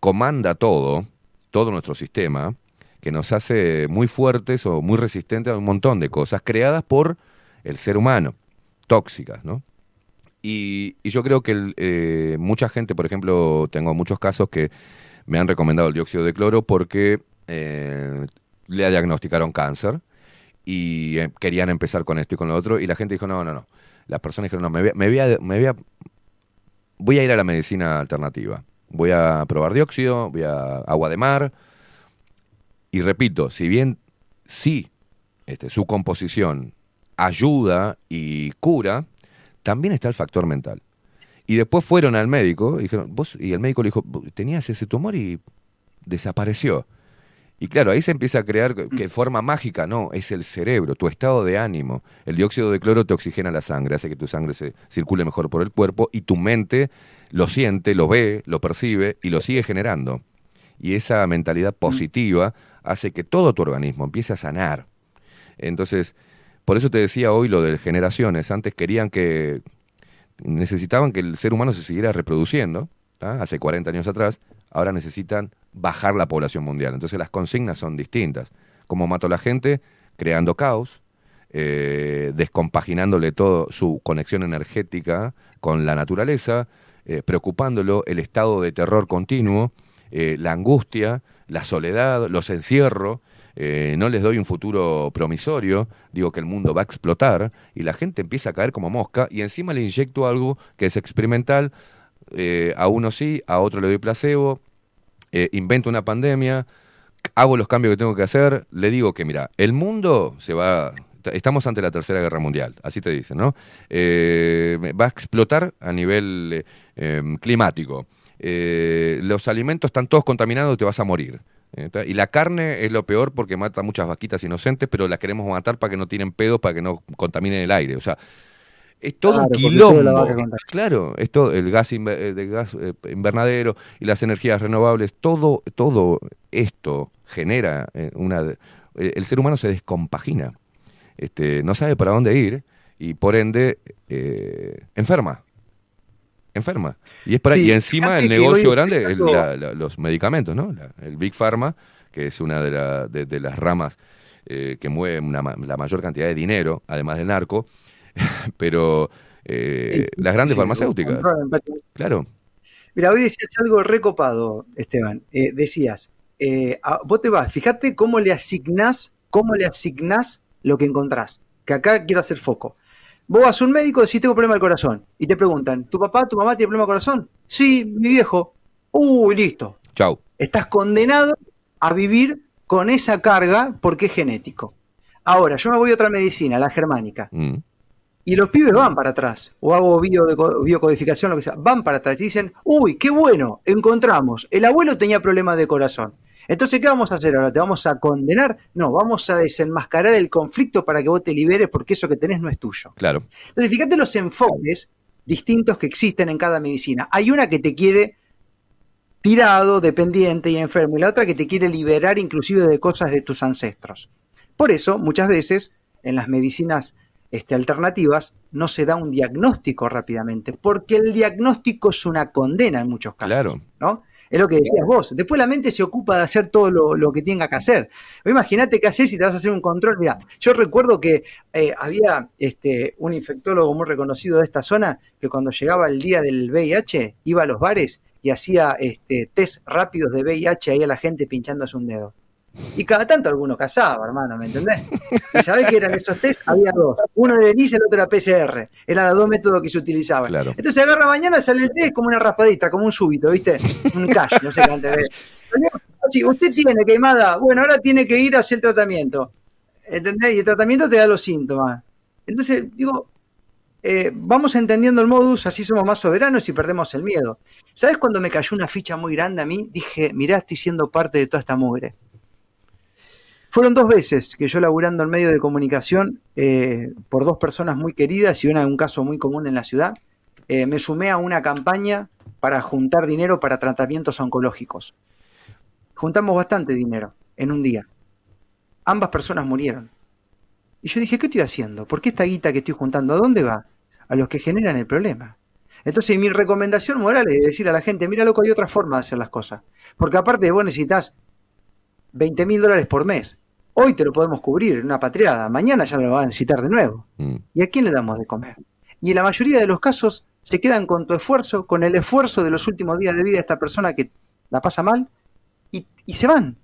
comanda todo, todo nuestro sistema, que nos hace muy fuertes o muy resistentes a un montón de cosas creadas por el ser humano, tóxicas, ¿no? Y, y yo creo que eh, mucha gente, por ejemplo, tengo muchos casos que me han recomendado el dióxido de cloro porque eh, le diagnosticaron cáncer y eh, querían empezar con esto y con lo otro y la gente dijo, no, no, no. Las personas dijeron, no, me voy, me voy a, voy a- voy a ir a la medicina alternativa. Voy a probar dióxido, voy a agua de mar. Y repito, si bien sí este, su composición ayuda y cura, también está el factor mental. Y después fueron al médico y dijeron, vos, y el médico le dijo, tenías ese tumor y desapareció. Y claro, ahí se empieza a crear que que forma mágica, no, es el cerebro, tu estado de ánimo. El dióxido de cloro te oxigena la sangre, hace que tu sangre se circule mejor por el cuerpo y tu mente lo siente, lo ve, lo percibe y lo sigue generando. Y esa mentalidad positiva hace que todo tu organismo empiece a sanar. Entonces, por eso te decía hoy lo de generaciones. Antes querían que, necesitaban que el ser humano se siguiera reproduciendo, hace 40 años atrás, ahora necesitan bajar la población mundial. Entonces las consignas son distintas. ¿Cómo mato a la gente? Creando caos, eh, descompaginándole todo su conexión energética con la naturaleza, eh, preocupándolo el estado de terror continuo, eh, la angustia, la soledad, los encierro, eh, no les doy un futuro promisorio, digo que el mundo va a explotar y la gente empieza a caer como mosca y encima le inyecto algo que es experimental, eh, a uno sí, a otro le doy placebo, eh, invento una pandemia, hago los cambios que tengo que hacer, le digo que mira, el mundo se va, estamos ante la tercera guerra mundial, así te dicen, ¿no? Va a explotar a nivel em, climático. Eh, los alimentos están todos contaminados, te vas a morir. Y la carne es lo peor porque mata muchas vaquitas inocentes, pero la queremos matar para que no tienen pedos, para que no contaminen el aire. O sea, es todo Claro, un quilombo. Claro, esto, el gas, inver- eh, gas eh, invernadero y las energías renovables, todo, todo esto genera una. El ser humano se descompagina, este, no sabe para dónde ir y por ende eh, enferma. Enferma. Y es para Sí, y encima el negocio grande la- la- los medicamentos, ¿no? La- el Big Pharma, que es una de, la- de- de las ramas eh, que mueve una la mayor cantidad de dinero, además del narco, pero eh, las grandes Sí, farmacéuticas. Claro. Mira, hoy decías algo recopado, Esteban. Eh, decías, eh, a- vos te vas, fíjate cómo le asignás, cómo le asignás lo que encontrás. Que acá quiero hacer foco. Vos vas a un médico y decís tengo problema del corazón. Y te preguntan, ¿tu papá, tu mamá tiene problema del corazón? Sí, mi viejo. Uy, listo. Chau. Estás condenado a vivir con esa carga porque es genético. Ahora, yo me voy a otra medicina, la germánica. Mm. Y los pibes van para atrás, o hago biodeco- biocodificación, lo que sea, van para atrás y dicen, uy, qué bueno, encontramos, el abuelo tenía problemas de corazón. Entonces, ¿qué vamos a hacer ahora? ¿Te vamos a condenar? No, vamos a desenmascarar el conflicto para que vos te liberes porque eso que tenés no es tuyo. Claro. Entonces, fíjate los enfoques distintos que existen en cada medicina. Hay una que te quiere tirado, dependiente y enfermo, y la otra que te quiere liberar inclusive de cosas de tus ancestros. Por eso, muchas veces, en las medicinas este, alternativas, no se da un diagnóstico rápidamente, porque el diagnóstico es una condena en muchos casos. Claro. ¿no? Es lo que decías vos. Después la mente se ocupa de hacer todo lo, lo que tenga que hacer. Imagínate qué haces si te vas a hacer un control. Mira, yo recuerdo que eh, había este, un infectólogo muy reconocido de esta zona que cuando llegaba el día del VIH iba a los bares y hacía este, test rápidos de VIH ahí a la gente pinchándose un dedo. Y cada tanto alguno cazaba, hermano, ¿me entendés? ¿Y sabés qué eran esos test? Había dos. Uno era ELISA y el otro era PCR. Eran los dos métodos que se utilizaban. Claro. Entonces agarra mañana, sale el test como una raspadita, como un súbito, ¿viste? Un cash, no sé qué antes de. Sí, usted tiene quemada, bueno, ahora tiene que ir a hacer el tratamiento. ¿Entendés? Y el tratamiento te da los síntomas. Entonces, digo, eh, vamos entendiendo el modus, así somos más soberanos y perdemos el miedo. ¿Sabes cuando me cayó una ficha muy grande a mí? Dije, mirá, estoy siendo parte de toda esta mugre. Fueron dos veces que yo laburando en medio de comunicación eh, por dos personas muy queridas y una un caso muy común en la ciudad, eh, me sumé a una campaña para juntar dinero para tratamientos oncológicos. Juntamos bastante dinero en un día. Ambas personas murieron. Y yo dije, ¿qué estoy haciendo? ¿Por qué esta guita que estoy juntando? ¿A dónde va? a los que generan el problema. Entonces mi recomendación moral es decir a la gente, mira loco, hay otra forma de hacer las cosas. Porque aparte vos necesitas 20 mil dólares por mes. Hoy te lo podemos cubrir en una patriada, mañana ya lo vas a necesitar de nuevo. Mm. ¿Y a quién le damos de comer? Y en la mayoría de los casos se quedan con tu esfuerzo, con el esfuerzo de los últimos días de vida de esta persona que la pasa mal, y, y se van,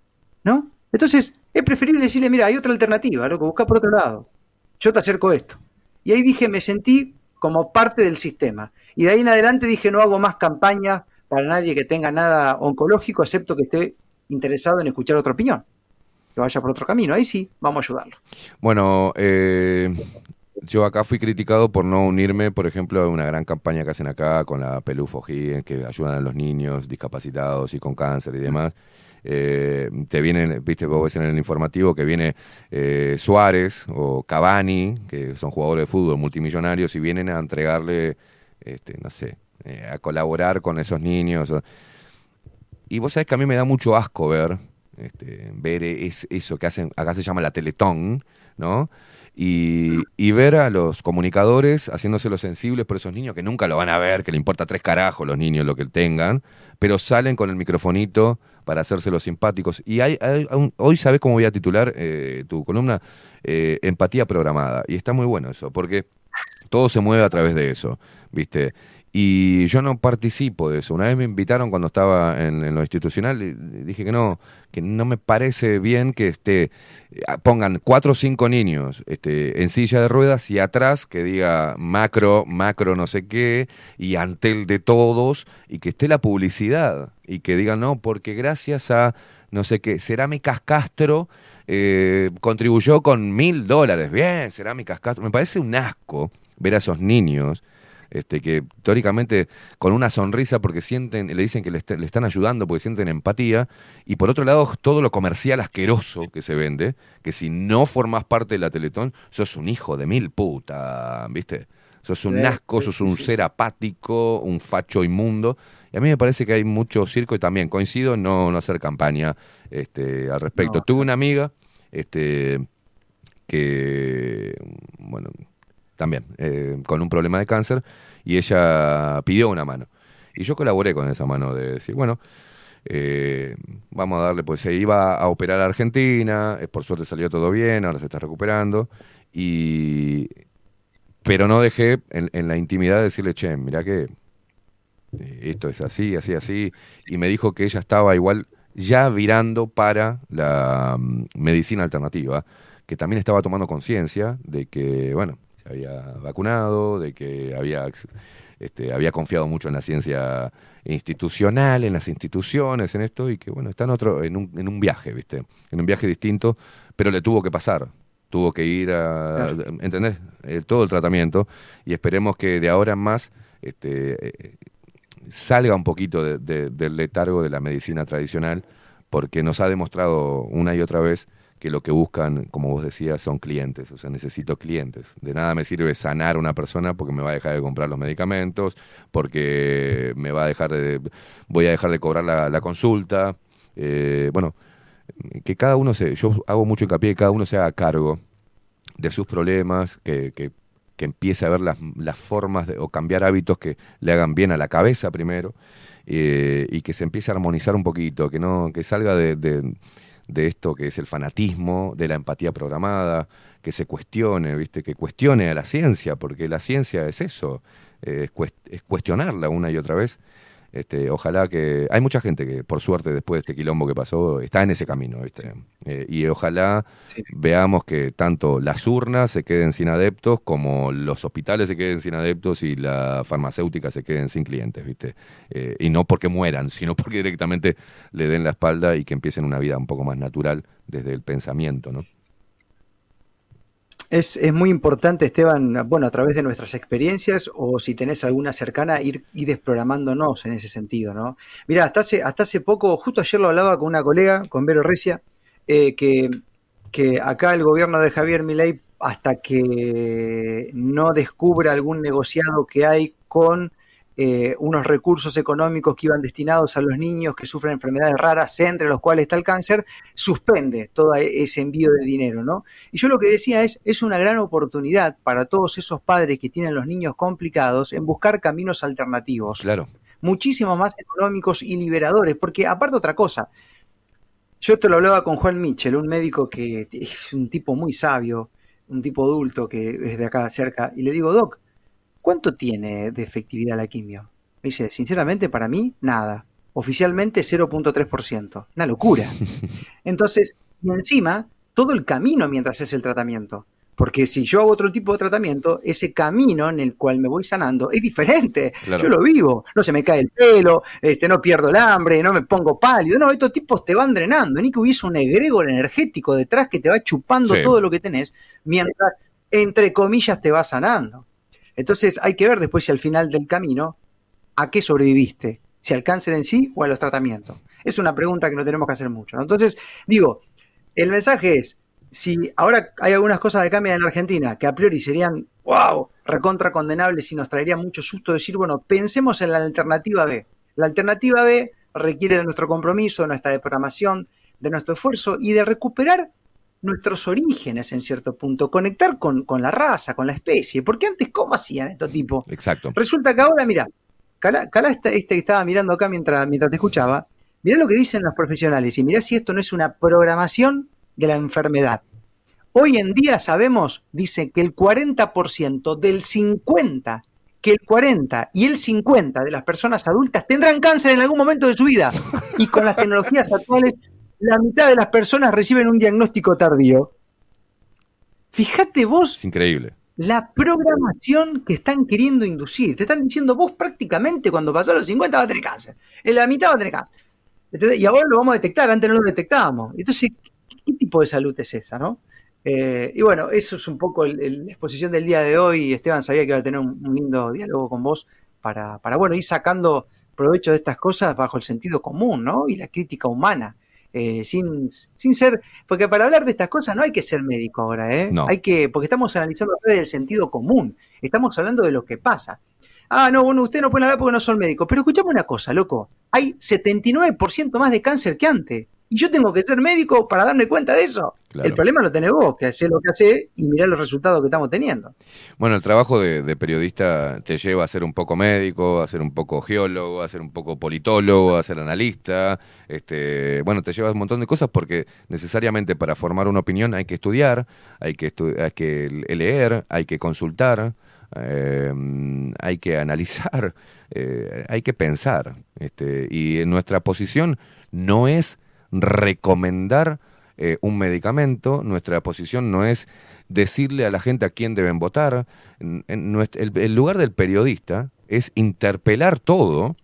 ¿no? Entonces, es preferible decirle, mira, hay otra alternativa, loco, busca por otro lado. Yo te acerco esto. Y ahí dije, me sentí como parte del sistema. Y de ahí en adelante dije, no hago más campaña para nadie que tenga nada oncológico, excepto que esté interesado en escuchar otra opinión. Que vaya por otro camino. Ahí sí, vamos a ayudarlo. Bueno, eh, yo acá fui criticado por no unirme, por ejemplo, a una gran campaña que hacen acá con la Pelufo Higgins, que ayudan a los niños discapacitados y con cáncer y demás. Eh, te vienen, viste, vos ves en el informativo que viene eh, Suárez o Cavani, que son jugadores de fútbol multimillonarios, y vienen a entregarle, este, no sé, a colaborar con esos niños. Y vos sabés que a mí me da mucho asco ver, este, ver es, eso que hacen, acá se llama la Teletón, ¿no? Y, y ver a los comunicadores haciéndose los sensibles por esos niños que nunca lo van a ver, que le importa tres carajos los niños lo que tengan, pero salen con el microfonito para hacerse los simpáticos. Y hay, hay- hoy sabes cómo voy a titular eh, tu columna, Eh, empatía programada. Y está muy bueno eso, porque todo se mueve a través de eso, ¿viste? Y yo no participo de eso. Una vez me invitaron cuando estaba en, lo institucional y dije que no, que no me parece bien que este, pongan cuatro o cinco niños este, en silla de ruedas y atrás que diga macro, macro no sé qué, y antel de todos, y que esté la publicidad, y que digan no, porque gracias a no sé qué, Cerámicas Castro eh, contribuyó con mil dólares. Bien, Cerámicas Castro. Me parece un asco ver a esos niños este, que teóricamente con una sonrisa porque sienten, le dicen que le, est- le están ayudando porque sienten empatía, y por otro lado todo lo comercial asqueroso que se vende, que si no formas parte de la Teletón, sos un hijo de mil puta, ¿viste? Sos un asco, sos un ser apático, un facho inmundo. Y a mí me parece que hay mucho circo y también coincido en no, no hacer campaña este, al respecto. No, Tuve una amiga este, que, bueno, también eh, con un problema de cáncer y ella pidió una mano. Y yo colaboré con esa mano de decir, bueno, eh, vamos a darle, pues se iba a operar a Argentina, eh, por suerte salió todo bien, ahora se está recuperando, y pero no dejé en, la intimidad de decirle, che, mira que eh, esto es así, así, así, y me dijo que ella estaba igual ya virando para la mm, medicina alternativa, que también estaba tomando conciencia de que, bueno, se había vacunado, de que había, este, había confiado mucho en la ciencia institucional, en las instituciones, en esto, y que, bueno, está en, otro, en, un, en un viaje, ¿viste? En un viaje distinto, pero le tuvo que pasar. Tuvo que ir a, ¿entendés? Eh, todo el tratamiento y esperemos que de ahora en más este, eh, salga un poquito de- de- del letargo de la medicina tradicional, porque nos ha demostrado una y otra vez que lo que buscan, como vos decías, son clientes. O sea, necesito clientes. De nada me sirve sanar a una persona porque me va a dejar de comprar los medicamentos, porque me va a dejar de, voy a dejar de cobrar la, consulta. Eh, bueno, que cada uno se, yo hago mucho hincapié que cada uno se haga cargo de sus problemas, que, que, que empiece a ver las, las formas de, o cambiar hábitos que le hagan bien a la cabeza primero eh, y que se empiece a armonizar un poquito, que no que salga de, de esto que es el fanatismo, de la empatía programada, que se cuestione, ¿viste? que cuestione a la ciencia, porque la ciencia es eso, eh, es, cuest- es cuestionarla una y otra vez. Este, ojalá que. Hay mucha gente que, por suerte, después de este quilombo que pasó, está en ese camino, ¿viste? Eh, y ojalá veamos que tanto las urnas se queden sin adeptos, como los hospitales se queden sin adeptos y la farmacéutica se queden sin clientes, ¿viste? Eh, y no porque mueran, sino porque directamente le den la espalda y que empiecen una vida un poco más natural desde el pensamiento, ¿no? Es, es muy importante, Esteban, bueno, a través de nuestras experiencias o si tenés alguna cercana, ir, ir desprogramándonos en ese sentido, ¿no? Mira, hasta hace, hasta hace poco, justo ayer lo hablaba con una colega, con Vero Recia, eh, que, que acá el gobierno de Javier Milei, hasta que no descubra algún negociado que hay con eh, unos recursos económicos que iban destinados a los niños que sufren enfermedades raras, entre los cuales está el cáncer, suspende todo ese envío de dinero, ¿no? Y yo lo que decía es, es una gran oportunidad para todos esos padres que tienen los niños complicados en buscar caminos alternativos. Claro. Muchísimo más económicos y liberadores, porque aparte otra cosa, yo esto lo hablaba con Juan Mitchell, un médico que es un tipo muy sabio, un tipo adulto que es de acá cerca, y le digo, Doc, ¿cuánto tiene de efectividad la quimio? Me dice, sinceramente, para mí, nada. Oficialmente 0.3%. Una locura. Entonces, y encima, todo el camino mientras es el tratamiento. Porque si yo hago otro tipo de tratamiento, ese camino en el cual me voy sanando es diferente. Claro. Yo lo vivo. No se me cae el pelo, este, no pierdo el hambre, no me pongo pálido. No, estos tipos te van drenando. Ni que hubiese un egregor energético detrás que te va chupando Sí. todo lo que tenés, mientras, entre comillas, te va sanando. Entonces hay que ver después si al final del camino a qué sobreviviste, si al cáncer en sí o a los tratamientos. Es una pregunta que no tenemos que hacer mucho. Entonces, digo, el mensaje es, si ahora hay algunas cosas que cambian en Argentina que a priori serían, wow, recontra condenables y nos traería mucho susto decir, bueno, pensemos en la alternativa B. La alternativa B requiere de nuestro compromiso, de nuestra programación, de nuestro esfuerzo y de recuperar nuestros orígenes en cierto punto, conectar con, con la raza, con la especie. Porque antes, ¿cómo hacían estos tipos? Exacto. Resulta que ahora, mira, Calá, Calá este, este que estaba mirando acá mientras, mientras te escuchaba, mirá lo que dicen los profesionales y mirá si esto no es una programación de la enfermedad. Hoy en día sabemos, dice, que el 40% del 50, que el 40 y el 50 de las personas adultas tendrán cáncer en algún momento de su vida. Y con las tecnologías actuales, la mitad de las personas reciben un diagnóstico tardío. Fíjate vos Es increíble. la programación que están queriendo inducir. Te están diciendo, vos prácticamente cuando pasás los 50 vas a tener cáncer. En la mitad vas a tener cáncer. ¿Entendés? Y ahora lo vamos a detectar, antes no lo detectábamos. Entonces, ¿qué, qué tipo de salud es esa, no? Eh, y bueno, eso es un poco el- el- la exposición del día de hoy. Esteban sabía que iba a tener un, un lindo diálogo con vos para, para, bueno, ir sacando provecho de estas cosas bajo el sentido común, ¿no? Y la crítica humana. Eh, sin, sin ser, porque para hablar de estas cosas no hay que ser médico ahora, ¿eh? No. Hay que, porque estamos analizando desde el sentido común, estamos hablando de lo que pasa. Ah, no, bueno, ustedes no pueden hablar porque no son médicos, pero escuchame una cosa, loco, hay 79% más de cáncer que antes, yo tengo que ser médico para darme cuenta de eso. Claro. El problema lo tenés vos, que haces lo que haces y mirá los resultados que estamos teniendo. Bueno, el trabajo de, de periodista te lleva a ser un poco médico, a ser un poco geólogo, a ser un poco politólogo, a ser analista. Este, bueno, te lleva un montón de cosas porque necesariamente para formar una opinión hay que estudiar, hay que, estu- hay que leer, hay que consultar, eh, hay que analizar, eh, hay que pensar. Este, y nuestra posición no es recomendar eh, un medicamento, nuestra posición no es decirle a la gente a quién deben votar. En- el, el lugar del periodista es interpelar todo,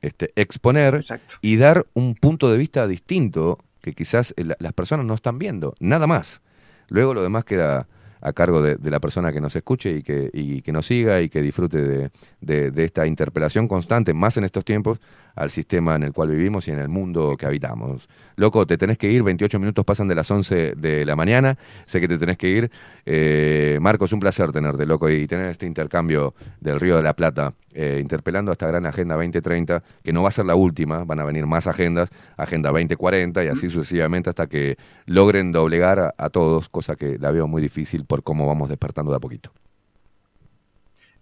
este, exponer y dar un punto de vista distinto que quizás eh, la- las personas no están viendo, nada más. Luego lo demás queda a cargo de, de la persona que nos escuche y que, y que nos siga y que disfrute de, de- de esta interpelación constante, más en estos tiempos, al sistema en el cual vivimos y en el mundo que habitamos. Loco, te tenés que ir, 28 minutos pasan de las 11 de la mañana, sé que te tenés que ir. Eh, Marcos, un placer tenerte, loco, y tener este intercambio del Río de la Plata, eh, interpelando a esta gran Agenda 2030, que no va a ser la última, van a venir más agendas, Agenda 2040 y así sucesivamente hasta que logren doblegar a, a todos, cosa que la veo muy difícil por cómo vamos despertando de a poquito.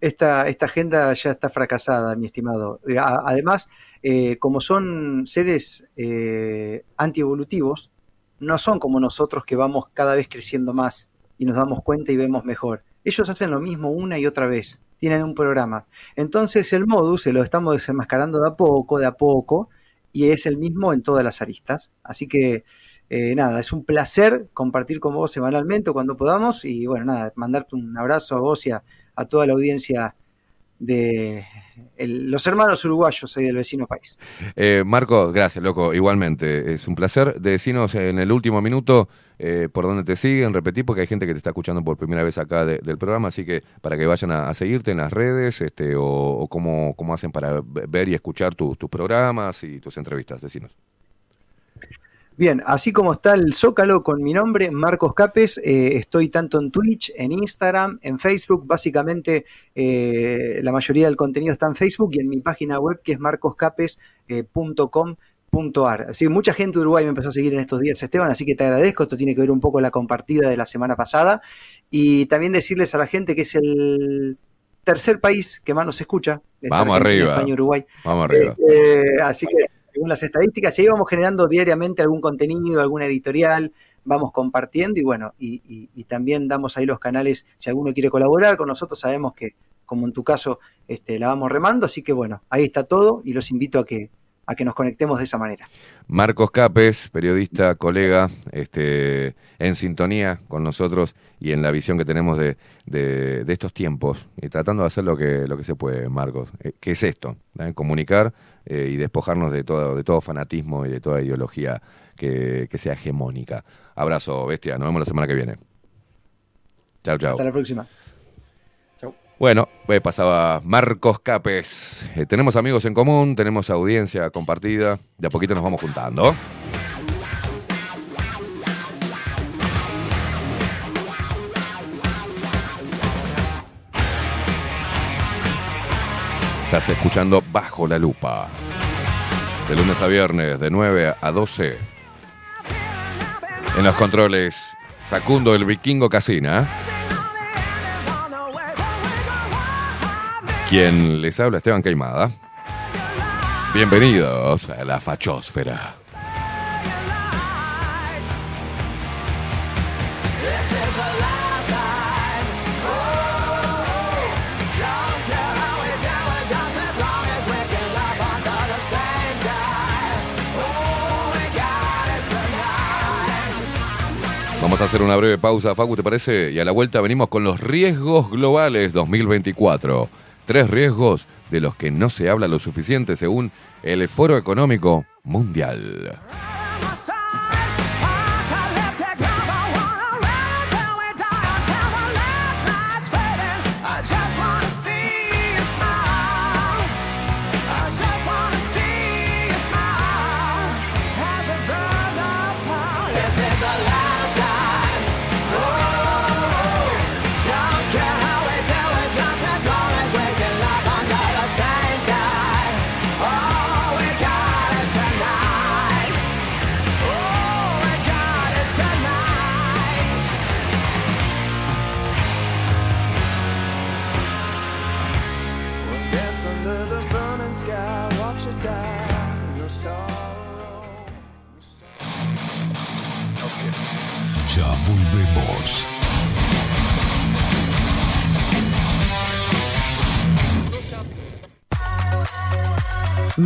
Esta, agenda ya está fracasada, mi estimado. Eh, Además, eh, como son seres eh, antievolutivos, no son como nosotros que vamos cada vez creciendo más y nos damos cuenta y vemos mejor. Ellos hacen lo mismo una y otra vez, tienen un programa. Entonces el modus se lo estamos desenmascarando de a poco, de a poco, y es el mismo en todas las aristas. Así que nada, es un placer compartir con vos semanalmente o cuando podamos y bueno, nada, mandarte un abrazo a vos y a, a toda la audiencia de los hermanos uruguayos ahí del vecino país. Eh, Marco, gracias, loco. Igualmente, es un placer. Decinos en el último minuto eh, por dónde te siguen, repetí, porque hay gente que te está escuchando por primera vez acá de- del programa, así que para que vayan a, seguirte en las redes este, o, o cómo, cómo hacen para ve- ver y escuchar tu- tus programas y tus entrevistas. Decinos. Bien, así como está el Zócalo con mi nombre, Marcos Capes, eh, estoy tanto en Twitch, en Instagram, en Facebook, básicamente eh, la mayoría del contenido está en Facebook y en mi página web que es marcoscapes.com.ar. Así que mucha gente de Uruguay me empezó a seguir en estos días, Esteban, así que te agradezco, esto tiene que ver un poco con la compartida de la semana pasada y también decirles a la gente que es el tercer país que más nos escucha. Vamos Argentina, arriba. España, Uruguay. Vamos arriba. Eh, así que según las estadísticas, y ahí vamos generando diariamente algún contenido, alguna editorial, vamos compartiendo y bueno, y, también damos ahí los canales, si alguno quiere colaborar con nosotros, sabemos que como en tu caso este, la vamos remando, así que bueno, ahí está todo y los invito a que, a que nos conectemos de esa manera. Marcos Capes, periodista, colega, este, en sintonía con nosotros y en la visión que tenemos de, de- de estos tiempos, y tratando de hacer lo que, lo que se puede, Marcos. Eh, ¿Qué es esto? ¿Eh? Comunicar eh, y despojarnos de todo, de todo fanatismo y de toda ideología que, que sea hegemónica. Abrazo, bestia. Nos vemos la semana que viene. Chao, chao. Hasta la próxima. Bueno, eh, pasaba Marcos Capes. Eh, tenemos amigos en común, tenemos audiencia compartida. De a poquito nos vamos juntando. Estás escuchando Bajo la Lupa. De lunes a viernes, de 9 a 12. En los controles, Facundo el Vikingo Casina. Quien les habla, Esteban Caimada. Bienvenidos a la fachósfera. Vamos a hacer una breve pausa, Facu, ¿te parece? Y a la vuelta venimos con los riesgos globales 2024. Tres riesgos de los que no se habla lo suficiente según el Foro Económico Mundial.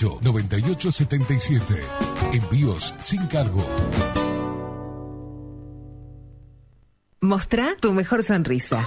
2-208-9877. Envíos sin cargo. Mostrá tu mejor sonrisa.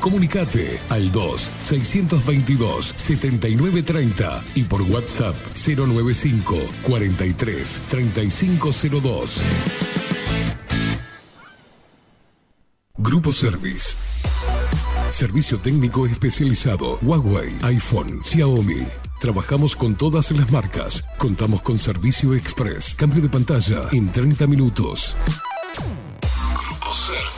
Comunicate al 2-622-7930 y por WhatsApp 095 43 3502. Grupo Service. Servicio técnico especializado. Huawei, iPhone, Xiaomi. Trabajamos con todas las marcas. Contamos con servicio express. Cambio de pantalla en 30 minutos. Grupo Service.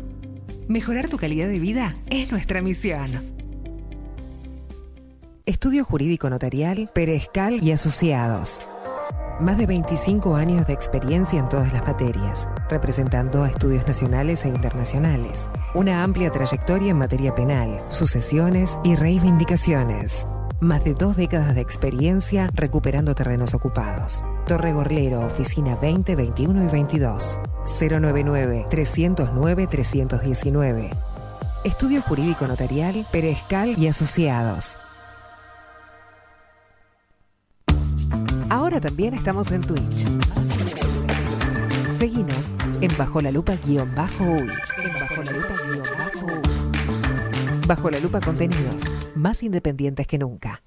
Mejorar tu calidad de vida es nuestra misión. Estudio Jurídico Notarial, Perezcal y Asociados. Más de 25 años de experiencia en todas las materias, representando a estudios nacionales e internacionales. Una amplia trayectoria en materia penal, sucesiones y reivindicaciones. Más de dos décadas de experiencia recuperando terrenos ocupados. Torre Gorlero, oficina 20, 21 y 22. 099-309-319. Estudio Jurídico Notarial, Perezcal y Asociados. Ahora también estamos en Twitch. Seguinos en Bajo la Lupa guion bajo uy. En Bajo la Lupa guion bajo uy. Bajo la Lupa contenidos más independientes que nunca.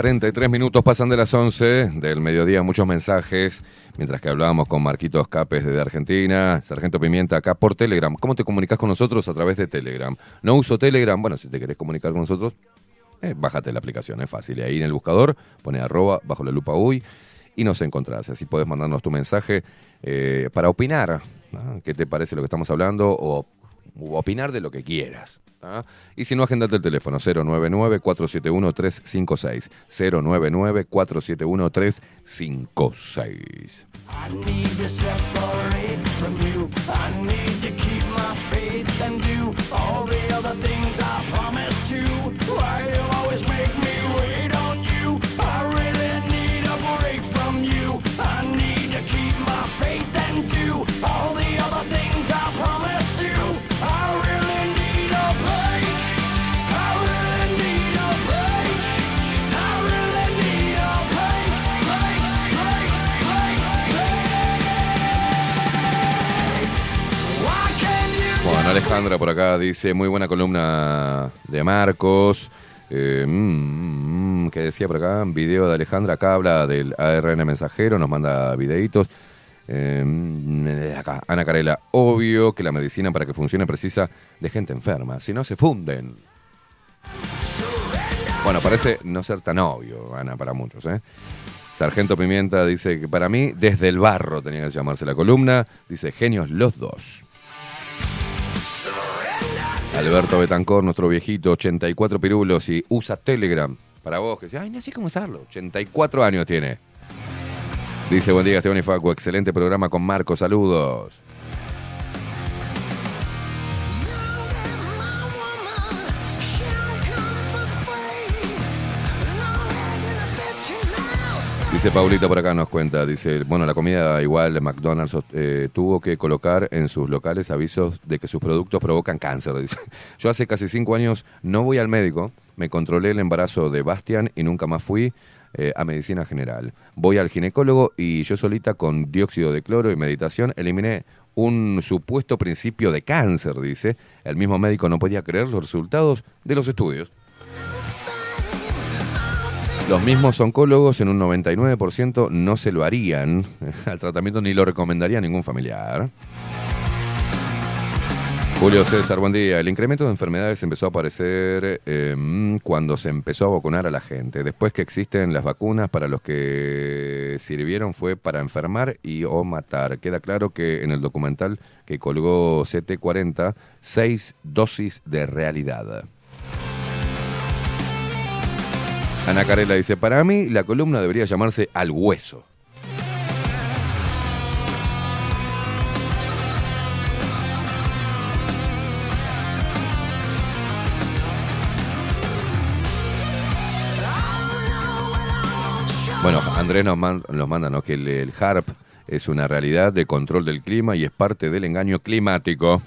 43 minutos pasan de las 11 del mediodía, muchos mensajes, mientras que hablábamos con Marquitos Capes de Argentina, Sargento Pimienta acá por Telegram. ¿Cómo te comunicas con nosotros? A través de Telegram. No uso Telegram, bueno, si te querés comunicar con nosotros, eh, bájate la aplicación, es fácil. Ahí en el buscador pone arroba bajo la lupa uy y nos encontrás. Así puedes mandarnos tu mensaje eh, para opinar. ¿Qué te parece lo que estamos hablando? O u opinar de lo que quieras. Y si no, agendate el teléfono 099-471-356. 099-471-356. I Alejandra por acá dice, muy buena columna de Marcos. Eh, mm, mm, ¿Qué decía por acá? Video de Alejandra, acá habla del ARN mensajero, nos manda videitos. Eh, mm, acá, Ana Carela, obvio que la medicina para que funcione precisa de gente enferma, si no se funden. Bueno, parece no ser tan obvio, Ana, para muchos. ¿eh? Sargento Pimienta dice que para mí, desde el barro tenía que llamarse la columna. Dice, genios los dos. Alberto Betancor, nuestro viejito, 84 pirulos y usa Telegram. Para vos, que decís, ay, no sé cómo usarlo. 84 años tiene. Dice, buen día, Esteban y Facu. Excelente programa con Marco. Saludos. Dice Paulita por acá, nos cuenta, dice, bueno, la comida igual McDonald's eh, tuvo que colocar en sus locales avisos de que sus productos provocan cáncer. Dice, yo hace casi cinco años no voy al médico, me controlé el embarazo de Bastian y nunca más fui eh, a medicina general. Voy al ginecólogo y yo solita con dióxido de cloro y meditación eliminé un supuesto principio de cáncer, dice. El mismo médico no podía creer los resultados de los estudios. Los mismos oncólogos en un 99% no se lo harían al tratamiento ni lo recomendaría a ningún familiar. Julio César, buen día. El incremento de enfermedades empezó a aparecer eh, cuando se empezó a vacunar a la gente. Después que existen las vacunas, para los que sirvieron fue para enfermar y o matar. Queda claro que en el documental que colgó CT40, seis dosis de realidad. Ana Carela dice, para mí la columna debería llamarse Al Hueso. Bueno, Andrés nos, man- nos manda ¿no? que el, el HARP es una realidad de control del clima y es parte del engaño climático.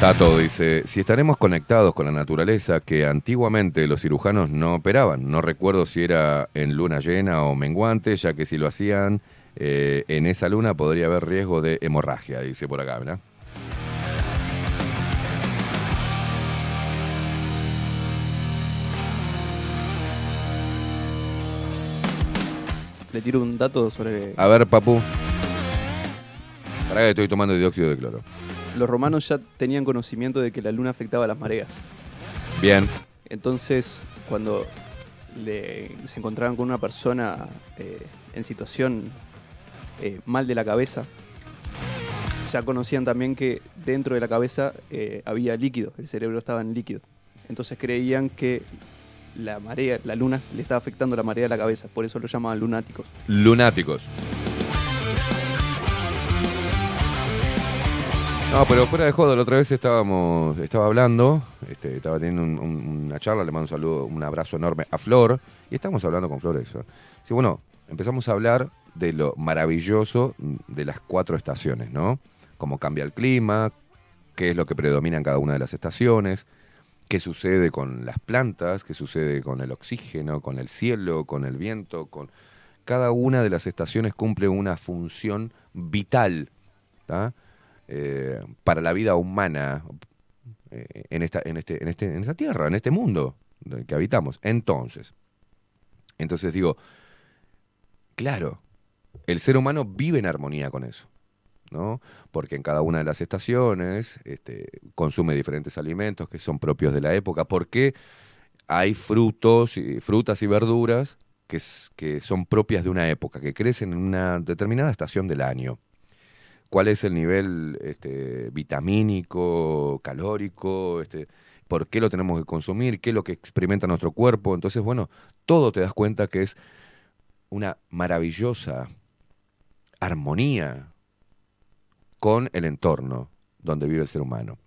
Tato dice, si estaremos conectados con la naturaleza que antiguamente los cirujanos no operaban, no recuerdo si era en luna llena o menguante, ya que si lo hacían eh, en esa luna podría haber riesgo de hemorragia, dice por acá, ¿verdad? Le tiro un dato sobre. A ver, papu. Para que estoy tomando dióxido de cloro. Los romanos ya tenían conocimiento de que la luna afectaba las mareas. Bien. Entonces, cuando le- se encontraban con una persona eh, en situación eh, mal de la cabeza, ya conocían también que dentro de la cabeza eh, había líquido, el cerebro estaba en líquido. Entonces creían que la marea, la luna le estaba afectando la marea de la cabeza, por eso lo llamaban lunáticos. Lunáticos. No, pero fuera de joda, la otra vez estábamos, estaba hablando, este, estaba teniendo un- un- una charla, le mando un saludo, un abrazo enorme a Flor, y estábamos hablando con Flor eso. Sí, bueno, empezamos a hablar de lo maravilloso de las cuatro estaciones, ¿no? Cómo cambia el clima, qué es lo que predomina en cada una de las estaciones, qué sucede con las plantas, qué sucede con el oxígeno, con el cielo, con el viento, con cada una de las estaciones cumple una función vital ¿tá? Eh, para la vida humana eh, en, esta, en, este, en, este, en esta tierra, en este mundo en que habitamos. Entonces, entonces digo, claro, el ser humano vive en armonía con eso. ¿no? Porque en cada una de las estaciones este, consume diferentes alimentos que son propios de la época. Porque hay frutos, y, frutas y verduras que, que son propias de una época, que crecen en una determinada estación del año. Cuál es el nivel este, vitamínico, calórico, este, por qué lo tenemos que consumir, qué es lo que experimenta nuestro cuerpo. Entonces, bueno, todo te das cuenta que es una maravillosa armonía con el entorno donde vive el ser humano.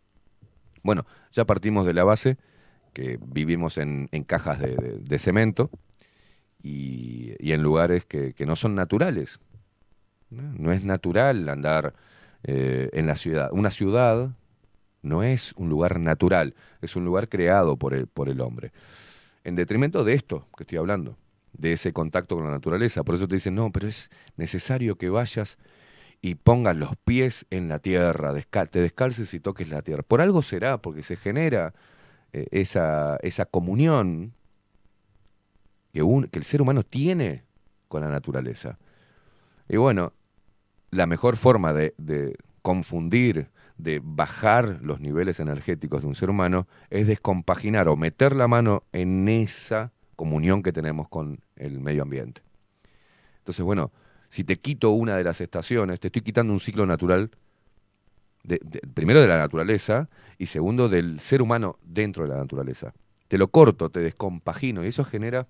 Bueno, ya partimos de la base que vivimos en, cajas de, de- cemento y, en lugares que no son naturales. ¿No? Es natural andar eh, en la ciudad. Una ciudad no es un lugar natural, es un lugar creado por el, por el hombre. En detrimento de esto que estoy hablando, de ese contacto con la naturaleza. Por eso te dicen, no, pero es necesario que vayas y pongas los pies en la tierra, te descalces y toques la tierra. Por algo será, porque se genera eh, esa, esa comunión que, un- que el ser humano tiene con la naturaleza. Y bueno, la mejor forma de, confundir, de bajar los niveles energéticos de un ser humano es descompaginar o meter la mano en esa comunión que tenemos con el medio ambiente. Entonces, bueno, si te quito una de las estaciones, te estoy quitando un ciclo natural, de- primero de la naturaleza y segundo del ser humano dentro de la naturaleza. Te lo corto, te descompagino y eso genera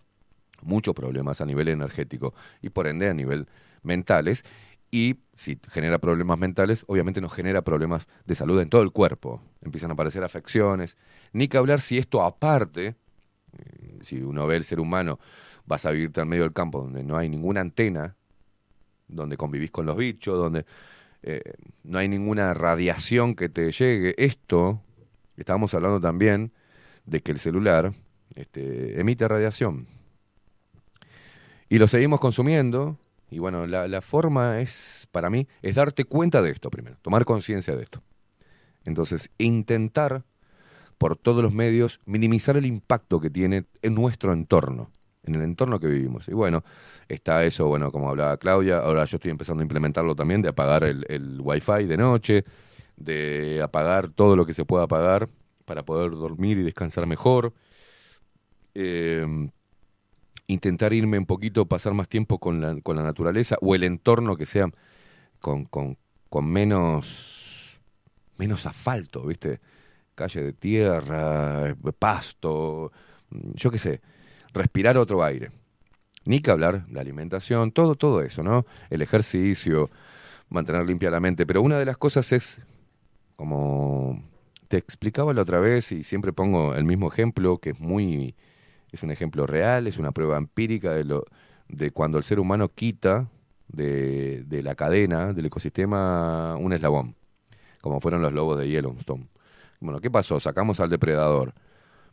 muchos problemas a nivel energético y por ende a nivel mentales. Y si genera problemas mentales, obviamente nos genera problemas de salud en todo el cuerpo. Empiezan a aparecer afecciones. Ni que hablar si esto aparte, eh, si uno ve el ser humano, vas a vivirte al medio del campo donde no hay ninguna antena, donde convivís con los bichos, donde eh, no hay ninguna radiación que te llegue. Esto, estábamos hablando también de que el celular este, emite radiación. Y lo seguimos consumiendo. Y bueno, la, la forma es, para mí, es darte cuenta de esto primero, tomar conciencia de esto. Entonces, intentar, por todos los medios, minimizar el impacto que tiene en nuestro entorno, en el entorno que vivimos. Y bueno, está eso, bueno, como hablaba Claudia, ahora yo estoy empezando a implementarlo también, de apagar el, el wifi de noche, de apagar todo lo que se pueda apagar para poder dormir y descansar mejor. Eh, intentar irme un poquito, pasar más tiempo con la, con la naturaleza o el entorno que sea con, con, con menos, menos asfalto, ¿viste? Calle de tierra, pasto, yo qué sé, respirar otro aire. Ni que hablar, la alimentación, todo, todo eso, ¿no? El ejercicio, mantener limpia la mente. Pero una de las cosas es, como te explicaba la otra vez, y siempre pongo el mismo ejemplo, que es muy, es un ejemplo real, es una prueba empírica de, lo, de cuando el ser humano quita de, de la cadena, del ecosistema, un eslabón, como fueron los lobos de Yellowstone. Bueno, ¿qué pasó? Sacamos al depredador,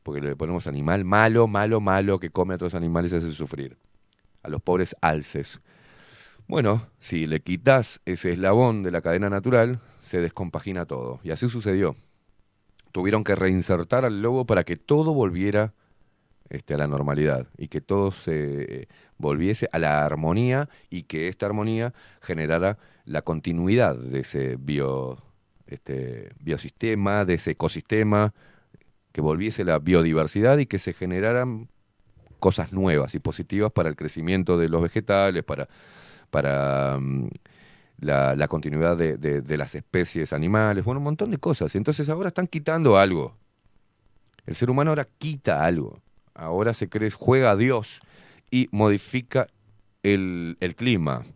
porque le ponemos animal malo, malo, malo, que come a otros animales y hace sufrir. A los pobres alces. Bueno, si le quitas ese eslabón de la cadena natural, se descompagina todo. Y así sucedió. Tuvieron que reinsertar al lobo para que todo volviera este, a la normalidad y que todo se volviese a la armonía y que esta armonía generara la continuidad de ese bio, este, biosistema, de ese ecosistema, que volviese la biodiversidad y que se generaran cosas nuevas y positivas para el crecimiento de los vegetales, para, para mm, la, continuidad de, de- de las especies animales, bueno, un montón de cosas. Entonces ahora están quitando algo. El ser humano ahora quita algo. Ahora se cree, juega a Dios y modifica el, clima.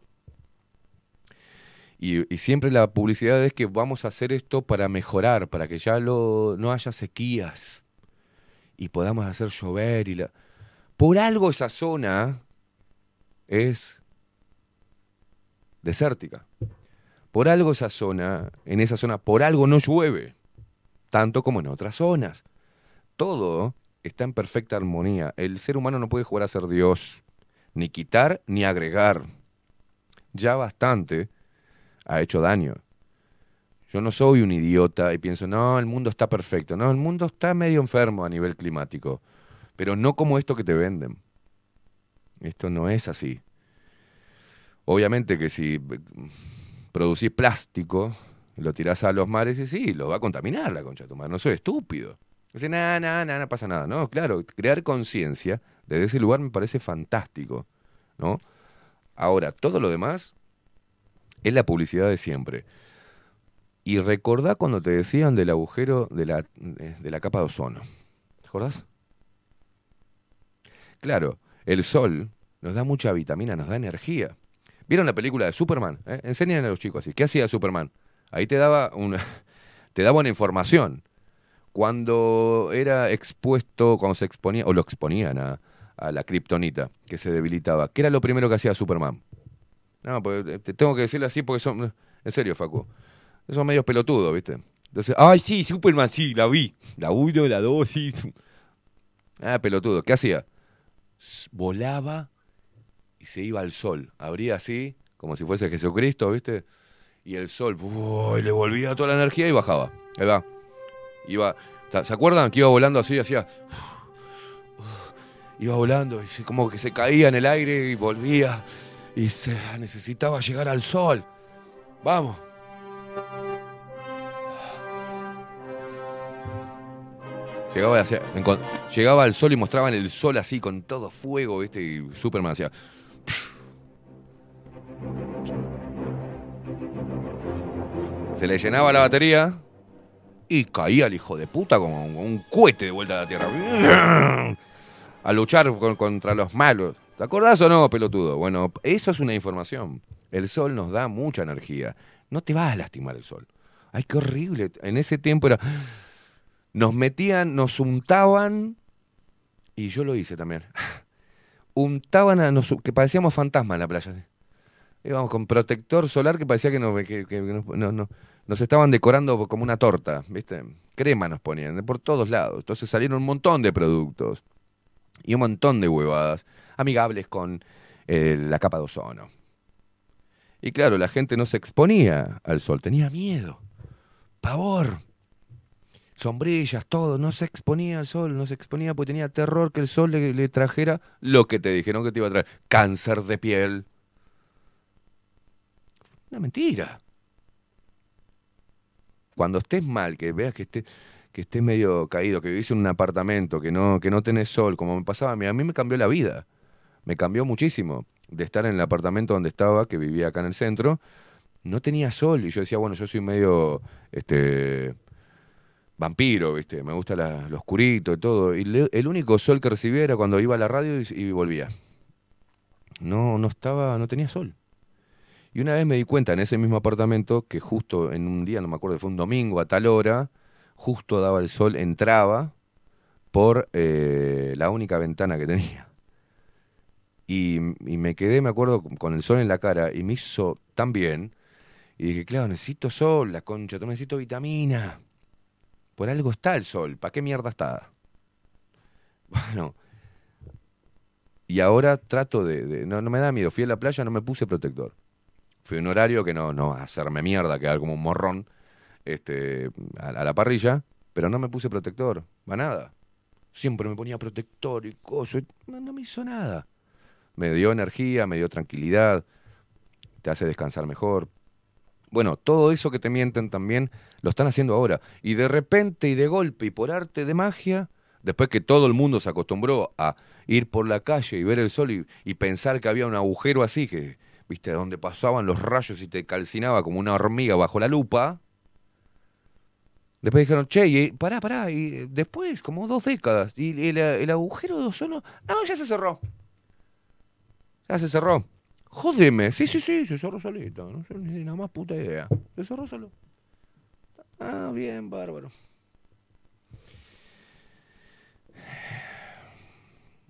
Y, siempre la publicidad es que vamos a hacer esto para mejorar, para que ya no haya sequías y podamos hacer llover. Y. Por algo esa zona es desértica. Por algo esa zona, en esa zona, por algo no llueve, tanto como en otras zonas. Todo está en perfecta armonía. El ser humano no puede jugar a ser Dios, ni quitar ni agregar. Ya bastante ha hecho daño. Yo no soy un idiota y pienso, no, el mundo está perfecto. No, el mundo está medio enfermo a nivel climático, pero no como esto que te venden. Esto no es así. Obviamente que si producís plástico, lo tirás a los mares y sí, lo va a contaminar la concha de tu madre. No soy estúpido. Dice, nada, nada, nada, no pasa nada. No, claro, crear conciencia desde ese lugar me parece fantástico, ¿no? Ahora, todo lo demás es la publicidad de siempre. Y recordá cuando te decían del agujero de la, de la capa de ozono. ¿Te acordás? Claro, el sol nos da mucha vitamina, nos da energía. ¿Vieron la película de Superman? ¿Eh? Enseñan a los chicos así. ¿Qué hacía Superman? Ahí te daba una, te daba una información. Cuando era expuesto, cuando se exponía, o lo exponían a, la kriptonita, que se debilitaba, ¿qué era lo primero que hacía Superman? No, pues te tengo que decirle así porque son. En serio, Facu. Son medios pelotudos, ¿viste? Entonces, ay, sí, Superman, sí, la vi. La 1, la 2, sí. Ah, pelotudo. ¿Qué hacía? Volaba y se iba al sol. Abría así, como si fuese Jesucristo, ¿viste? Y el sol, ¡buah! y le volvía toda la energía y bajaba. Ahí va. Iba. ¿ta- ¿Se acuerdan que iba volando así, hacía. Iba volando y como que se caía en el aire y volvía. Y se necesitaba llegar al sol. Vamos. Llegaba, llegaba al sol y mostraban el sol así con todo fuego, ¿viste? Y Superman hacía. Se le llenaba la batería y caía el hijo de puta como un, un cohete de vuelta a la tierra. A luchar con- contra los malos. ¿Te acordás o no, pelotudo? Bueno, eso es una información. El sol nos da mucha energía. No te va a lastimar el sol. Ay, qué horrible. En ese tiempo era. Nos metían, nos untaban. Y yo lo hice también. Untaban a nos, que parecíamos fantasmas en la playa. Íbamos con protector solar que parecía que, nos, no- nos estaban decorando como una torta, ¿viste? Crema nos ponían por todos lados. Entonces salieron un montón de productos y un montón de huevadas amigables con eh, la capa de ozono. Y claro, la gente no se exponía al sol, tenía miedo, pavor, sombrillas, todo, no se exponía al sol, no se exponía porque tenía terror que el sol le, le trajera lo que te dijeron que te iba a traer, cáncer de piel. Una mentira. Cuando estés mal, que veas que estés que estés medio caído, que vivís en un apartamento, que no, que no tenés sol, como me pasaba a mí, a mí me cambió la vida. Me cambió muchísimo de estar en el apartamento donde estaba, que vivía acá en el centro, no tenía sol y yo decía, bueno, yo soy medio este vampiro, ¿viste? Me gusta la- lo oscurito y todo. Y el único sol que recibía era cuando iba a la radio y, y volvía. No, no estaba, no tenía sol. Y una vez me di cuenta en ese mismo apartamento que justo en un día, no me acuerdo, fue un domingo a tal hora, justo daba el sol, entraba por eh, la única ventana que tenía. Y, me quedé, me acuerdo, con el sol en la cara y me hizo tan bien. Y dije, claro, necesito sol, la concha, necesito vitamina. Por algo está el sol, ¿para qué mierda está? Bueno, y ahora trato de, de- no, no me da miedo, fui a la playa, no me puse protector. Fui un horario que no, no hacerme mierda, quedar como un morrón este, a, la parrilla, pero no me puse protector, va nada. Siempre me ponía protector y cosas, no, no me hizo nada. Me dio energía, me dio tranquilidad, te hace descansar mejor. Bueno, todo eso que te mienten también lo están haciendo ahora. Y de repente y de golpe y por arte de magia, después que todo el mundo se acostumbró a ir por la calle y ver el sol y pensar que había un agujero así, que, viste, donde pasaban los rayos y te calcinaba como una hormiga bajo la lupa. Después dijeron, che, y, pará, pará, y después, como dos décadas, y el, el agujero de ozono, no, ya se cerró. Ya se cerró. Jódeme, sí, sí, sí, se cerró solito, no sé ni la más puta idea. Se cerró solo. Ah, bien, bárbaro.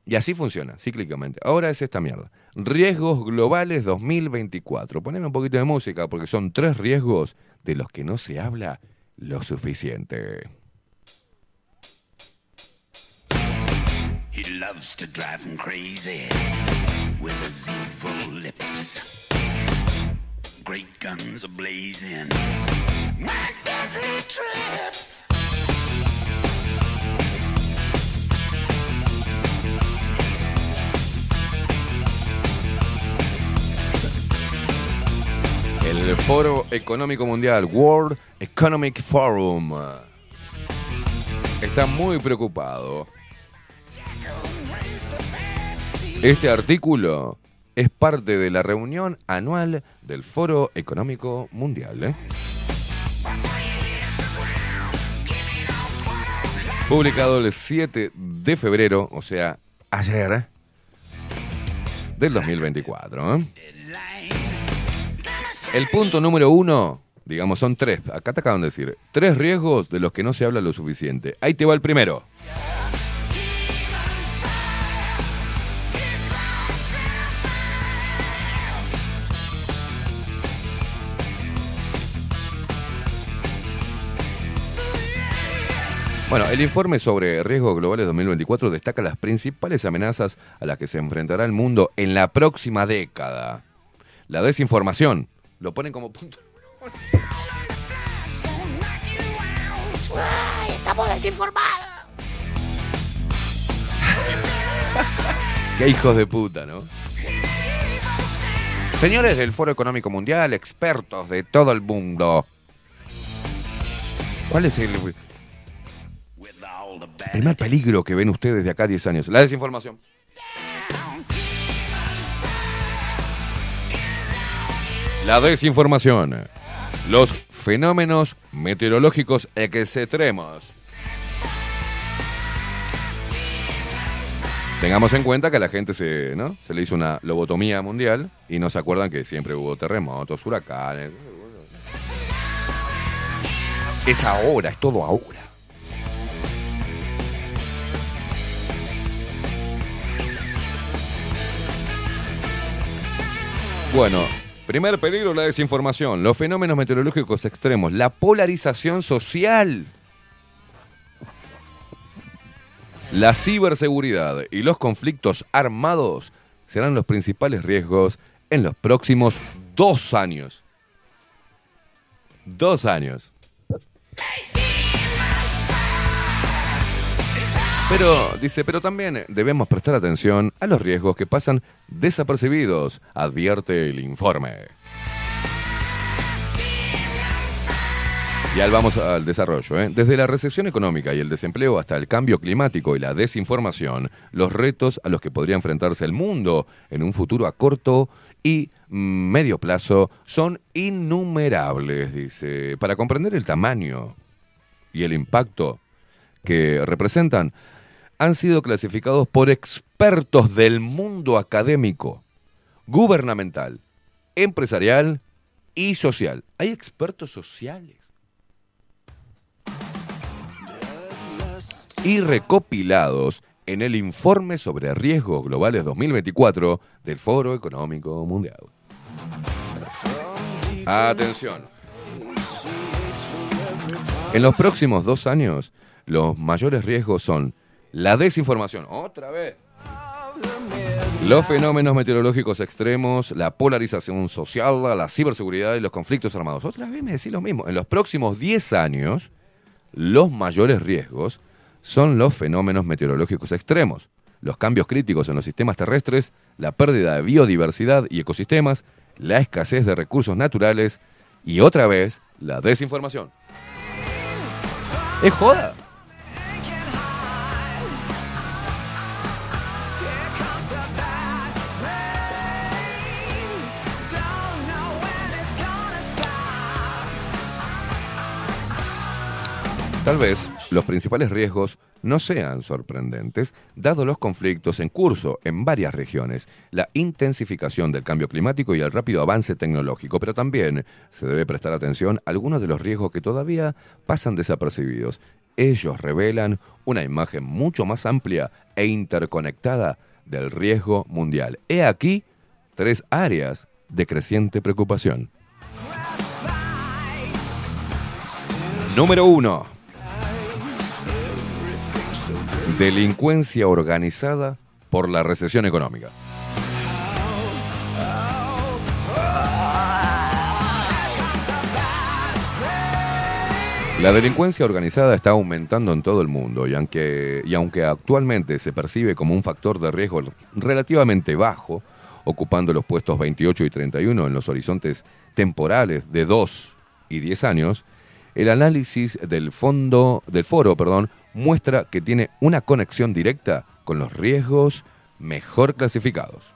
Y así funciona, cíclicamente. Ahora es esta mierda. Riesgos globales 2024. Poneme un poquito de música porque son tres riesgos de los que no se habla lo suficiente. He loves to drive him crazy with his evil lips. Great guns are blazing. My deadly trip. El Foro Económico Mundial, World Economic Forum, está muy preocupado. Este artículo es parte de la reunión anual del Foro Económico Mundial. ¿eh? Publicado el 7 de febrero, o sea, ayer, del 2024. ¿eh? El punto número uno, digamos, son tres. Acá te acaban de decir, tres riesgos de los que no se habla lo suficiente. Ahí te va el primero. Bueno, el informe sobre riesgos globales 2024 destaca las principales amenazas a las que se enfrentará el mundo en la próxima década. La desinformación. Lo ponen como punto. ¡Ay, estamos desinformados! Qué hijos de puta, ¿no? Señores del Foro Económico Mundial, expertos de todo el mundo. ¿Cuál es el primer peligro que ven ustedes de acá a 10 años? La desinformación. La desinformación. Los fenómenos meteorológicos extremos. Tengamos en cuenta que a la gente se, ¿no? se le hizo una lobotomía mundial y no se acuerdan que siempre hubo terremotos, huracanes. Es ahora, es todo ahora. Bueno, primer peligro, la desinformación, los fenómenos meteorológicos extremos, la polarización social. La ciberseguridad y los conflictos armados serán los principales riesgos en los próximos dos años. Dos años. Pero, dice, pero también debemos prestar atención a los riesgos que pasan desapercibidos, advierte el informe. Y ahora vamos al desarrollo. ¿eh? Desde la recesión económica y el desempleo hasta el cambio climático y la desinformación, los retos a los que podría enfrentarse el mundo en un futuro a corto y medio plazo son innumerables, dice. Para comprender el tamaño y el impacto que representan, han sido clasificados por expertos del mundo académico, gubernamental, empresarial y social. Hay expertos sociales. Y recopilados en el informe sobre riesgos globales 2024 del Foro Económico Mundial. Atención. En los próximos dos años, los mayores riesgos son la desinformación, otra vez. Los fenómenos meteorológicos extremos, la polarización social, la ciberseguridad y los conflictos armados. Otra vez me decís lo mismo. En los próximos 10 años, los mayores riesgos son los fenómenos meteorológicos extremos, los cambios críticos en los sistemas terrestres, la pérdida de biodiversidad y ecosistemas, la escasez de recursos naturales y otra vez la desinformación. Es joda. Tal vez los principales riesgos no sean sorprendentes, dado los conflictos en curso en varias regiones, la intensificación del cambio climático y el rápido avance tecnológico, pero también se debe prestar atención a algunos de los riesgos que todavía pasan desapercibidos. Ellos revelan una imagen mucho más amplia e interconectada del riesgo mundial. He aquí tres áreas de creciente preocupación. Número uno. Delincuencia organizada por la recesión económica. La delincuencia organizada está aumentando en todo el mundo y aunque, y aunque actualmente se percibe como un factor de riesgo relativamente bajo, ocupando los puestos 28 y 31 en los horizontes temporales de 2 y 10 años, el análisis del fondo del foro, perdón, muestra que tiene una conexión directa con los riesgos mejor clasificados.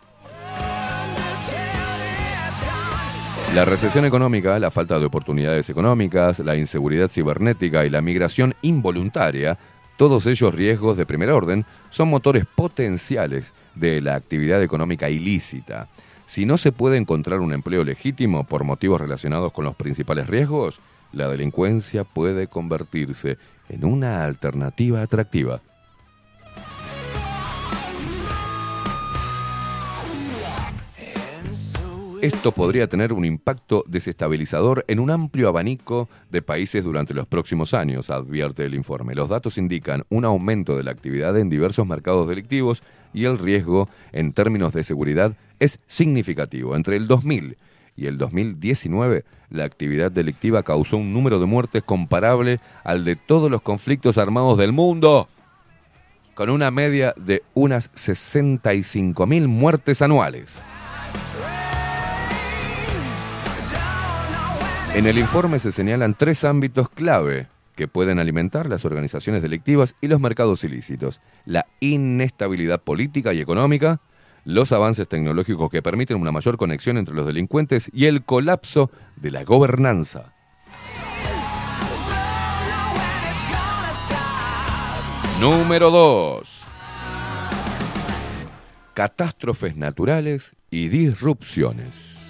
La recesión económica, la falta de oportunidades económicas, la inseguridad cibernética y la migración involuntaria Todos ellos riesgos de primer orden son motores potenciales de la actividad económica ilícita. Si no se puede encontrar un empleo legítimo por motivos relacionados con los principales riesgos, la delincuencia puede convertirse en una alternativa atractiva. Esto podría tener un impacto desestabilizador en un amplio abanico de países durante los próximos años, advierte el informe. Los datos indican un aumento de la actividad en diversos mercados delictivos y el riesgo en términos de seguridad es significativo. Entre el 2000 y el 2019, la actividad delictiva causó un número de muertes comparable al de todos los conflictos armados del mundo, con una media de unas 65.000 muertes anuales. En el informe se señalan tres ámbitos clave que pueden alimentar las organizaciones delictivas y los mercados ilícitos. La inestabilidad política y económica, los avances tecnológicos que permiten una mayor conexión entre los delincuentes y el colapso de la gobernanza. Número 2. Catástrofes naturales y disrupciones.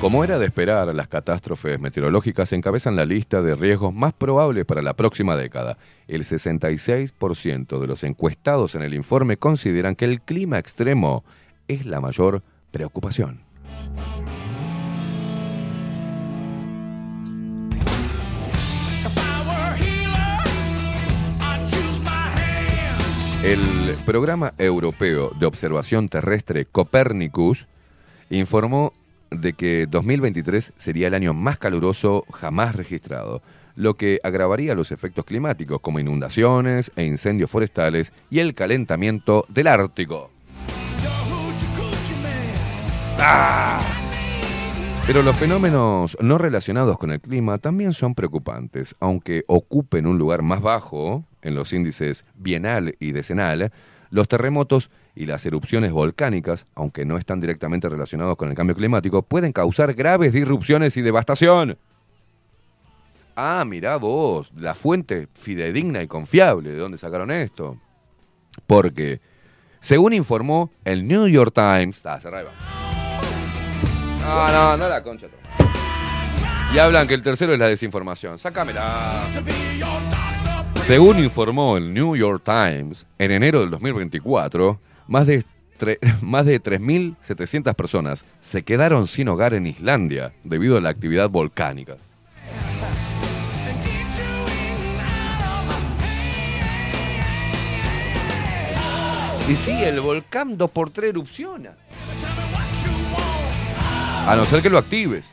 Como era de esperar, las catástrofes meteorológicas encabezan la lista de riesgos más probables para la próxima década. El 66% de los encuestados en el informe consideran que el clima extremo es la mayor preocupación. El programa europeo de observación terrestre Copernicus informó de que 2023 sería el año más caluroso jamás registrado, lo que agravaría los efectos climáticos como inundaciones e incendios forestales y el calentamiento del Ártico. ¡Ah! Pero los fenómenos no relacionados con el clima también son preocupantes, aunque ocupen un lugar más bajo en los índices bienal y decenal, los terremotos y las erupciones volcánicas, aunque no están directamente relacionados con el cambio climático, pueden causar graves disrupciones y devastación. Ah, mirá vos, la fuente fidedigna y confiable de dónde sacaron esto. Porque, según informó el New York Times, ah, cerrá. No, no, no la concha. Y hablan que el tercero es la desinformación. Sácamela. Según informó el New York Times, en enero del 2024, más de, más de 3.700 personas se quedaron sin hogar en Islandia debido a la actividad volcánica. Y sí, el volcán 2x3 erupciona. A no ser que lo actives.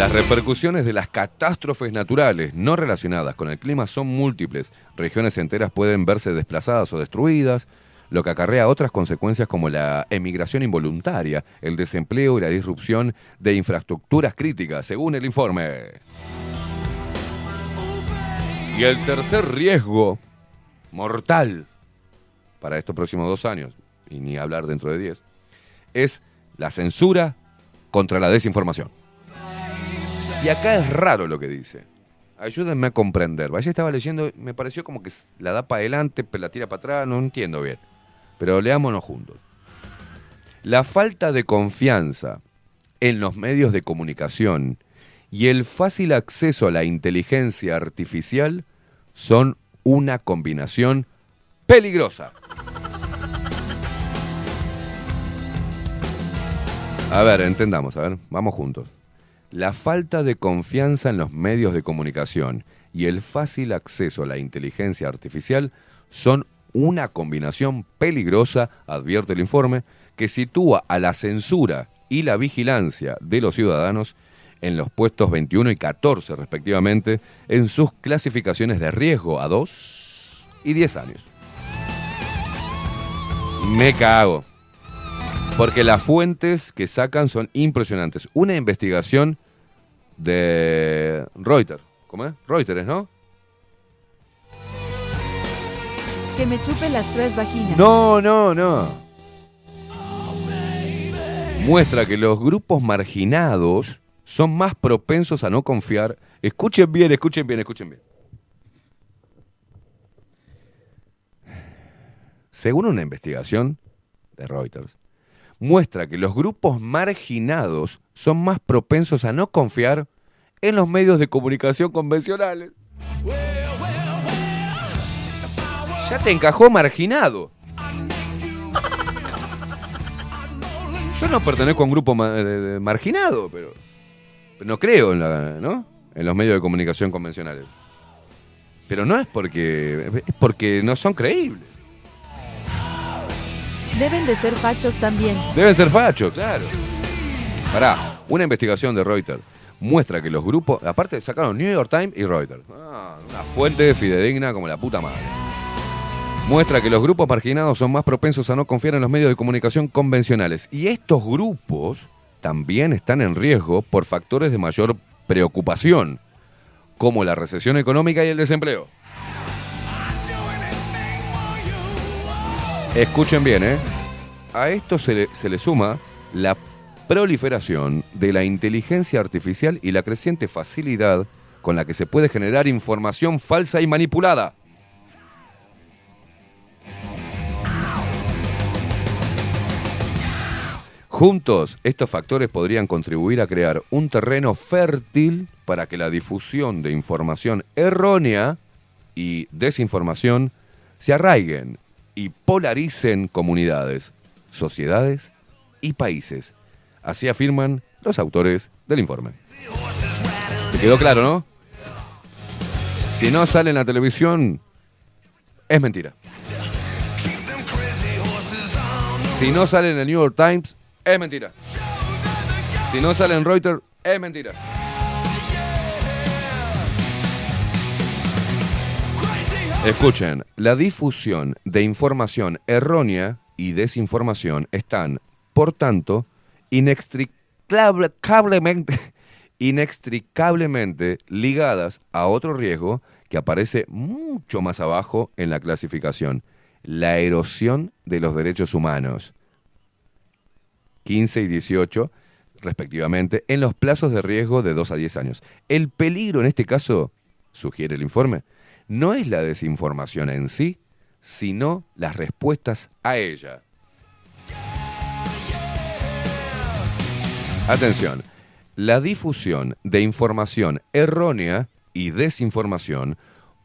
Las repercusiones de las catástrofes naturales no relacionadas con el clima son múltiples. Regiones enteras pueden verse desplazadas o destruidas, lo que acarrea otras consecuencias como la emigración involuntaria, el desempleo y la disrupción de infraestructuras críticas, según el informe. Y el tercer riesgo mortal para estos próximos dos años, y ni hablar dentro de diez, es la censura contra la desinformación. Y acá es raro lo que dice. Ayúdenme a comprender. Ayer estaba leyendo, me pareció como que la da para adelante, la tira para atrás, no entiendo bien. Pero leámonos juntos. La falta de confianza en los medios de comunicación y el fácil acceso a la inteligencia artificial son una combinación peligrosa. A ver, entendamos, a ver, vamos juntos. La falta de confianza en los medios de comunicación y el fácil acceso a la inteligencia artificial son una combinación peligrosa, advierte el informe, que sitúa a la censura y la vigilancia de los ciudadanos en los puestos 21 y 14 respectivamente en sus clasificaciones de riesgo a 2 y 10 años. Me cago. Porque las fuentes que sacan son impresionantes. Una investigación de Reuters. ¿Cómo es? Reuters, ¿no? Que me chupen las tres vaginas. No, no, no. Muestra que los grupos marginados son más propensos a no confiar. Escuchen bien, escuchen bien, escuchen bien. Según una investigación de Reuters, muestra que los grupos marginados son más propensos a no confiar en los medios de comunicación convencionales. Ya te encajó marginado. Yo no pertenezco a un grupo marginado, pero no creo en, la, ¿no? en los medios de comunicación convencionales. Pero no es porque es porque no son creíbles. Deben de ser fachos también. Deben ser fachos, claro. Pará, una investigación de Reuters muestra que los grupos, aparte sacaron New York Times y Reuters, Ah, una fuente fidedigna como la puta madre. Muestra que los grupos marginados son más propensos a no confiar en los medios de comunicación convencionales. Y estos grupos también están en riesgo por factores de mayor preocupación, como la recesión económica y el desempleo. Escuchen bien, ¿eh? A esto se le, suma la proliferación de la inteligencia artificial y la creciente facilidad con la que se puede generar información falsa y manipulada. Juntos, estos factores podrían contribuir a crear un terreno fértil para que la difusión de información errónea y desinformación se arraiguen y polaricen comunidades, sociedades y países. Así afirman los autores del informe. ¿Te quedó claro, no? Si no sale en la televisión, es mentira. Si no sale en el New York Times, es mentira. Si no sale en Reuters, es mentira. Escuchen, la difusión de información errónea y desinformación están, por tanto, inextricablemente, inextricablemente ligadas a otro riesgo que aparece mucho más abajo en la clasificación, la erosión de los derechos humanos. 15 y 18, respectivamente, en los plazos de riesgo de 2 a 10 años. El peligro en este caso, sugiere el informe, no es la desinformación en sí, sino las respuestas a ella. Atención, la difusión de información errónea y desinformación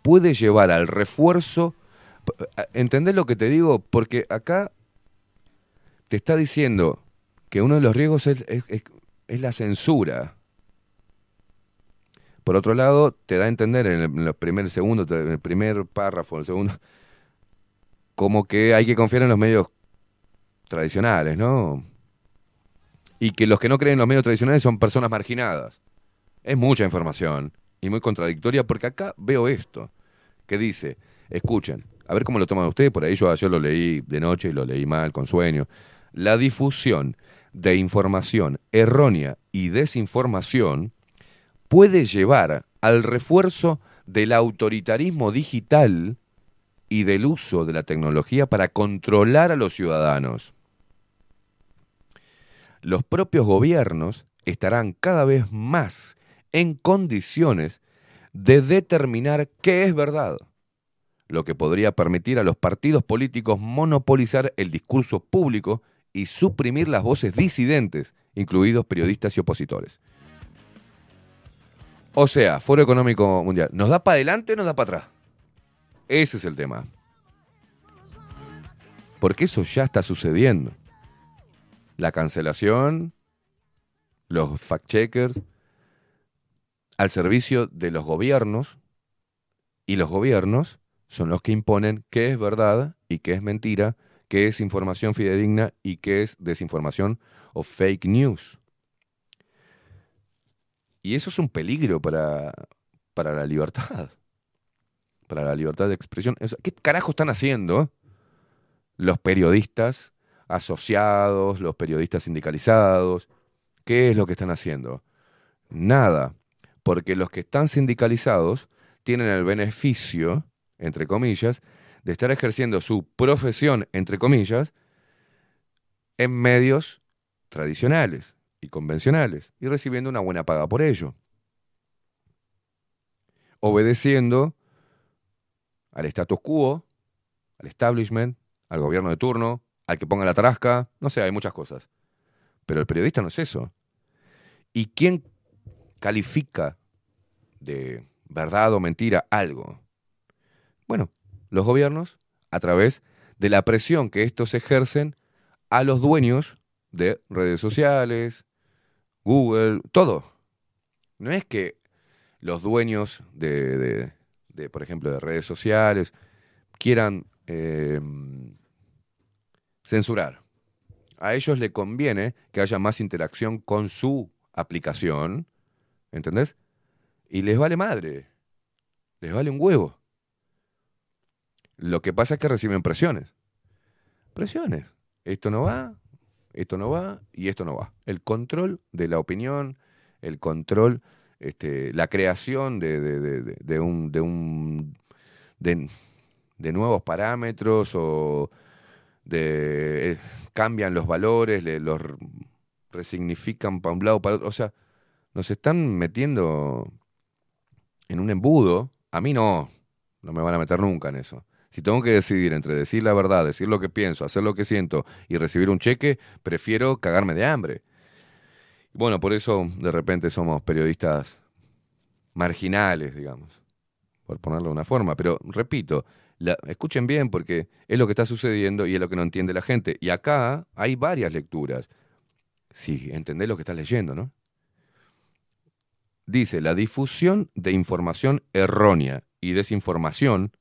puede llevar al refuerzo... ¿Entendés lo que te digo? Porque acá te está diciendo que uno de los riesgos es, es- es- es la censura. Por otro lado, te da a entender en el, el primer segundo, en el primer párrafo, en el segundo, como que hay que confiar en los medios tradicionales, ¿no? Y que los que no creen en los medios tradicionales son personas marginadas. Es mucha información y muy contradictoria porque acá veo esto, que dice, escuchen, a ver cómo lo toman ustedes, por ahí yo lo leí de noche y lo leí mal, con sueño. La difusión de información errónea y desinformación puede llevar al refuerzo del autoritarismo digital y del uso de la tecnología para controlar a los ciudadanos. Los propios gobiernos estarán cada vez más en condiciones de determinar qué es verdad, lo que podría permitir a los partidos políticos monopolizar el discurso público y suprimir las voces disidentes, incluidos periodistas y opositores. O sea, Foro Económico Mundial, ¿nos da para adelante o nos da para atrás? Ese es el tema. Porque eso ya está sucediendo. La cancelación, los fact-checkers, al servicio de los gobiernos, y los gobiernos son los que imponen qué es verdad y qué es mentira, qué es información fidedigna y qué es desinformación o fake news. Y eso es un peligro para, para la libertad, para la libertad de expresión. ¿Qué carajo están haciendo los periodistas asociados, los periodistas sindicalizados? ¿Qué es lo que están haciendo? Nada, porque los que están sindicalizados tienen el beneficio, entre comillas, de estar ejerciendo su profesión, entre comillas, en medios tradicionales y convencionales y recibiendo una buena paga por ello. Obedeciendo al status quo, al establishment, al gobierno de turno, al que ponga la tarasca, no sé, hay muchas cosas. Pero el periodista no es eso. ¿Y quién califica de verdad o mentira algo? Bueno, los gobiernos a través de la presión que estos ejercen a los dueños de redes sociales, Google, todo. No es que los dueños de, de- de, por ejemplo, de redes sociales quieran eh, censurar. A ellos le conviene que haya más interacción con su aplicación, ¿entendés? Y les vale madre, les vale un huevo. Lo que pasa es que reciben presiones. Presiones. Esto no va, esto no va y esto no va. El control de la opinión, el control, este, la creación de, de- de- de- un, de, un de, nuevos parámetros o de eh, cambian los valores, le- los resignifican para un lado para otro. O sea, nos están metiendo en un embudo. A mí no, no me van a meter nunca en eso. Si tengo que decidir entre decir la verdad, decir lo que pienso, hacer lo que siento y recibir un cheque, prefiero cagarme de hambre. Bueno, por eso de repente somos periodistas marginales, digamos, por ponerlo de una forma. Pero repito, la- escuchen bien porque es lo que está sucediendo y es lo que no entiende la gente. Y acá hay varias lecturas. Si entendés lo que estás leyendo, ¿no? Dice, la difusión de información errónea y desinformación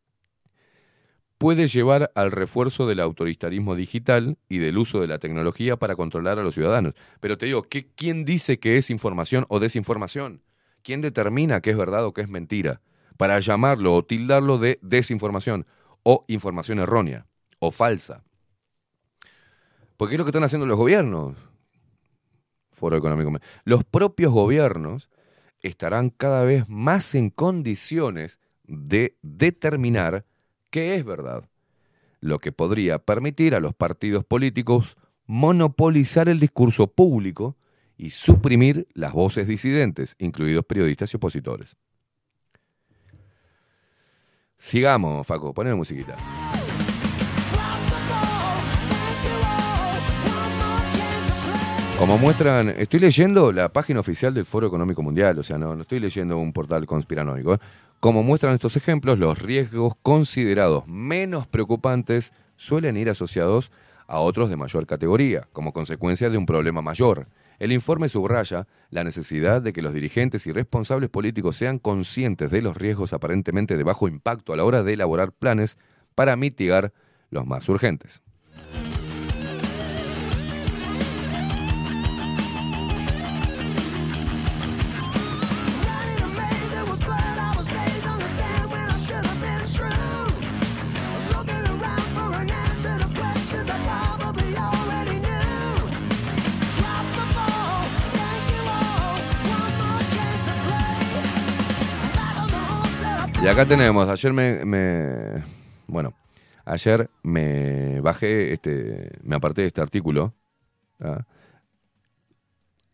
puede llevar al refuerzo del autoritarismo digital y del uso de la tecnología para controlar a los ciudadanos. Pero te digo, ¿qué- ¿quién dice que es información o desinformación? ¿Quién determina qué es verdad o qué es mentira? Para llamarlo o tildarlo de desinformación o información errónea o falsa. Porque es lo que están haciendo los gobiernos. Foro Económico. Los propios gobiernos estarán cada vez más en condiciones de determinar qué es verdad, lo que podría permitir a los partidos políticos monopolizar el discurso público y suprimir las voces disidentes, incluidos periodistas y opositores. Sigamos, Faco, poneme musiquita. Como muestran, estoy leyendo la página oficial del Foro Económico Mundial, o sea, no, no estoy leyendo un portal conspiranoico. Como muestran estos ejemplos, los riesgos considerados menos preocupantes suelen ir asociados a otros de mayor categoría, como consecuencia de un problema mayor. El informe subraya la necesidad de que los dirigentes y responsables políticos sean conscientes de los riesgos aparentemente de bajo impacto a la hora de elaborar planes para mitigar los más urgentes. Y acá tenemos, ayer me, bueno, ayer me bajé, este, me aparté de este artículo, ¿ah?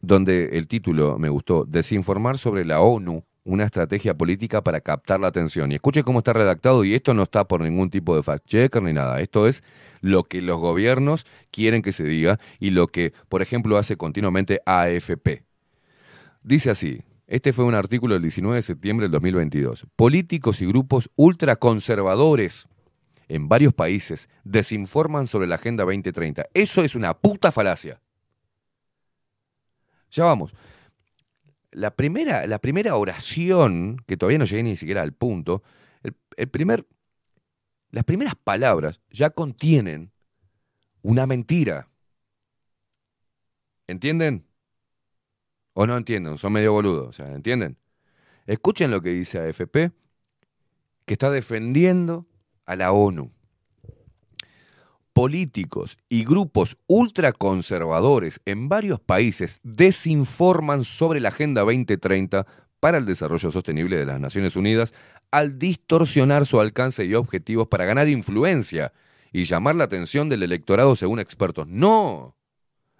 donde el título me gustó, Desinformar sobre la ONU, una estrategia política para captar la atención. Y escuche cómo está redactado, y esto no está por ningún tipo de fact-checker ni nada, esto es lo que los gobiernos quieren que se diga y lo que, por ejemplo, hace continuamente AFP. Dice así, este fue un artículo del 19 de septiembre del 2022. Políticos y grupos ultraconservadores en varios países desinforman sobre la Agenda 2030. Eso es una puta falacia. Ya vamos. La primera, la primera oración, que todavía no llegué ni siquiera al punto, el, primer, las primeras palabras ya contienen una mentira. ¿Entienden? ¿O no entienden? Son medio boludos, o sea, ¿entienden? Escuchen lo que dice AFP, que está defendiendo a la ONU. Políticos y grupos ultraconservadores en varios países desinforman sobre la Agenda 2030 para el desarrollo sostenible de las Naciones Unidas al distorsionar su alcance y objetivos para ganar influencia y llamar la atención del electorado según expertos. No,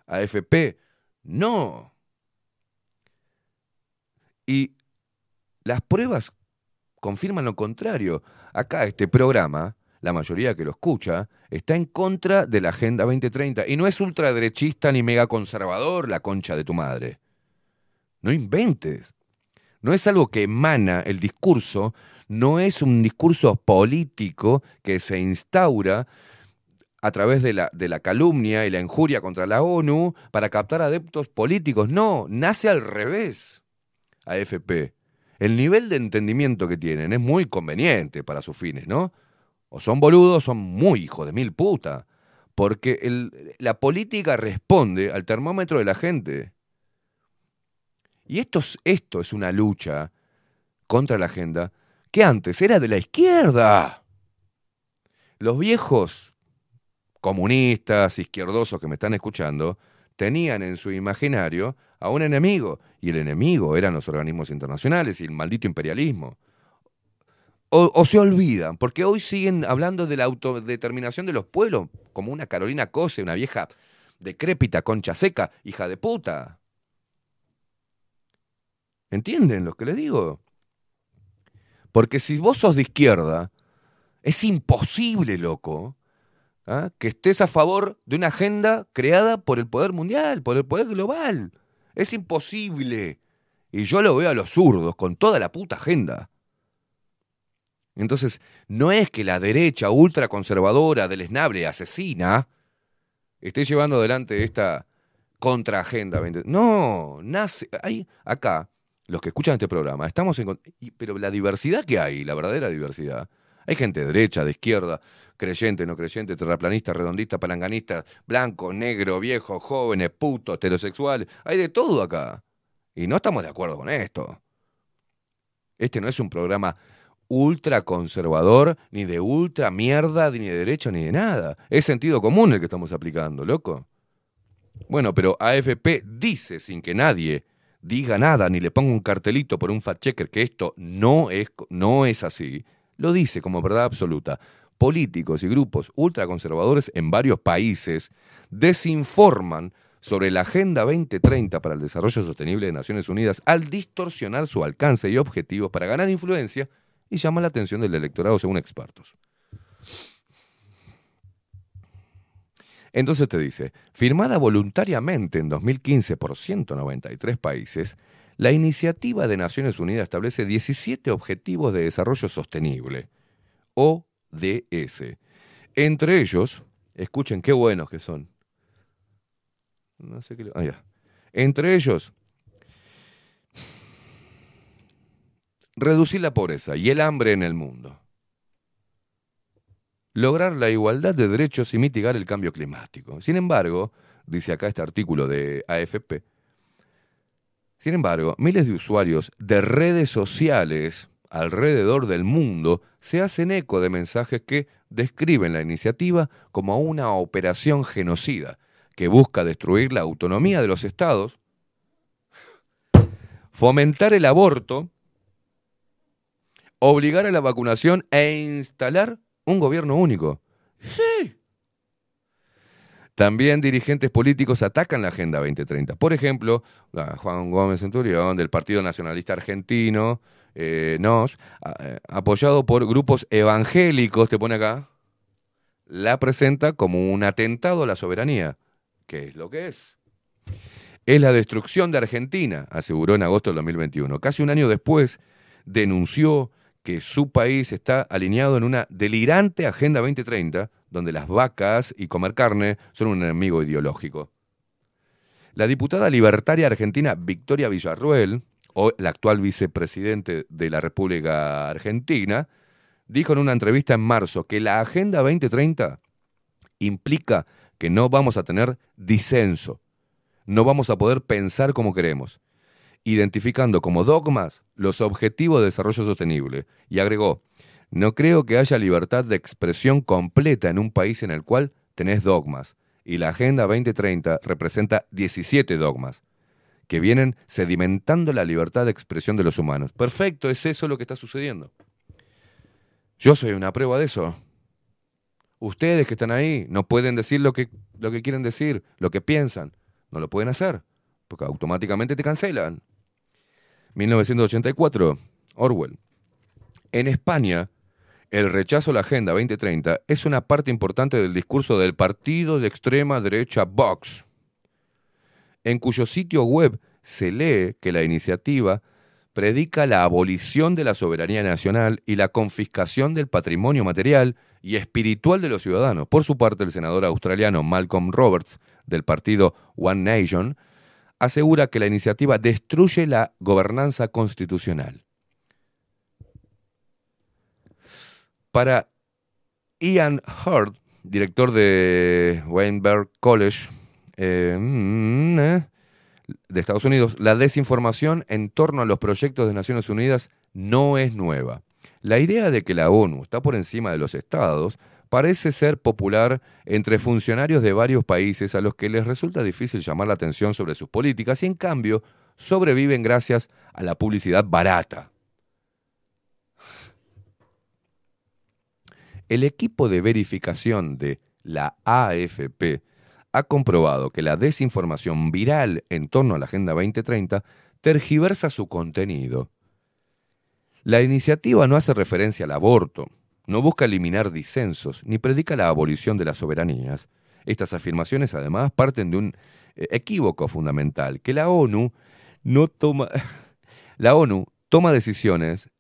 AFP, no. Y las pruebas confirman lo contrario. Acá este programa, la mayoría que lo escucha, está en contra de la Agenda 2030 y no es ultraderechista ni megaconservador la concha de tu madre. No inventes. No es algo que emana el discurso, no es un discurso político que se instaura a través de la, de la calumnia y la injuria contra la ONU para captar adeptos políticos. No, nace al revés. AFP. El nivel de entendimiento que tienen es muy conveniente para sus fines, ¿no? O son boludos, o son muy hijos de mil puta. Porque la política responde al termómetro de la gente. Y esto es, esto es una lucha contra la agenda que antes era de la izquierda. Los viejos comunistas, izquierdosos que me están escuchando, tenían en su imaginario a un enemigo, y el enemigo eran los organismos internacionales y el maldito imperialismo. O, se olvidan, porque hoy siguen hablando de la autodeterminación de los pueblos, como una Carolina Cose, una vieja decrépita, concha seca, hija de puta. ¿Entienden lo que les digo? Porque si vos sos de izquierda, es imposible, loco, ¿ah? que estés a favor de una agenda creada por el poder mundial, por el poder global. Es imposible. Y yo lo veo a los zurdos con toda la puta agenda. Entonces, no es que la derecha ultraconservadora del esnable asesina esté llevando adelante esta contraagenda. 20. No, nace. Hay acá, los que escuchan este programa, estamos en. Pero la diversidad que hay, la verdadera diversidad. Hay gente de derecha, de izquierda, creyente, no creyente, terraplanista, redondista, palanganista, blanco, negro, viejo, jóvenes, putos, heterosexuales. Hay de todo acá. Y no estamos de acuerdo con esto. Este no es un programa ultra conservador, ni de ultra mierda, ni de derecha, ni de nada. Es sentido común el que estamos aplicando, loco. Bueno, pero AFP dice sin que nadie diga nada, ni le ponga un cartelito por un fact checker que esto no es, no es así, lo dice como verdad absoluta. Políticos y grupos ultraconservadores en varios países desinforman sobre la Agenda 2030 para el Desarrollo Sostenible de Naciones Unidas al distorsionar su alcance y objetivos para ganar influencia y llama la atención del electorado según expertos. Entonces te dice, firmada voluntariamente en 2015 por 193 países, la iniciativa de Naciones Unidas establece 17 Objetivos de Desarrollo Sostenible, ODS. Entre ellos, escuchen qué buenos que son. No sé qué. ah, ya. Entre ellos, reducir la pobreza y el hambre en el mundo. Lograr la igualdad de derechos y mitigar el cambio climático. Sin embargo, dice acá este artículo de AFP, sin embargo, miles de usuarios de redes sociales alrededor del mundo se hacen eco de mensajes que describen la iniciativa como una operación genocida que busca destruir la autonomía de los estados, fomentar el aborto, obligar a la vacunación e instalar un gobierno único. Sí. También dirigentes políticos atacan la Agenda 2030. Por ejemplo, Juan Gómez Centurión, del Partido Nacionalista Argentino, eh, NOS, eh, apoyado por grupos evangélicos, te pone acá, la presenta como un atentado a la soberanía. ¿Qué es lo que es? Es la destrucción de Argentina, aseguró en agosto del 2021. Casi un año después, denunció que su país está alineado en una delirante Agenda 2030, donde las vacas y comer carne son un enemigo ideológico. La diputada libertaria argentina Victoria Villarruel, o la actual vicepresidente de la República Argentina, dijo en una entrevista en marzo que la Agenda 2030 implica que no vamos a tener disenso, no vamos a poder pensar como queremos, identificando como dogmas los objetivos de desarrollo sostenible. Y agregó, no creo que haya libertad de expresión completa en un país en el cual tenés dogmas, y la Agenda 2030 representa 17 dogmas, que vienen sedimentando la libertad de expresión de los humanos. Perfecto, es eso lo que está sucediendo. Yo soy una prueba de eso. Ustedes que están ahí no pueden decir lo que, lo que quieren decir, lo que piensan. No lo pueden hacer, porque automáticamente te cancelan. 1984, Orwell. En España, el rechazo a la Agenda 2030 es una parte importante del discurso del partido de extrema derecha Vox, en cuyo sitio web se lee que la iniciativa predica la abolición de la soberanía nacional y la confiscación del patrimonio material y espiritual de los ciudadanos. Por su parte, el senador australiano Malcolm Roberts, del partido One Nation, asegura que la iniciativa destruye la gobernanza constitucional. Para Ian Hurd, director de Weinberg College eh, mm, eh, de Estados Unidos, la desinformación en torno a los proyectos de Naciones Unidas no es nueva. La idea de que la ONU está por encima de los estados parece ser popular entre funcionarios de varios países a los que les resulta difícil llamar la atención sobre sus políticas y en cambio sobreviven gracias a la publicidad barata. El equipo de verificación de la AFP ha comprobado que la desinformación viral en torno a la Agenda 2030 tergiversa su contenido. La iniciativa no hace referencia al aborto, no busca eliminar disensos, ni predica la abolición de las soberanías. Estas afirmaciones además parten de un eh, equívoco fundamental, que la ONU no toma la ONU toma decisiones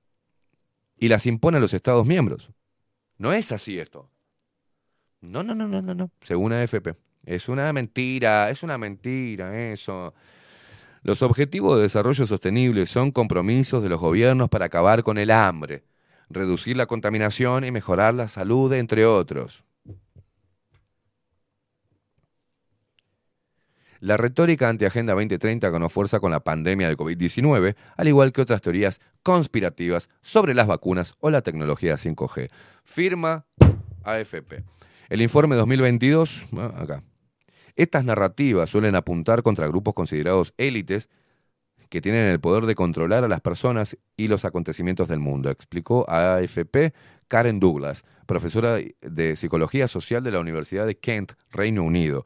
y las impone a los estados miembros. No es así esto. No, no, no, no, no, no, según AFP. Es una mentira, es una mentira eso. Los objetivos de desarrollo sostenible son compromisos de los gobiernos para acabar con el hambre, reducir la contaminación y mejorar la salud, entre otros. La retórica anti-Agenda 2030 ganó fuerza con la pandemia de COVID-19, al igual que otras teorías conspirativas sobre las vacunas o la tecnología 5G. Firma AFP. El informe 2022, ah, acá. Estas narrativas suelen apuntar contra grupos considerados élites que tienen el poder de controlar a las personas y los acontecimientos del mundo, explicó a AFP Karen Douglas, profesora de Psicología Social de la Universidad de Kent, Reino Unido.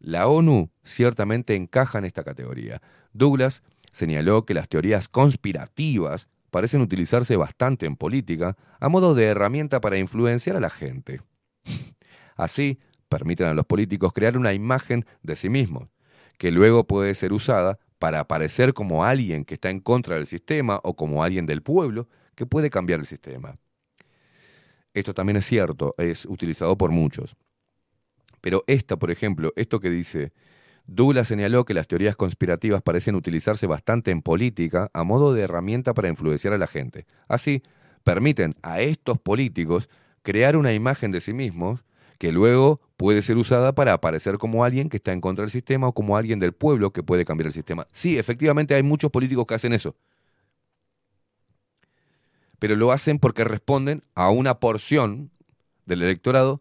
La ONU ciertamente encaja en esta categoría. Douglas señaló que las teorías conspirativas parecen utilizarse bastante en política a modo de herramienta para influenciar a la gente. Así, permiten a los políticos crear una imagen de sí mismos, que luego puede ser usada para aparecer como alguien que está en contra del sistema o como alguien del pueblo que puede cambiar el sistema. Esto también es cierto, es utilizado por muchos. Pero esta, por ejemplo, esto que dice, Douglas señaló que las teorías conspirativas parecen utilizarse bastante en política a modo de herramienta para influenciar a la gente. Así, permiten a estos políticos crear una imagen de sí mismos que luego puede ser usada para aparecer como alguien que está en contra del sistema o como alguien del pueblo que puede cambiar el sistema. Sí, efectivamente hay muchos políticos que hacen eso. Pero lo hacen porque responden a una porción del electorado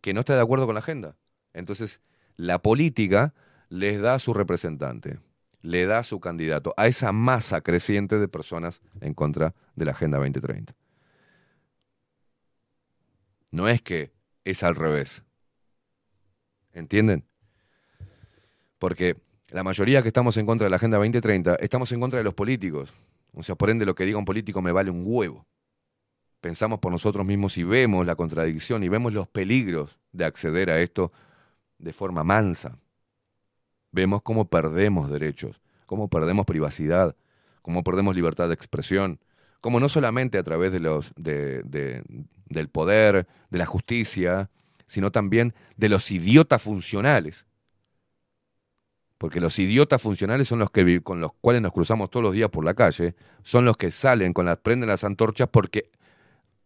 que no está de acuerdo con la agenda. Entonces, la política les da a su representante, le da a su candidato, a esa masa creciente de personas en contra de la Agenda 2030. No es que es al revés. ¿Entienden? Porque la mayoría que estamos en contra de la Agenda 2030 estamos en contra de los políticos. O sea, por ende, lo que diga un político me vale un huevo. Pensamos por nosotros mismos y vemos la contradicción y vemos los peligros de acceder a esto de forma mansa. Vemos cómo perdemos derechos, cómo perdemos privacidad, cómo perdemos libertad de expresión, cómo no solamente a través de los, de, de, del poder, de la justicia, sino también de los idiotas funcionales. Porque los idiotas funcionales son los que con los cuales nos cruzamos todos los días por la calle, son los que salen con las prenden las antorchas porque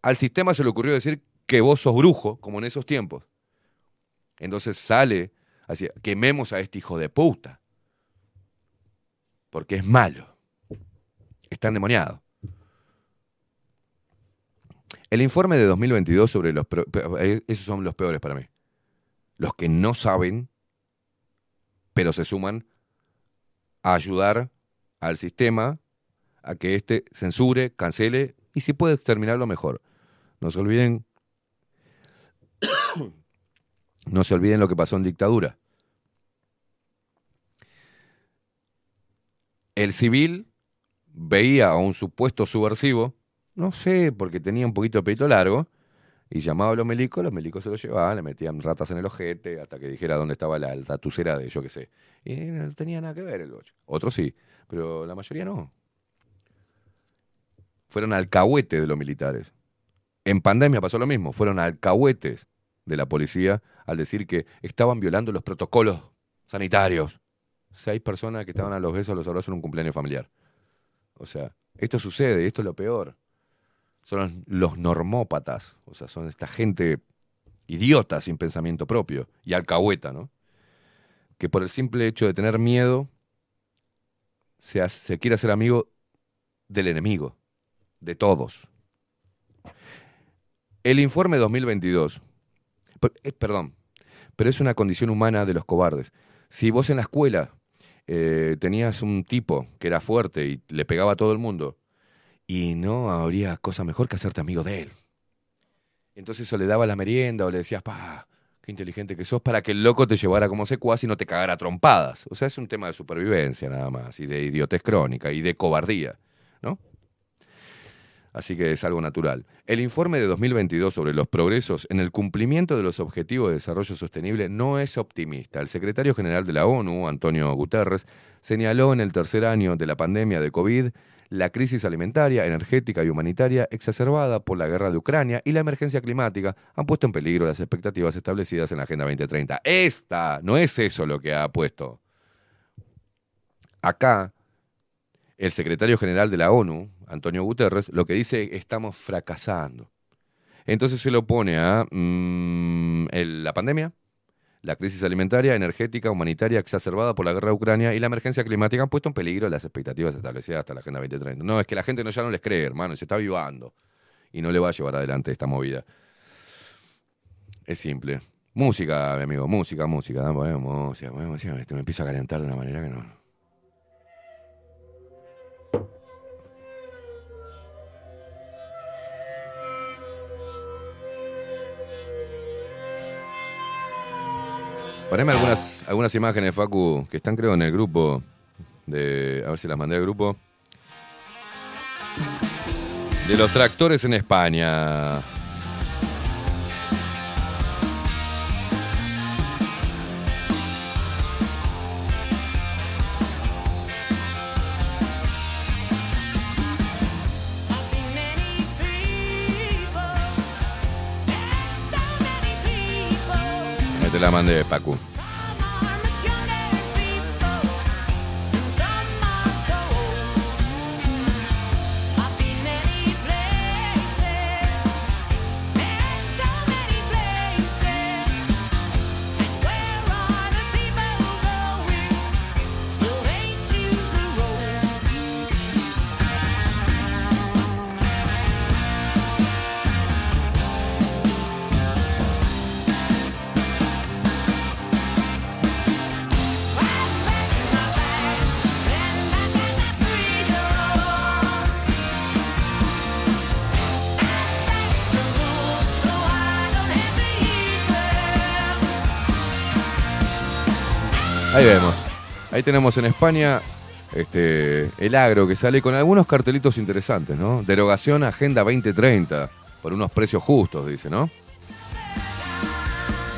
al sistema se le ocurrió decir que vos sos brujo, como en esos tiempos. Entonces sale así, quememos a este hijo de puta. Porque es malo. Está endemoniado. El informe de 2022 sobre los... pe- Esos son los peores para mí. Los que no saben, pero se suman a ayudar al sistema a que éste censure, cancele y si puede exterminarlo mejor. No se olviden... no se olviden lo que pasó en dictadura. El civil veía a un supuesto subversivo, no sé, porque tenía un poquito de pelito largo, y llamaba a los milicos, los milicos se lo llevaban, le metían ratas en el ojete hasta que dijera dónde estaba la tatucera de yo qué sé. Y no tenía nada que ver el bocho. Otros sí, pero la mayoría no. Fueron alcahuetes de los militares. En pandemia pasó lo mismo, fueron alcahuetes de la policía al decir que estaban violando los protocolos sanitarios. Seis personas que estaban a los besos, a los abrazos en un cumpleaños familiar. O sea, esto sucede esto es lo peor. Son los, los normópatas, o sea, son esta gente idiota sin pensamiento propio y alcahueta, ¿no? Que por el simple hecho de tener miedo se, hace- se quiere hacer amigo del enemigo, de todos. El informe 2022, per- eh, perdón, pero es una condición humana de los cobardes. Si vos en la escuela eh, tenías un tipo que era fuerte y le pegaba a todo el mundo, y no habría cosa mejor que hacerte amigo de él. Entonces eso le daba la merienda o le decías, pa, qué inteligente que sos, para que el loco te llevara como secuaz y no te cagara a trompadas. O sea, es un tema de supervivencia nada más, y de idiotez crónica, y de cobardía, ¿no? Así que es algo natural. El informe de 2022 sobre los progresos en el cumplimiento de los Objetivos de Desarrollo Sostenible no es optimista. El secretario general de la ONU, Antonio Guterres, señaló en el tercer año de la pandemia de COVID la crisis alimentaria, energética y humanitaria exacerbada por la guerra de Ucrania y la emergencia climática han puesto en peligro las expectativas establecidas en la Agenda 2030. Esta no es eso lo que ha puesto. Acá, el secretario general de la ONU, Antonio Guterres, lo que dice estamos fracasando. Entonces se lo pone a mm, la pandemia, la crisis alimentaria, energética, humanitaria exacerbada por la guerra de Ucrania y la emergencia climática han puesto en peligro las expectativas establecidas hasta la Agenda 2030. No, es que la gente no, ya no les cree, hermano, se está avivando y no le va a llevar adelante esta movida. Es simple. Música, mi amigo, música, música, poneme música, música, esto me empieza a calentar de una manera que no. Poneme algunas, algunas imágenes, Facu, que están creo en el grupo de. A ver si las mandé al grupo. De los tractores en España. La mandé, Pacu. Ahí vemos. Ahí tenemos en España este, el agro que sale con algunos cartelitos interesantes, ¿no? Derogación Agenda 2030 por unos precios justos, dice, ¿no?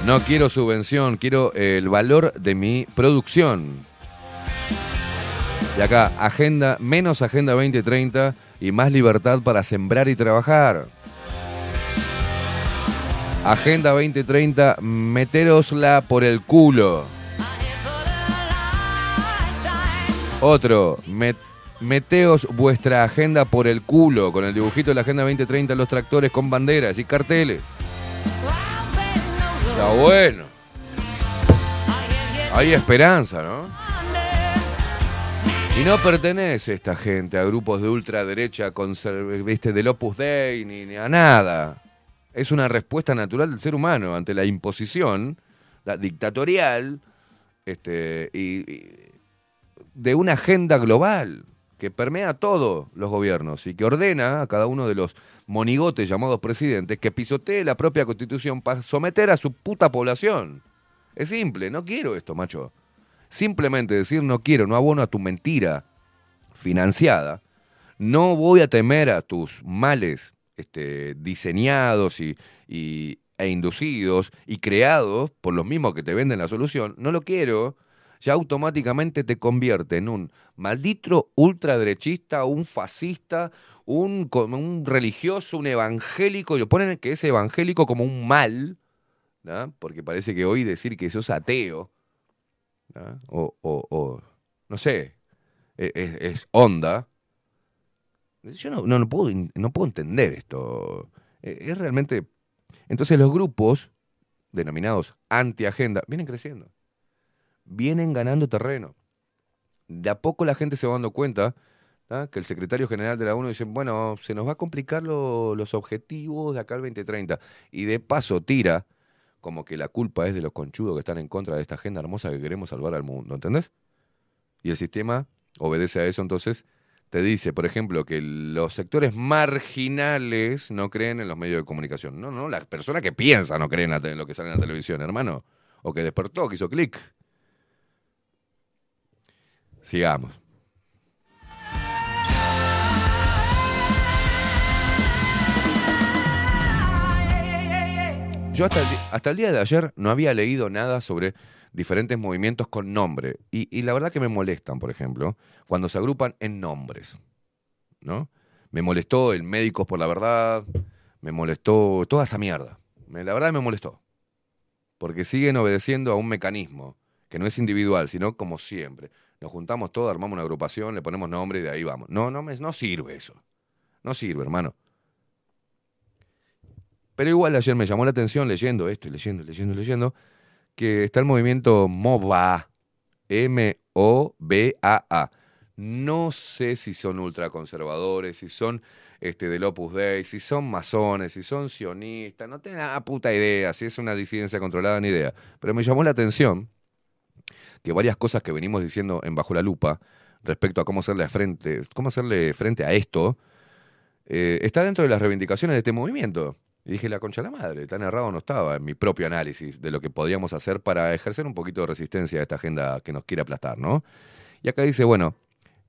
No quiero subvención, quiero el valor de mi producción. Y acá, agenda, menos Agenda 2030 y más libertad para sembrar y trabajar. Agenda 2030, meterosla por el culo. Otro, met- meteos vuestra agenda por el culo con el dibujito de la Agenda 2030 en los tractores con banderas y carteles. Está bueno. Hay esperanza, ¿no? Y no pertenece esta gente a grupos de ultraderecha, ¿viste? del Opus Dei, ni, ni a nada. Es una respuesta natural del ser humano ante la imposición la dictatorial este, y de una agenda global que permea a todos los gobiernos y que ordena a cada uno de los monigotes llamados presidentes que pisotee la propia constitución para someter a su puta población. Es simple, no quiero esto, macho. Simplemente decir no quiero, no abono a tu mentira. financiada, no voy a temer a tus males este, diseñados y, y- e inducidos y creados por los mismos que te venden la solución, no lo quiero, ya automáticamente te convierte en un maldito ultraderechista, un fascista, un, un religioso, un evangélico, y lo ponen que es evangélico como un mal, ¿no? porque parece que hoy decir que sos ateo, ¿no? o, o- no sé, e- es, es onda. Yo no, no, puedo, no puedo entender esto. Eh, Es realmente... Entonces los grupos denominados anti-agenda vienen creciendo. Vienen ganando terreno. De a poco la gente se va dando cuenta que el secretario general de la ONU dice, bueno, se nos va a complicar lo- los objetivos de acá al 2030. Y de paso tira como que la culpa es de los conchudos que están en contra de esta agenda hermosa que queremos salvar al mundo, ¿entendés? Y el sistema obedece a eso, entonces te dice, por ejemplo, que los sectores marginales no creen en los medios de comunicación. No, no, la persona que piensa no cree en, la te- en lo que sale en la televisión, hermano. O que despertó, que hizo clic. Sigamos. Yo hasta el, hasta el día de ayer no había leído nada sobre diferentes movimientos con nombre. Y, y la verdad que me molestan, por ejemplo, cuando se agrupan en nombres. ¿No? Me molestó el Médicos por la Verdad, me molestó toda esa mierda. Me- la verdad me molestó. Porque siguen obedeciendo a un mecanismo que no es individual, sino como siempre. Nos juntamos todos, armamos una agrupación, le ponemos nombre y de ahí vamos. No, no, no sirve eso. No sirve, hermano. Pero igual ayer me llamó la atención leyendo esto leyendo, leyendo, leyendo, que está el movimiento MOBA, M-O-B-A-A. No sé si son ultraconservadores, si son este, del Opus Dei, si son masones, si son sionistas, no tengo nada puta idea, si es una disidencia controlada, ni idea. Pero me llamó la atención que varias cosas que venimos diciendo en Bajo la Lupa respecto a cómo hacerle frente, cómo hacerle frente a esto, eh, está dentro de las reivindicaciones de este movimiento. Y dije, la concha la madre, tan errado no estaba en mi propio análisis de lo que podríamos hacer para ejercer un poquito de resistencia a esta agenda que nos quiere aplastar, ¿no? Y acá dice, bueno,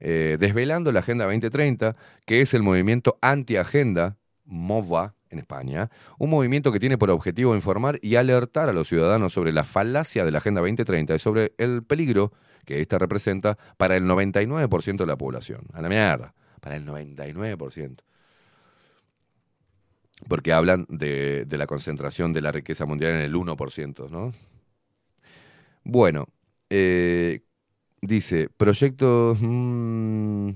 eh, desvelando la Agenda 2030, que es el movimiento anti-agenda, MOVA en España, un movimiento que tiene por objetivo informar y alertar a los ciudadanos sobre la falacia de la Agenda 2030 y sobre el peligro que ésta representa para el 99% de la población. A la mierda, para el 99% porque hablan de, la concentración de la riqueza mundial en el 1%, ¿no? Bueno, eh, dice, proyecto... mm,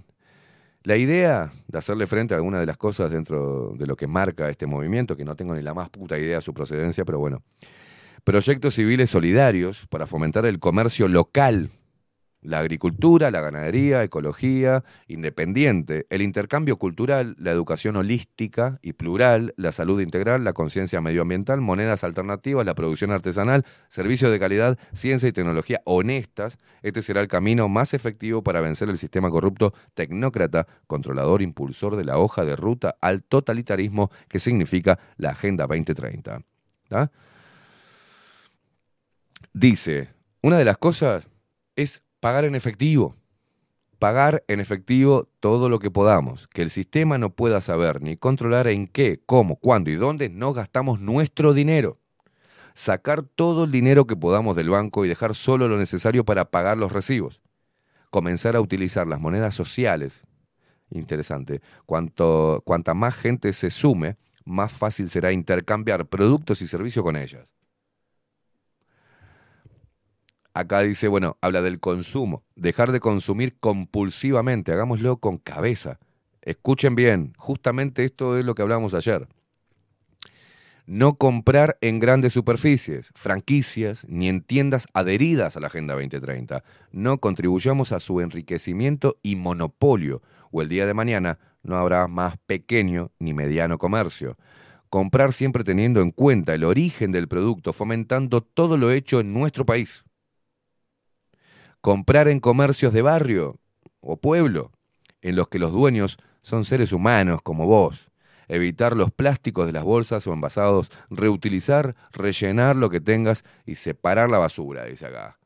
la idea de hacerle frente a alguna de las cosas dentro de lo que marca este movimiento, que no tengo ni la más puta idea de su procedencia, pero bueno. Proyectos civiles solidarios para fomentar el comercio local, la agricultura, la ganadería, ecología, independiente, el intercambio cultural, la educación holística y plural, la salud integral, la conciencia medioambiental, monedas alternativas, la producción artesanal, servicios de calidad, ciencia y tecnología honestas. Este será el camino más efectivo para vencer el sistema corrupto, tecnócrata, controlador, impulsor de la hoja de ruta al totalitarismo que significa la Agenda 2030. ¿tá? Dice, una de las cosas es pagar en efectivo. Pagar en efectivo todo lo que podamos. Que el sistema no pueda saber ni controlar en qué, cómo, cuándo y dónde no gastamos nuestro dinero. Sacar todo el dinero que podamos del banco y dejar solo lo necesario para pagar los recibos. Comenzar a utilizar las monedas sociales. Interesante. Cuanto, cuanta más gente se sume, más fácil será intercambiar productos y servicios con ellas. Acá dice, bueno, habla del consumo. Dejar de consumir compulsivamente. Hagámoslo con cabeza. Escuchen bien, justamente esto es lo que hablamos ayer. No comprar en grandes superficies, franquicias, ni en tiendas adheridas a la Agenda 2030. No contribuyamos a su enriquecimiento y monopolio, o el día de mañana no habrá más pequeño ni mediano comercio. Comprar siempre teniendo en cuenta el origen del producto, fomentando todo lo hecho en nuestro país comprar en comercios de barrio o pueblo, en los que los dueños son seres humanos como vos. Evitar los plásticos de las bolsas o envasados, reutilizar, rellenar lo que tengas y separar la basura, dice acá.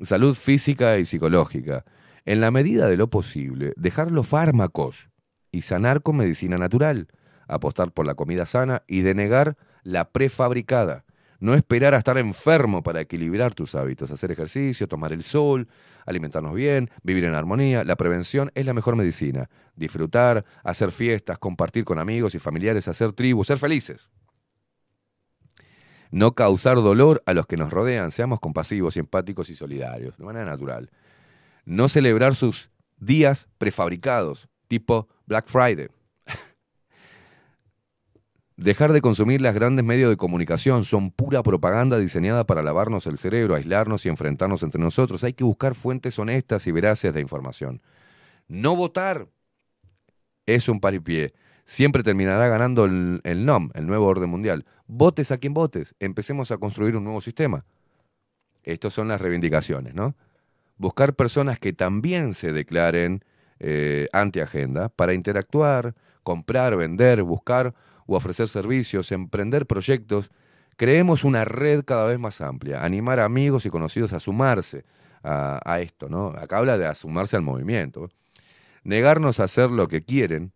Salud física y psicológica. En la medida de lo posible, dejar los fármacos y sanar con medicina natural, apostar por la comida sana y denegar la prefabricada. No esperar a estar enfermo para equilibrar tus hábitos, hacer ejercicio, tomar el sol, alimentarnos bien, vivir en armonía. La prevención es la mejor medicina. Disfrutar, hacer fiestas, compartir con amigos y familiares, hacer tribus, ser felices. No causar dolor a los que nos rodean, seamos compasivos empáticos y solidarios, de manera natural. No celebrar sus días prefabricados, tipo Black Friday. Dejar de consumir las grandes medios de comunicación son pura propaganda diseñada para lavarnos el cerebro, aislarnos y enfrentarnos entre nosotros. Hay que buscar fuentes honestas y veraces de información. No votar es un paripié. Siempre terminará ganando el, NOM, el nuevo orden mundial. Votes a quien votes. Empecemos a construir un nuevo sistema. Estas son las reivindicaciones, ¿no? Buscar personas que también se declaren eh, anti-agenda para interactuar, comprar, vender, buscar o ofrecer servicios, emprender proyectos. Creemos una red cada vez más amplia, animar a amigos y conocidos a sumarse a, esto, ¿no? Acá habla de sumarse al movimiento. Negarnos a hacer lo que quieren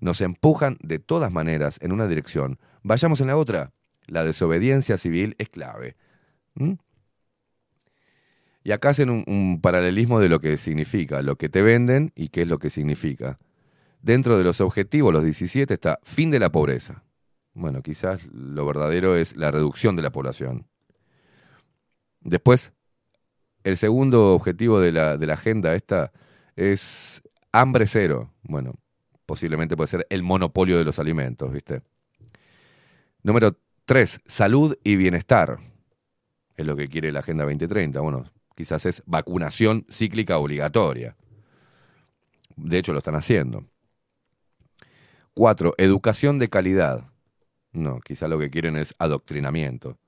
nos empujan de todas maneras en una dirección. Vayamos en la otra. La desobediencia civil es clave. ¿Mm? Y acá hacen un, un paralelismo de lo que significa, lo que te venden y qué es lo que significa. Dentro de los objetivos, los 17, está fin de la pobreza. Bueno, quizás lo verdadero es la reducción de la población. Después, el segundo objetivo de la, de la agenda esta es hambre cero. Bueno, posiblemente puede ser el monopolio de los alimentos, ¿viste? Número 3, salud y bienestar. Es lo que quiere la Agenda 2030. Bueno, quizás es vacunación cíclica obligatoria. De hecho, lo están haciendo. 4. Educación de calidad. No, quizás lo que quieren es adoctrinamiento.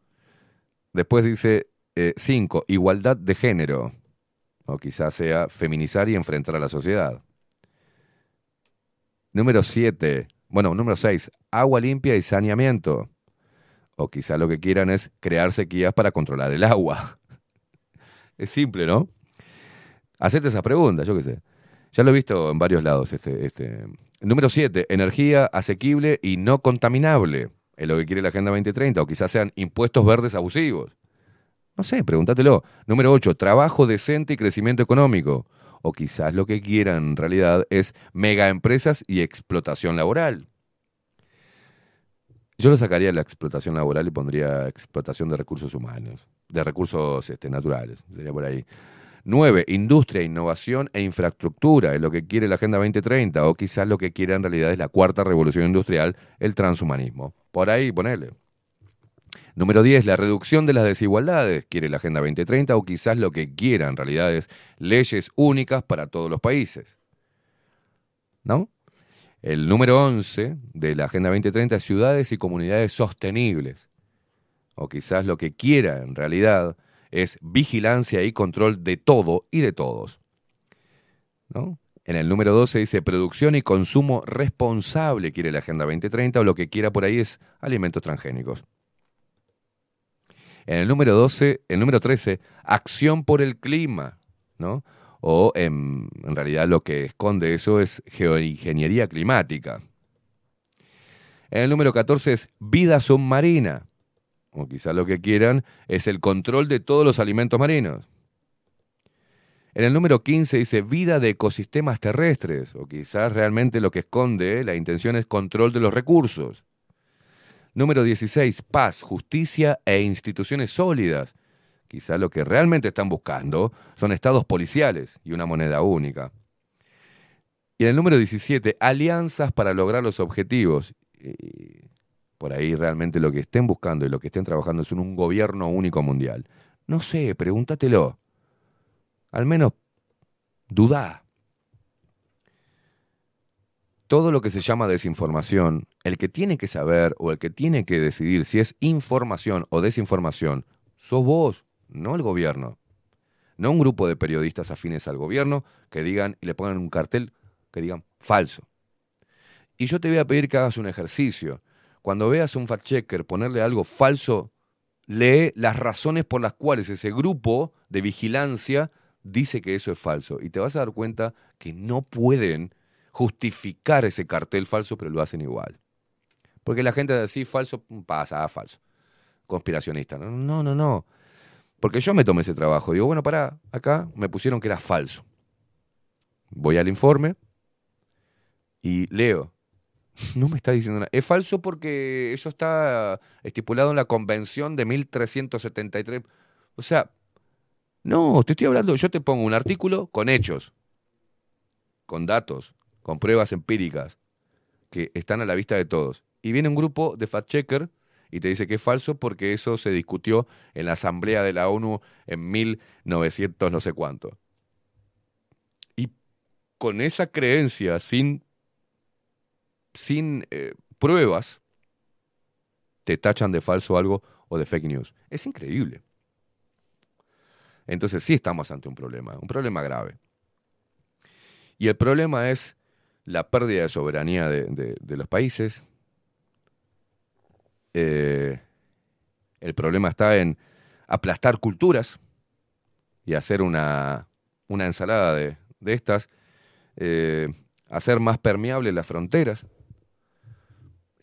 Después dice 5. igualdad de género. O quizás sea feminizar y enfrentar a la sociedad. Número 7. Bueno, número 6. Agua limpia y saneamiento. O quizá lo que quieran es crear sequías para controlar el agua. Es simple, ¿no? Hacerte esa pregunta, yo qué sé. Ya lo he visto en varios lados. Este, este. Número 7. Energía asequible y no contaminable. Es lo que quiere la Agenda 2030. O quizás sean impuestos verdes abusivos. No sé, pregúntatelo. Número 8. Trabajo decente y crecimiento económico. O quizás lo que quieran en realidad es megaempresas y explotación laboral. Yo lo sacaría de la explotación laboral y pondría explotación de recursos humanos, de recursos este, naturales, sería por ahí. Nueve, industria, innovación e infraestructura, es lo que quiere la Agenda 2030, o quizás lo que quiere en realidad es la cuarta revolución industrial, el transhumanismo. Por ahí, ponele. Número 10, la reducción de las desigualdades, quiere la Agenda 2030, o quizás lo que quiera en realidad es leyes únicas para todos los países. ¿No? El número 11 de la Agenda 2030 es ciudades y comunidades sostenibles. O quizás lo que quiera en realidad es vigilancia y control de todo y de todos. ¿No? En el número 12 dice producción y consumo responsable, quiere la Agenda 2030, o lo que quiera por ahí es alimentos transgénicos. En el número 12, el número 13, acción por el clima, ¿no? O en, en realidad lo que esconde eso es geoingeniería climática. En el número 14 es vida submarina. O quizás lo que quieran es el control de todos los alimentos marinos. En el número 15 dice vida de ecosistemas terrestres, o quizás realmente lo que esconde la intención es control de los recursos. Número 16, paz, justicia e instituciones sólidas. Quizá lo que realmente están buscando son estados policiales y una moneda única. Y en el número 17, alianzas para lograr los objetivos. Por ahí realmente lo que estén buscando y lo que estén trabajando es un gobierno único mundial. No sé, pregúntatelo. Al menos dudá. Todo lo que se llama desinformación, el que tiene que saber o el que tiene que decidir si es información o desinformación, sos vos, no el gobierno. No un grupo de periodistas afines al gobierno que digan y le pongan un cartel que digan falso. Y yo te voy a pedir que hagas un ejercicio. Cuando veas un fact-checker ponerle algo falso, lee las razones por las cuales ese grupo de vigilancia dice que eso es falso. Y te vas a dar cuenta que no pueden justificar ese cartel falso, pero lo hacen igual. Porque la gente dice, sí, falso, pasa, ah, falso. Conspiracionista. No, no, no, no. Porque yo me tomé ese trabajo. Digo, bueno, pará, acá me pusieron que era falso. Voy al informe y leo. No me está diciendo nada. Es falso porque eso está estipulado en la convención de 1373. O sea, no, te estoy hablando, yo te pongo un artículo con hechos, con datos, con pruebas empíricas, que están a la vista de todos. Y viene un grupo de fact-checker y te dice que es falso porque eso se discutió en la Asamblea de la ONU en 1900 no sé cuánto. Y con esa creencia, sin, sin eh, pruebas, te tachan de falso algo o de fake news. Es increíble. Entonces sí estamos ante un problema, un problema grave. Y el problema es la pérdida de soberanía de, los países. Eh, el problema está en aplastar culturas y hacer una, una ensalada de, de estas, eh, hacer más permeables las fronteras,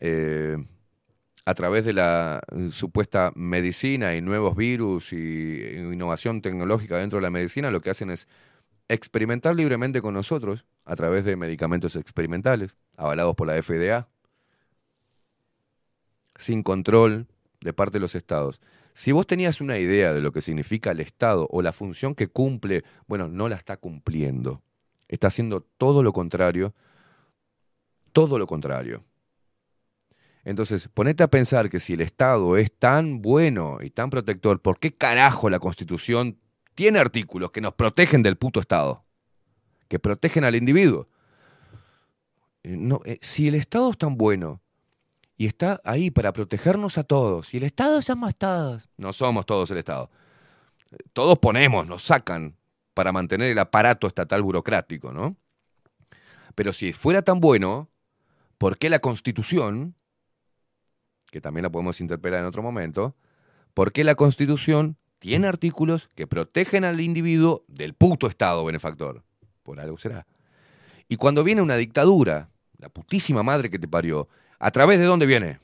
eh, a través de la supuesta medicina y nuevos virus y innovación tecnológica dentro de la medicina, lo que hacen es experimentar libremente con nosotros a través de medicamentos experimentales, avalados por la FDA, sin control de parte de los estados. Si vos tenías una idea de lo que significa el Estado o la función que cumple, bueno, no la está cumpliendo. Está haciendo todo lo contrario, todo lo contrario. Entonces, ponete a pensar que si el Estado es tan bueno y tan protector, ¿por qué carajo la Constitución tiene artículos que nos protegen del puto Estado? Que protegen al individuo. Eh, No, eh, si el Estado es tan bueno y está ahí para protegernos a todos, y el Estado somos todos, no somos todos el Estado. Todos ponemos, nos sacan para mantener el aparato estatal burocrático, ¿no? Pero si fuera tan bueno, ¿por qué la Constitución, que también la podemos interpelar en otro momento, ¿por qué la Constitución tiene artículos que protegen al individuo del puto Estado benefactor? Por algo será. Y cuando viene una dictadura, la putísima madre que te parió, ¿a través de dónde viene?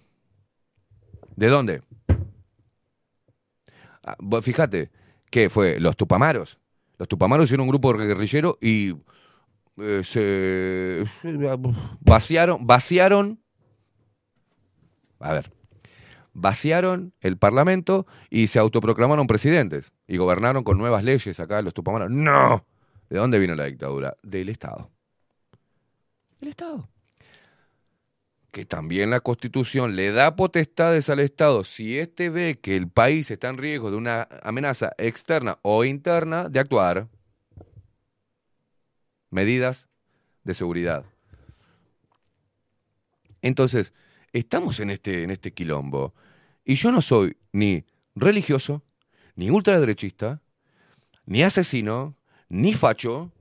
¿De dónde? Ah, Fíjate, ¿qué fue? Los Tupamaros. Los Tupamaros hicieron un grupo guerrillero y eh, se vaciaron, vaciaron, a ver, vaciaron el Parlamento y se autoproclamaron presidentes y gobernaron con nuevas leyes acá los Tupamaros. ¡No! ¿De dónde vino la dictadura? Del Estado. El Estado. Que también la Constitución le da potestades al Estado si éste ve que el país está en riesgo de una amenaza externa o interna de actuar. Medidas de seguridad. Entonces, estamos en este, en este quilombo. Y yo no soy ni religioso, ni ultraderechista, ni asesino, ni facho,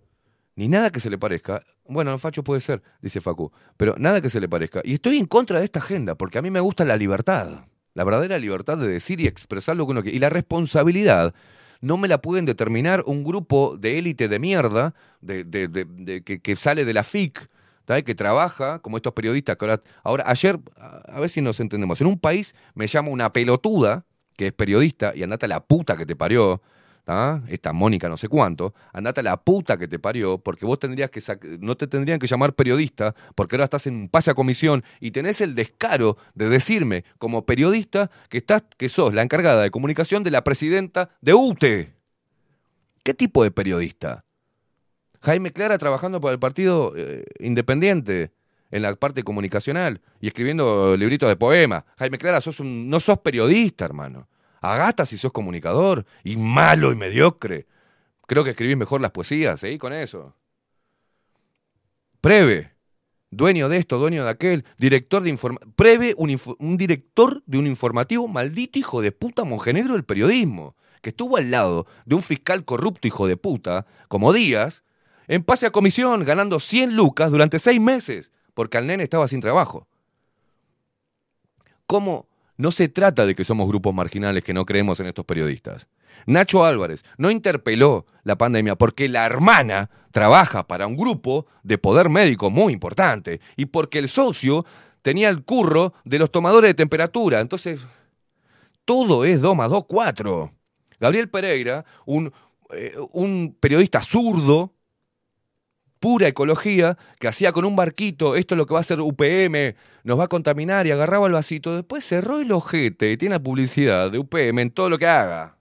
ni nada que se le parezca. Bueno, facho puede ser, dice Facu, pero nada que se le parezca. Y estoy en contra de esta agenda, porque a mí me gusta la libertad, la verdadera libertad de decir y expresar lo que uno quiere. Y la responsabilidad no me la pueden determinar un grupo de élite de mierda de, de- de- que, que sale de la FIC, ¿tá? que trabaja, como estos periodistas que ahora, ahora ayer, a ver si nos entendemos, en un país me llama una pelotuda, que es periodista, y andate a la puta que te parió, esta Mónica no sé cuánto, andate a la puta que te parió, porque vos tendrías que no te tendrían que llamar periodista, porque ahora estás en un pase a comisión y tenés el descaro de decirme como periodista que estás, que sos la encargada de comunicación de la presidenta de UTE. ¿Qué tipo de periodista? Jaime Clara trabajando para el Partido eh, Independiente en la parte comunicacional y escribiendo libritos de poemas. Jaime Clara, sos un, no sos periodista, hermano. Agata si sos comunicador y malo y mediocre. Creo que escribís mejor las poesías, seguí con eso. Preve, dueño de esto, dueño de aquel, director de informa Preve, un director de un informativo maldito hijo de puta monjenegro del periodismo, que estuvo al lado de un fiscal corrupto hijo de puta, como Díaz, en pase a comisión, ganando 100 lucas durante seis meses, porque al nene estaba sin trabajo. ¿Cómo? No se trata de que somos grupos marginales que no creemos en estos periodistas. Nacho Álvarez no interpeló la pandemia porque la hermana trabaja para un grupo de poder médico muy importante y porque el socio tenía el curro de los tomadores de temperatura. Entonces, todo es 2 más 2, 4. Gabriel Pereira, un, eh, un periodista zurdo, pura ecología, que hacía con un barquito, esto es lo que va a hacer UPM, nos va a contaminar y agarraba el vasito, después cerró el ojete y tiene la publicidad de UPM en todo lo que haga.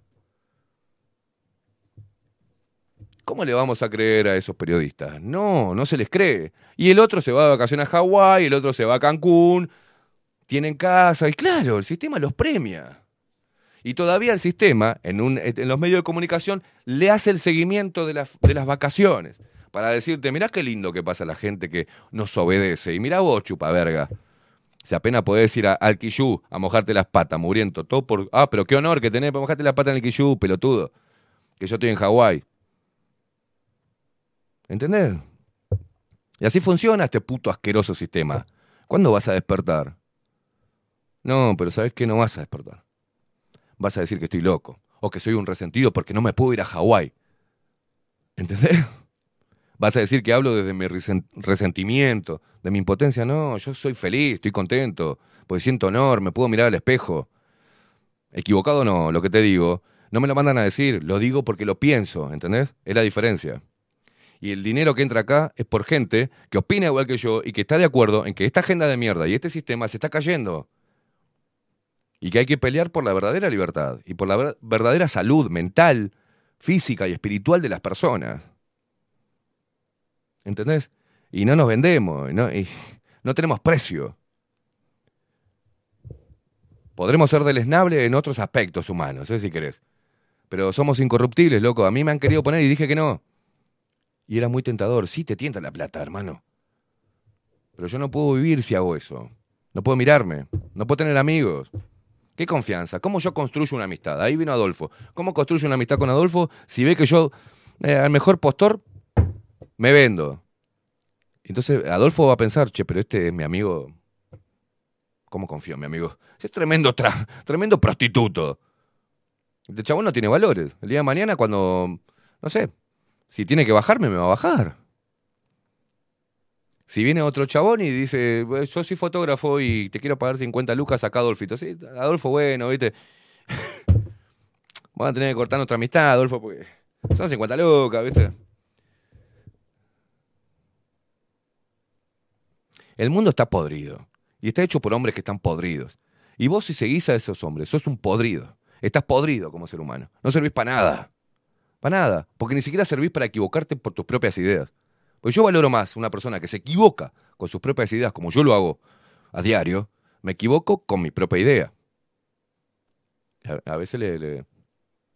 ¿Cómo le vamos a creer a esos periodistas? No, no se les cree. Y el otro se va de vacaciones a Hawái, el otro se va a Cancún, tienen casa, y claro, el sistema los premia. Y todavía el sistema, en, un, en los medios de comunicación, le hace el seguimiento de las, de las vacaciones. Para decirte, mirá qué lindo que pasa la gente que nos obedece. Y mirá vos, chupa verga. Si apenas podés ir a- al Quillú a mojarte las patas, muriendo, todo por. Ah, pero qué honor que tenés para mojarte las patas en el Quillú, pelotudo. Que yo estoy en Hawái. ¿Entendés? Y así funciona este puto asqueroso sistema. ¿Cuándo vas a despertar? No, pero ¿sabes qué? No vas a despertar. Vas a decir que estoy loco. O que soy un resentido porque no me puedo ir a Hawái. ¿Entendés? Vas a decir que hablo desde mi resen- resentimiento, de mi impotencia. No, yo soy feliz, estoy contento, porque siento honor, me puedo mirar al espejo. Equivocado no, lo que te digo. No me lo mandan a decir, lo digo porque lo pienso, ¿entendés? Es la diferencia. Y el dinero que entra acá es por gente que opina igual que yo y que está de acuerdo en que esta agenda de mierda y este sistema se está cayendo. Y que hay que pelear por la verdadera libertad y por la ver- verdadera salud mental, física y espiritual de las personas. ¿Entendés? Y no nos vendemos, no, y no tenemos precio. Podremos ser deleznables en otros aspectos humanos, ¿eh? si querés. Pero somos incorruptibles, loco. A mí me han querido poner y dije que no. Y era muy tentador. Sí, te tienta la plata, hermano. Pero yo no puedo vivir si hago eso. No puedo mirarme. No puedo tener amigos. ¿Qué confianza? ¿Cómo yo construyo una amistad? Ahí vino Adolfo. ¿Cómo construyo una amistad con Adolfo si ve que yo, eh, al mejor postor, me vendo? Entonces Adolfo va a pensar, che, pero este es mi amigo. ¿Cómo confío en mi amigo? Es tremendo, tremendo prostituto. Este chabón no tiene valores. El día de mañana, cuando, no sé, si tiene que bajarme, me va a bajar. Si viene otro chabón y dice, "Bueno, yo soy fotógrafo y te quiero pagar 50 lucas, acá Adolfito. Sí, Adolfo, bueno, viste. Vamos a tener que cortar nuestra amistad, Adolfo, porque son 50 lucas, viste. El mundo está podrido. Y está hecho por hombres que están podridos. Y vos si seguís a esos hombres, sos un podrido. Estás podrido como ser humano. No servís para nada. Para nada. Porque ni siquiera servís para equivocarte por tus propias ideas. Porque yo valoro más una persona que se equivoca con sus propias ideas, como yo lo hago a diario, me equivoco con mi propia idea. A, a veces le, le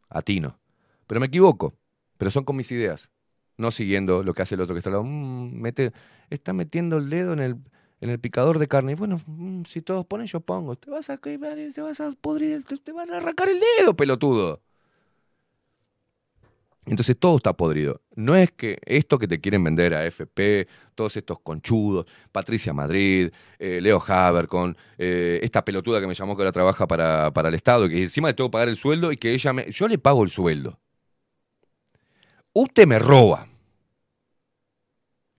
atino. Pero me equivoco. Pero son con mis ideas. No siguiendo lo que hace el otro que está al lado. Mm, mete, está metiendo el dedo en el, en el picador de carne. Y bueno, mm, si todos ponen, yo pongo. Te vas a te vas a podrir, te, te van a arrancar el dedo, pelotudo. Entonces todo está podrido. No es que esto que te quieren vender a FP, todos estos conchudos, Patricia Madrid, eh, Leo Haber, con eh, esta pelotuda que me llamó que ahora trabaja para, para el Estado, que encima le tengo que pagar el sueldo y que ella me... Yo le pago el sueldo. Usted me roba.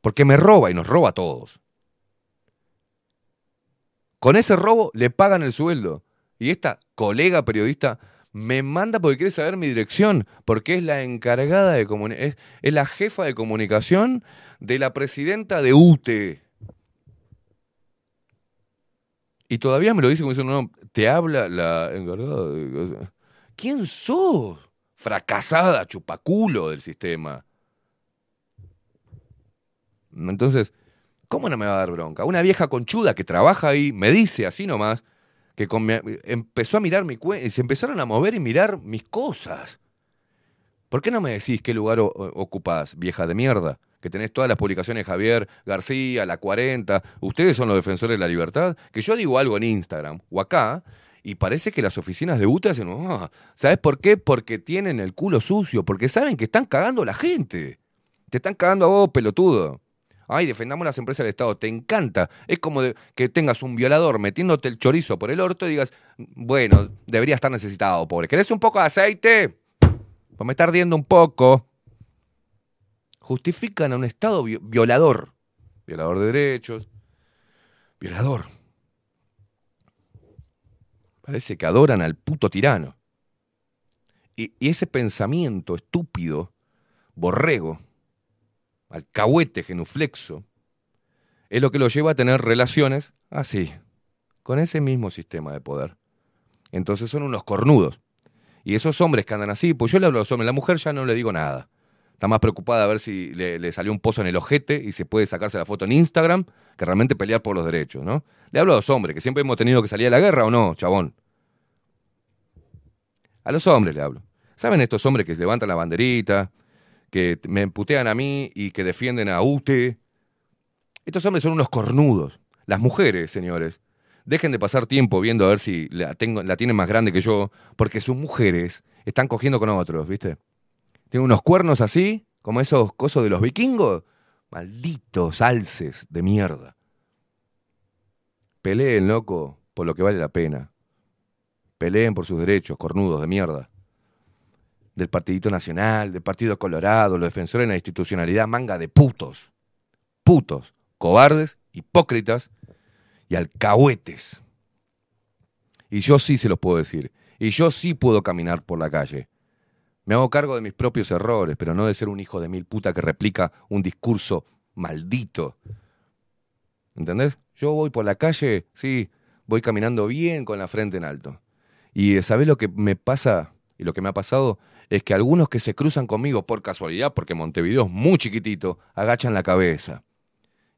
Porque me roba y nos roba a todos. Con ese robo le pagan el sueldo. Y esta colega periodista me manda porque quiere saber mi dirección, porque es la encargada de comunicación, es, la jefa de comunicación de la presidenta de UTE. Y todavía me lo dice como diciendo, no, te habla la encargada ¿Quién sos? Fracasada, chupaculo del sistema. Entonces, ¿cómo no me va a dar bronca? Una vieja conchuda que trabaja ahí me dice así nomás que empezó a mirar mi cuenta se empezaron a mover y mirar mis cosas. ¿Por qué no me decís qué lugar o- ocupás, vieja de mierda? Que tenés todas las publicaciones Javier García, la 40. Ustedes son los defensores de la libertad. Que yo digo algo en Instagram o acá y parece que las oficinas de UTE hacen. "Ah". ¿Sabes por qué? Porque tienen el culo sucio. Porque saben que están cagando a la gente. Te están cagando a vos, pelotudo. Ay, defendamos las empresas del Estado. Te encanta. Es como que tengas un violador metiéndote el chorizo por el orto y digas, bueno, debería estar necesitado, pobre. ¿Querés un poco de aceite? Pues me está ardiendo un poco. Justifican a un Estado vi- violador. Violador de derechos. Violador. Parece que adoran al puto tirano. Y ese pensamiento estúpido, borrego, alcahuete, genuflexo, es lo que lo lleva a tener relaciones así, con ese mismo sistema de poder. Entonces son unos cornudos. Y esos hombres que andan así, pues yo le hablo a los hombres, la mujer ya no le digo nada. Está más preocupada a ver si le, le salió un pozo en el ojete y se puede sacarse la foto en Instagram que realmente pelear por los derechos, ¿no? Le hablo a los hombres, que siempre hemos tenido que salir a la guerra o no, chabón. A los hombres le hablo. ¿Saben estos hombres que levantan la banderita, que me putean a mí y que defienden a UTE? Estos hombres son unos cornudos. Las mujeres, señores, dejen de pasar tiempo viendo a ver si la, tienen más grande que yo, porque sus mujeres están cogiendo con otros, ¿viste? Tienen unos cuernos así, como esos cosos de los vikingos. Malditos alces de mierda. Peleen, loco, por lo que vale la pena. Peleen por sus derechos, cornudos de mierda. Del Partidito Nacional, del Partido Colorado, los defensores de la institucionalidad, manga de putos. Putos, cobardes, hipócritas y alcahuetes. Y yo sí se los puedo decir. Y yo sí puedo caminar por la calle. Me hago cargo de mis propios errores, pero no de ser un hijo de mil puta que replica un discurso maldito. ¿Entendés? Yo voy por la calle, sí, voy caminando bien con la frente en alto. Y ¿sabés lo que me pasa y lo que me ha pasado? Es que algunos que se cruzan conmigo por casualidad, porque Montevideo es muy chiquitito, agachan la cabeza.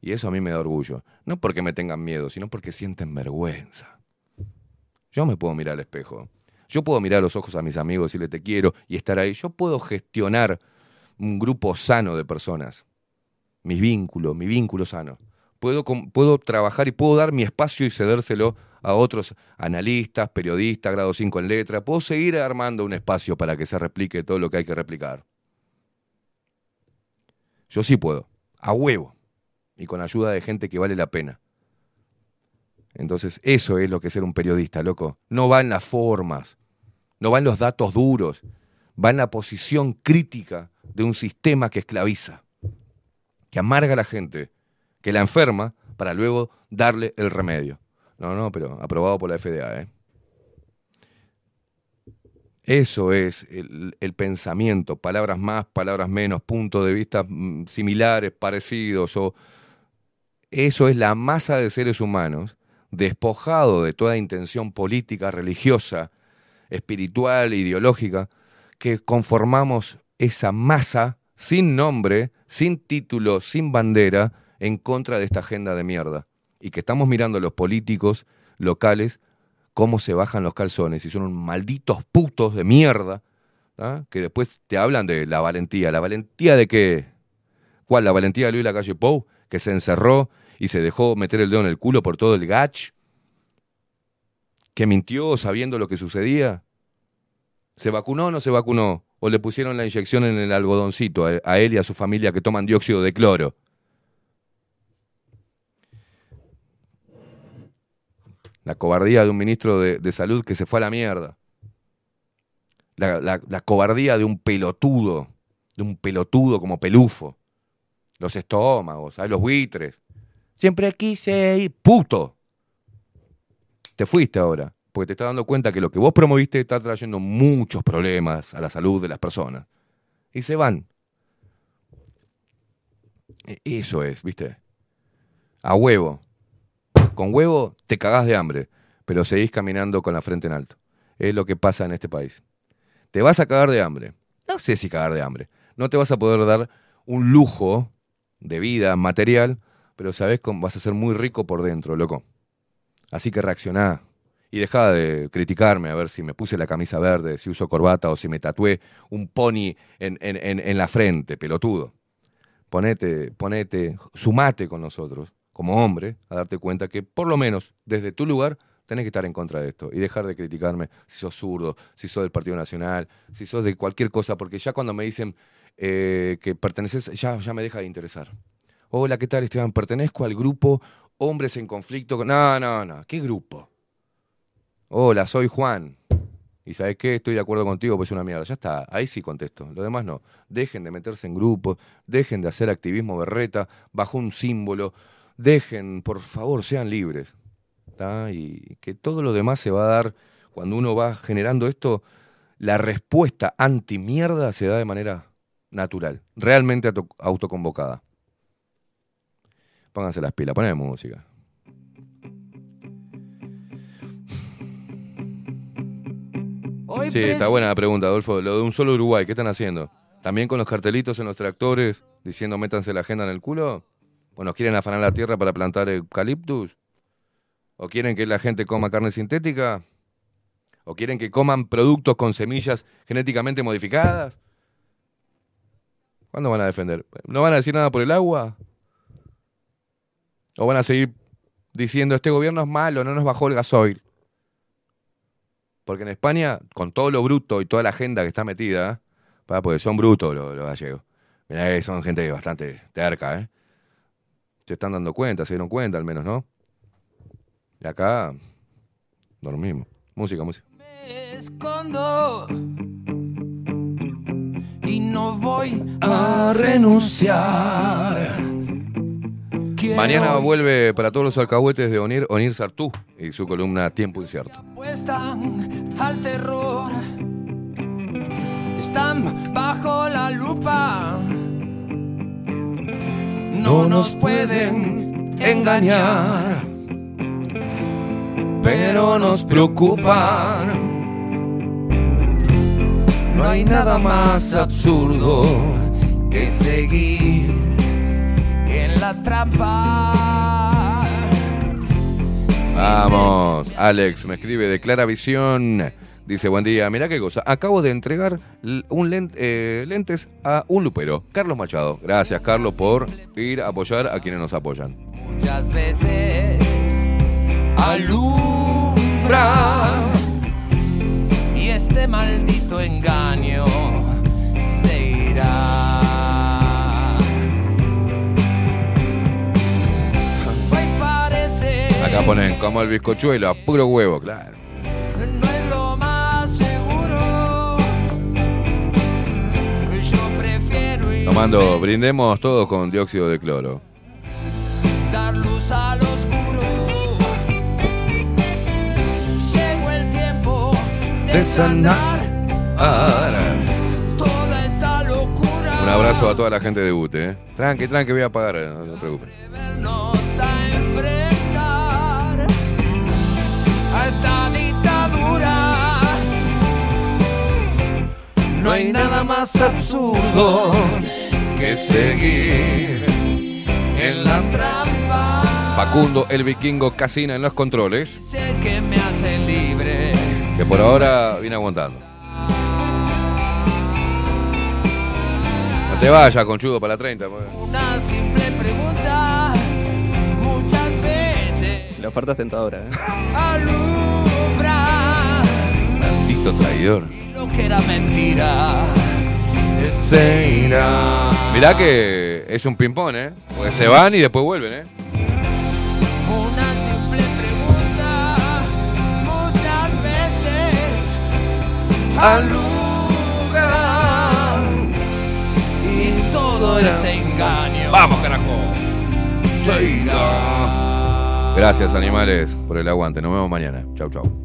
Y eso a mí me da orgullo. No porque me tengan miedo, sino porque sienten vergüenza. Yo me puedo mirar al espejo. Yo puedo mirar los ojos a mis amigos y decirle te quiero y estar ahí. Yo puedo gestionar un grupo sano de personas. Mis vínculos, mi vínculo sano. Puedo, puedo trabajar y puedo dar mi espacio y cedérselo a otros analistas, periodistas, grado 5 en letra. Puedo seguir armando un espacio para que se replique todo lo que hay que replicar. Yo sí puedo, a huevo, y con ayuda de gente que vale la pena. Entonces, eso es lo que es ser un periodista, loco. No va en las formas, no va en los datos duros, va en la posición crítica de un sistema que esclaviza, que amarga a la gente, que la enferma para luego darle el remedio. No, no, pero aprobado por la FDA, ¿eh? Eso es el, el pensamiento, palabras más, palabras menos, puntos de vista mm, similares, parecidos, o eso es la masa de seres humanos despojado de toda intención política, religiosa, espiritual, ideológica, que conformamos esa masa sin nombre, sin título, sin bandera, en contra de esta agenda de mierda. Y que estamos mirando a los políticos locales cómo se bajan los calzones y son unos malditos putos de mierda, ¿ah? que después te hablan de la valentía. ¿La valentía de qué? ¿Cuál? ¿La valentía de Luis Lacalle Pou? Que se encerró y se dejó meter el dedo en el culo por todo el gach. Que mintió sabiendo lo que sucedía. ¿Se vacunó o no se vacunó? ¿O le pusieron la inyección en el algodoncito a, a él y a su familia que toman dióxido de cloro? La cobardía de un ministro de, de salud que se fue a la mierda. La, la- cobardía de un pelotudo, de un pelotudo como pelufo. Los estómagos, ¿sabes? los buitres. Siempre quise ir, puto. Te fuiste ahora, porque te estás dando cuenta que lo que vos promoviste está trayendo muchos problemas a la salud de las personas. Y se van. E- Eso es, ¿viste? A huevo. Con huevo te cagás de hambre, pero seguís caminando con la frente en alto. Es lo que pasa en este país. Te vas a cagar de hambre. No sé si cagar de hambre. No te vas a poder dar un lujo de vida material, pero sabes cómo vas a ser muy rico por dentro, loco. Así que reaccioná. Y dejá de criticarme a ver si me puse la camisa verde, si uso corbata o si me tatué un pony en, en- en- en la frente, pelotudo. Ponete, ponete, sumate con nosotros, como hombre, a darte cuenta que por lo menos desde tu lugar tenés que estar en contra de esto y dejar de criticarme si sos zurdo, si sos del Partido Nacional, si sos de cualquier cosa, porque ya cuando me dicen eh, que perteneces, ya, ya me deja de interesar. Hola, ¿qué tal, Esteban? Pertenezco al grupo Hombres en Conflicto. con-". No, no, no. ¿Qué grupo? Hola, soy Juan. Y sabes qué, estoy de acuerdo contigo, pues es una mierda. Ya está, ahí sí contesto. Lo demás no. Dejen de meterse en grupos, dejen de hacer activismo berreta bajo un símbolo. Dejen, por favor, sean libres. ¿tá? Y que todo lo demás se va a dar cuando uno va generando esto. La respuesta anti-mierda se da de manera natural, realmente auto- autoconvocada. Pónganse las pilas, ponen música. Sí, está buena la pregunta, Adolfo. Lo de un solo Uruguay, ¿qué están haciendo? ¿También con los cartelitos en los tractores diciendo métanse la agenda en el culo? ¿O nos quieren afanar la tierra para plantar eucaliptus? ¿O quieren que la gente coma carne sintética? ¿O quieren que coman productos con semillas genéticamente modificadas? ¿Cuándo van a defender? ¿No van a decir nada por el agua? ¿O van a seguir diciendo este gobierno es malo, no nos bajó el gasoil? Porque en España, con todo lo bruto y toda la agenda que está metida, pa, porque son brutos los, gallegos. Mirá son gente bastante terca, ¿eh? Se están dando cuenta, se dieron cuenta al menos, ¿no? Y acá dormimos. Música, música. escondo y no voy a renunciar. Quiero Mañana vuelve para todos los alcahuetes de Onir, Onir Sartú y su columna Tiempo Incierto. apuestan al terror. Están bajo la lupa. No nos pueden engañar, pero nos preocupan. No hay nada más absurdo que seguir en la trampa. Vamos, Alex me escribe de Clara Visión. Dice, buen día, mirá qué cosa. Acabo de entregar un eh, lentes a un lupero, Carlos Machado. Gracias, Carlos, por ir a apoyar a quienes nos apoyan. muchas veces alumbra y este maldito engaño se irá. Acá ponen como el bizcochuelo, a puro huevo, claro. Tomando, brindemos todos con dióxido de cloro. dar luz al oscuro. Llegó el tiempo de sanar toda esta locura. Un abrazo a toda la gente de UTE. ¿eh? Tranqui, tranqui, voy a pagar, eh, no se preocupen. Nos a enfrentar a esta dictadura. No hay nada más absurdo que seguir en la trampa. Facundo, el vikingo Casina en los controles, Sé que me hace libre. que por ahora viene aguantando. No te vayas, conchudo, para la 30. pues. Una simple pregunta, muchas veces La oferta es tentadora, ¿eh? alumbra Maldito traidor. lo que era mentira. Se irá. Mirá que es un ping-pong, ¿eh? Porque se van y después vuelven, ¿eh? Una simple pregunta, muchas veces alumbra y todo este engaño. ¡Vamos, carajo! Gracias, animales, por el aguante. Nos vemos mañana. Chau, chau.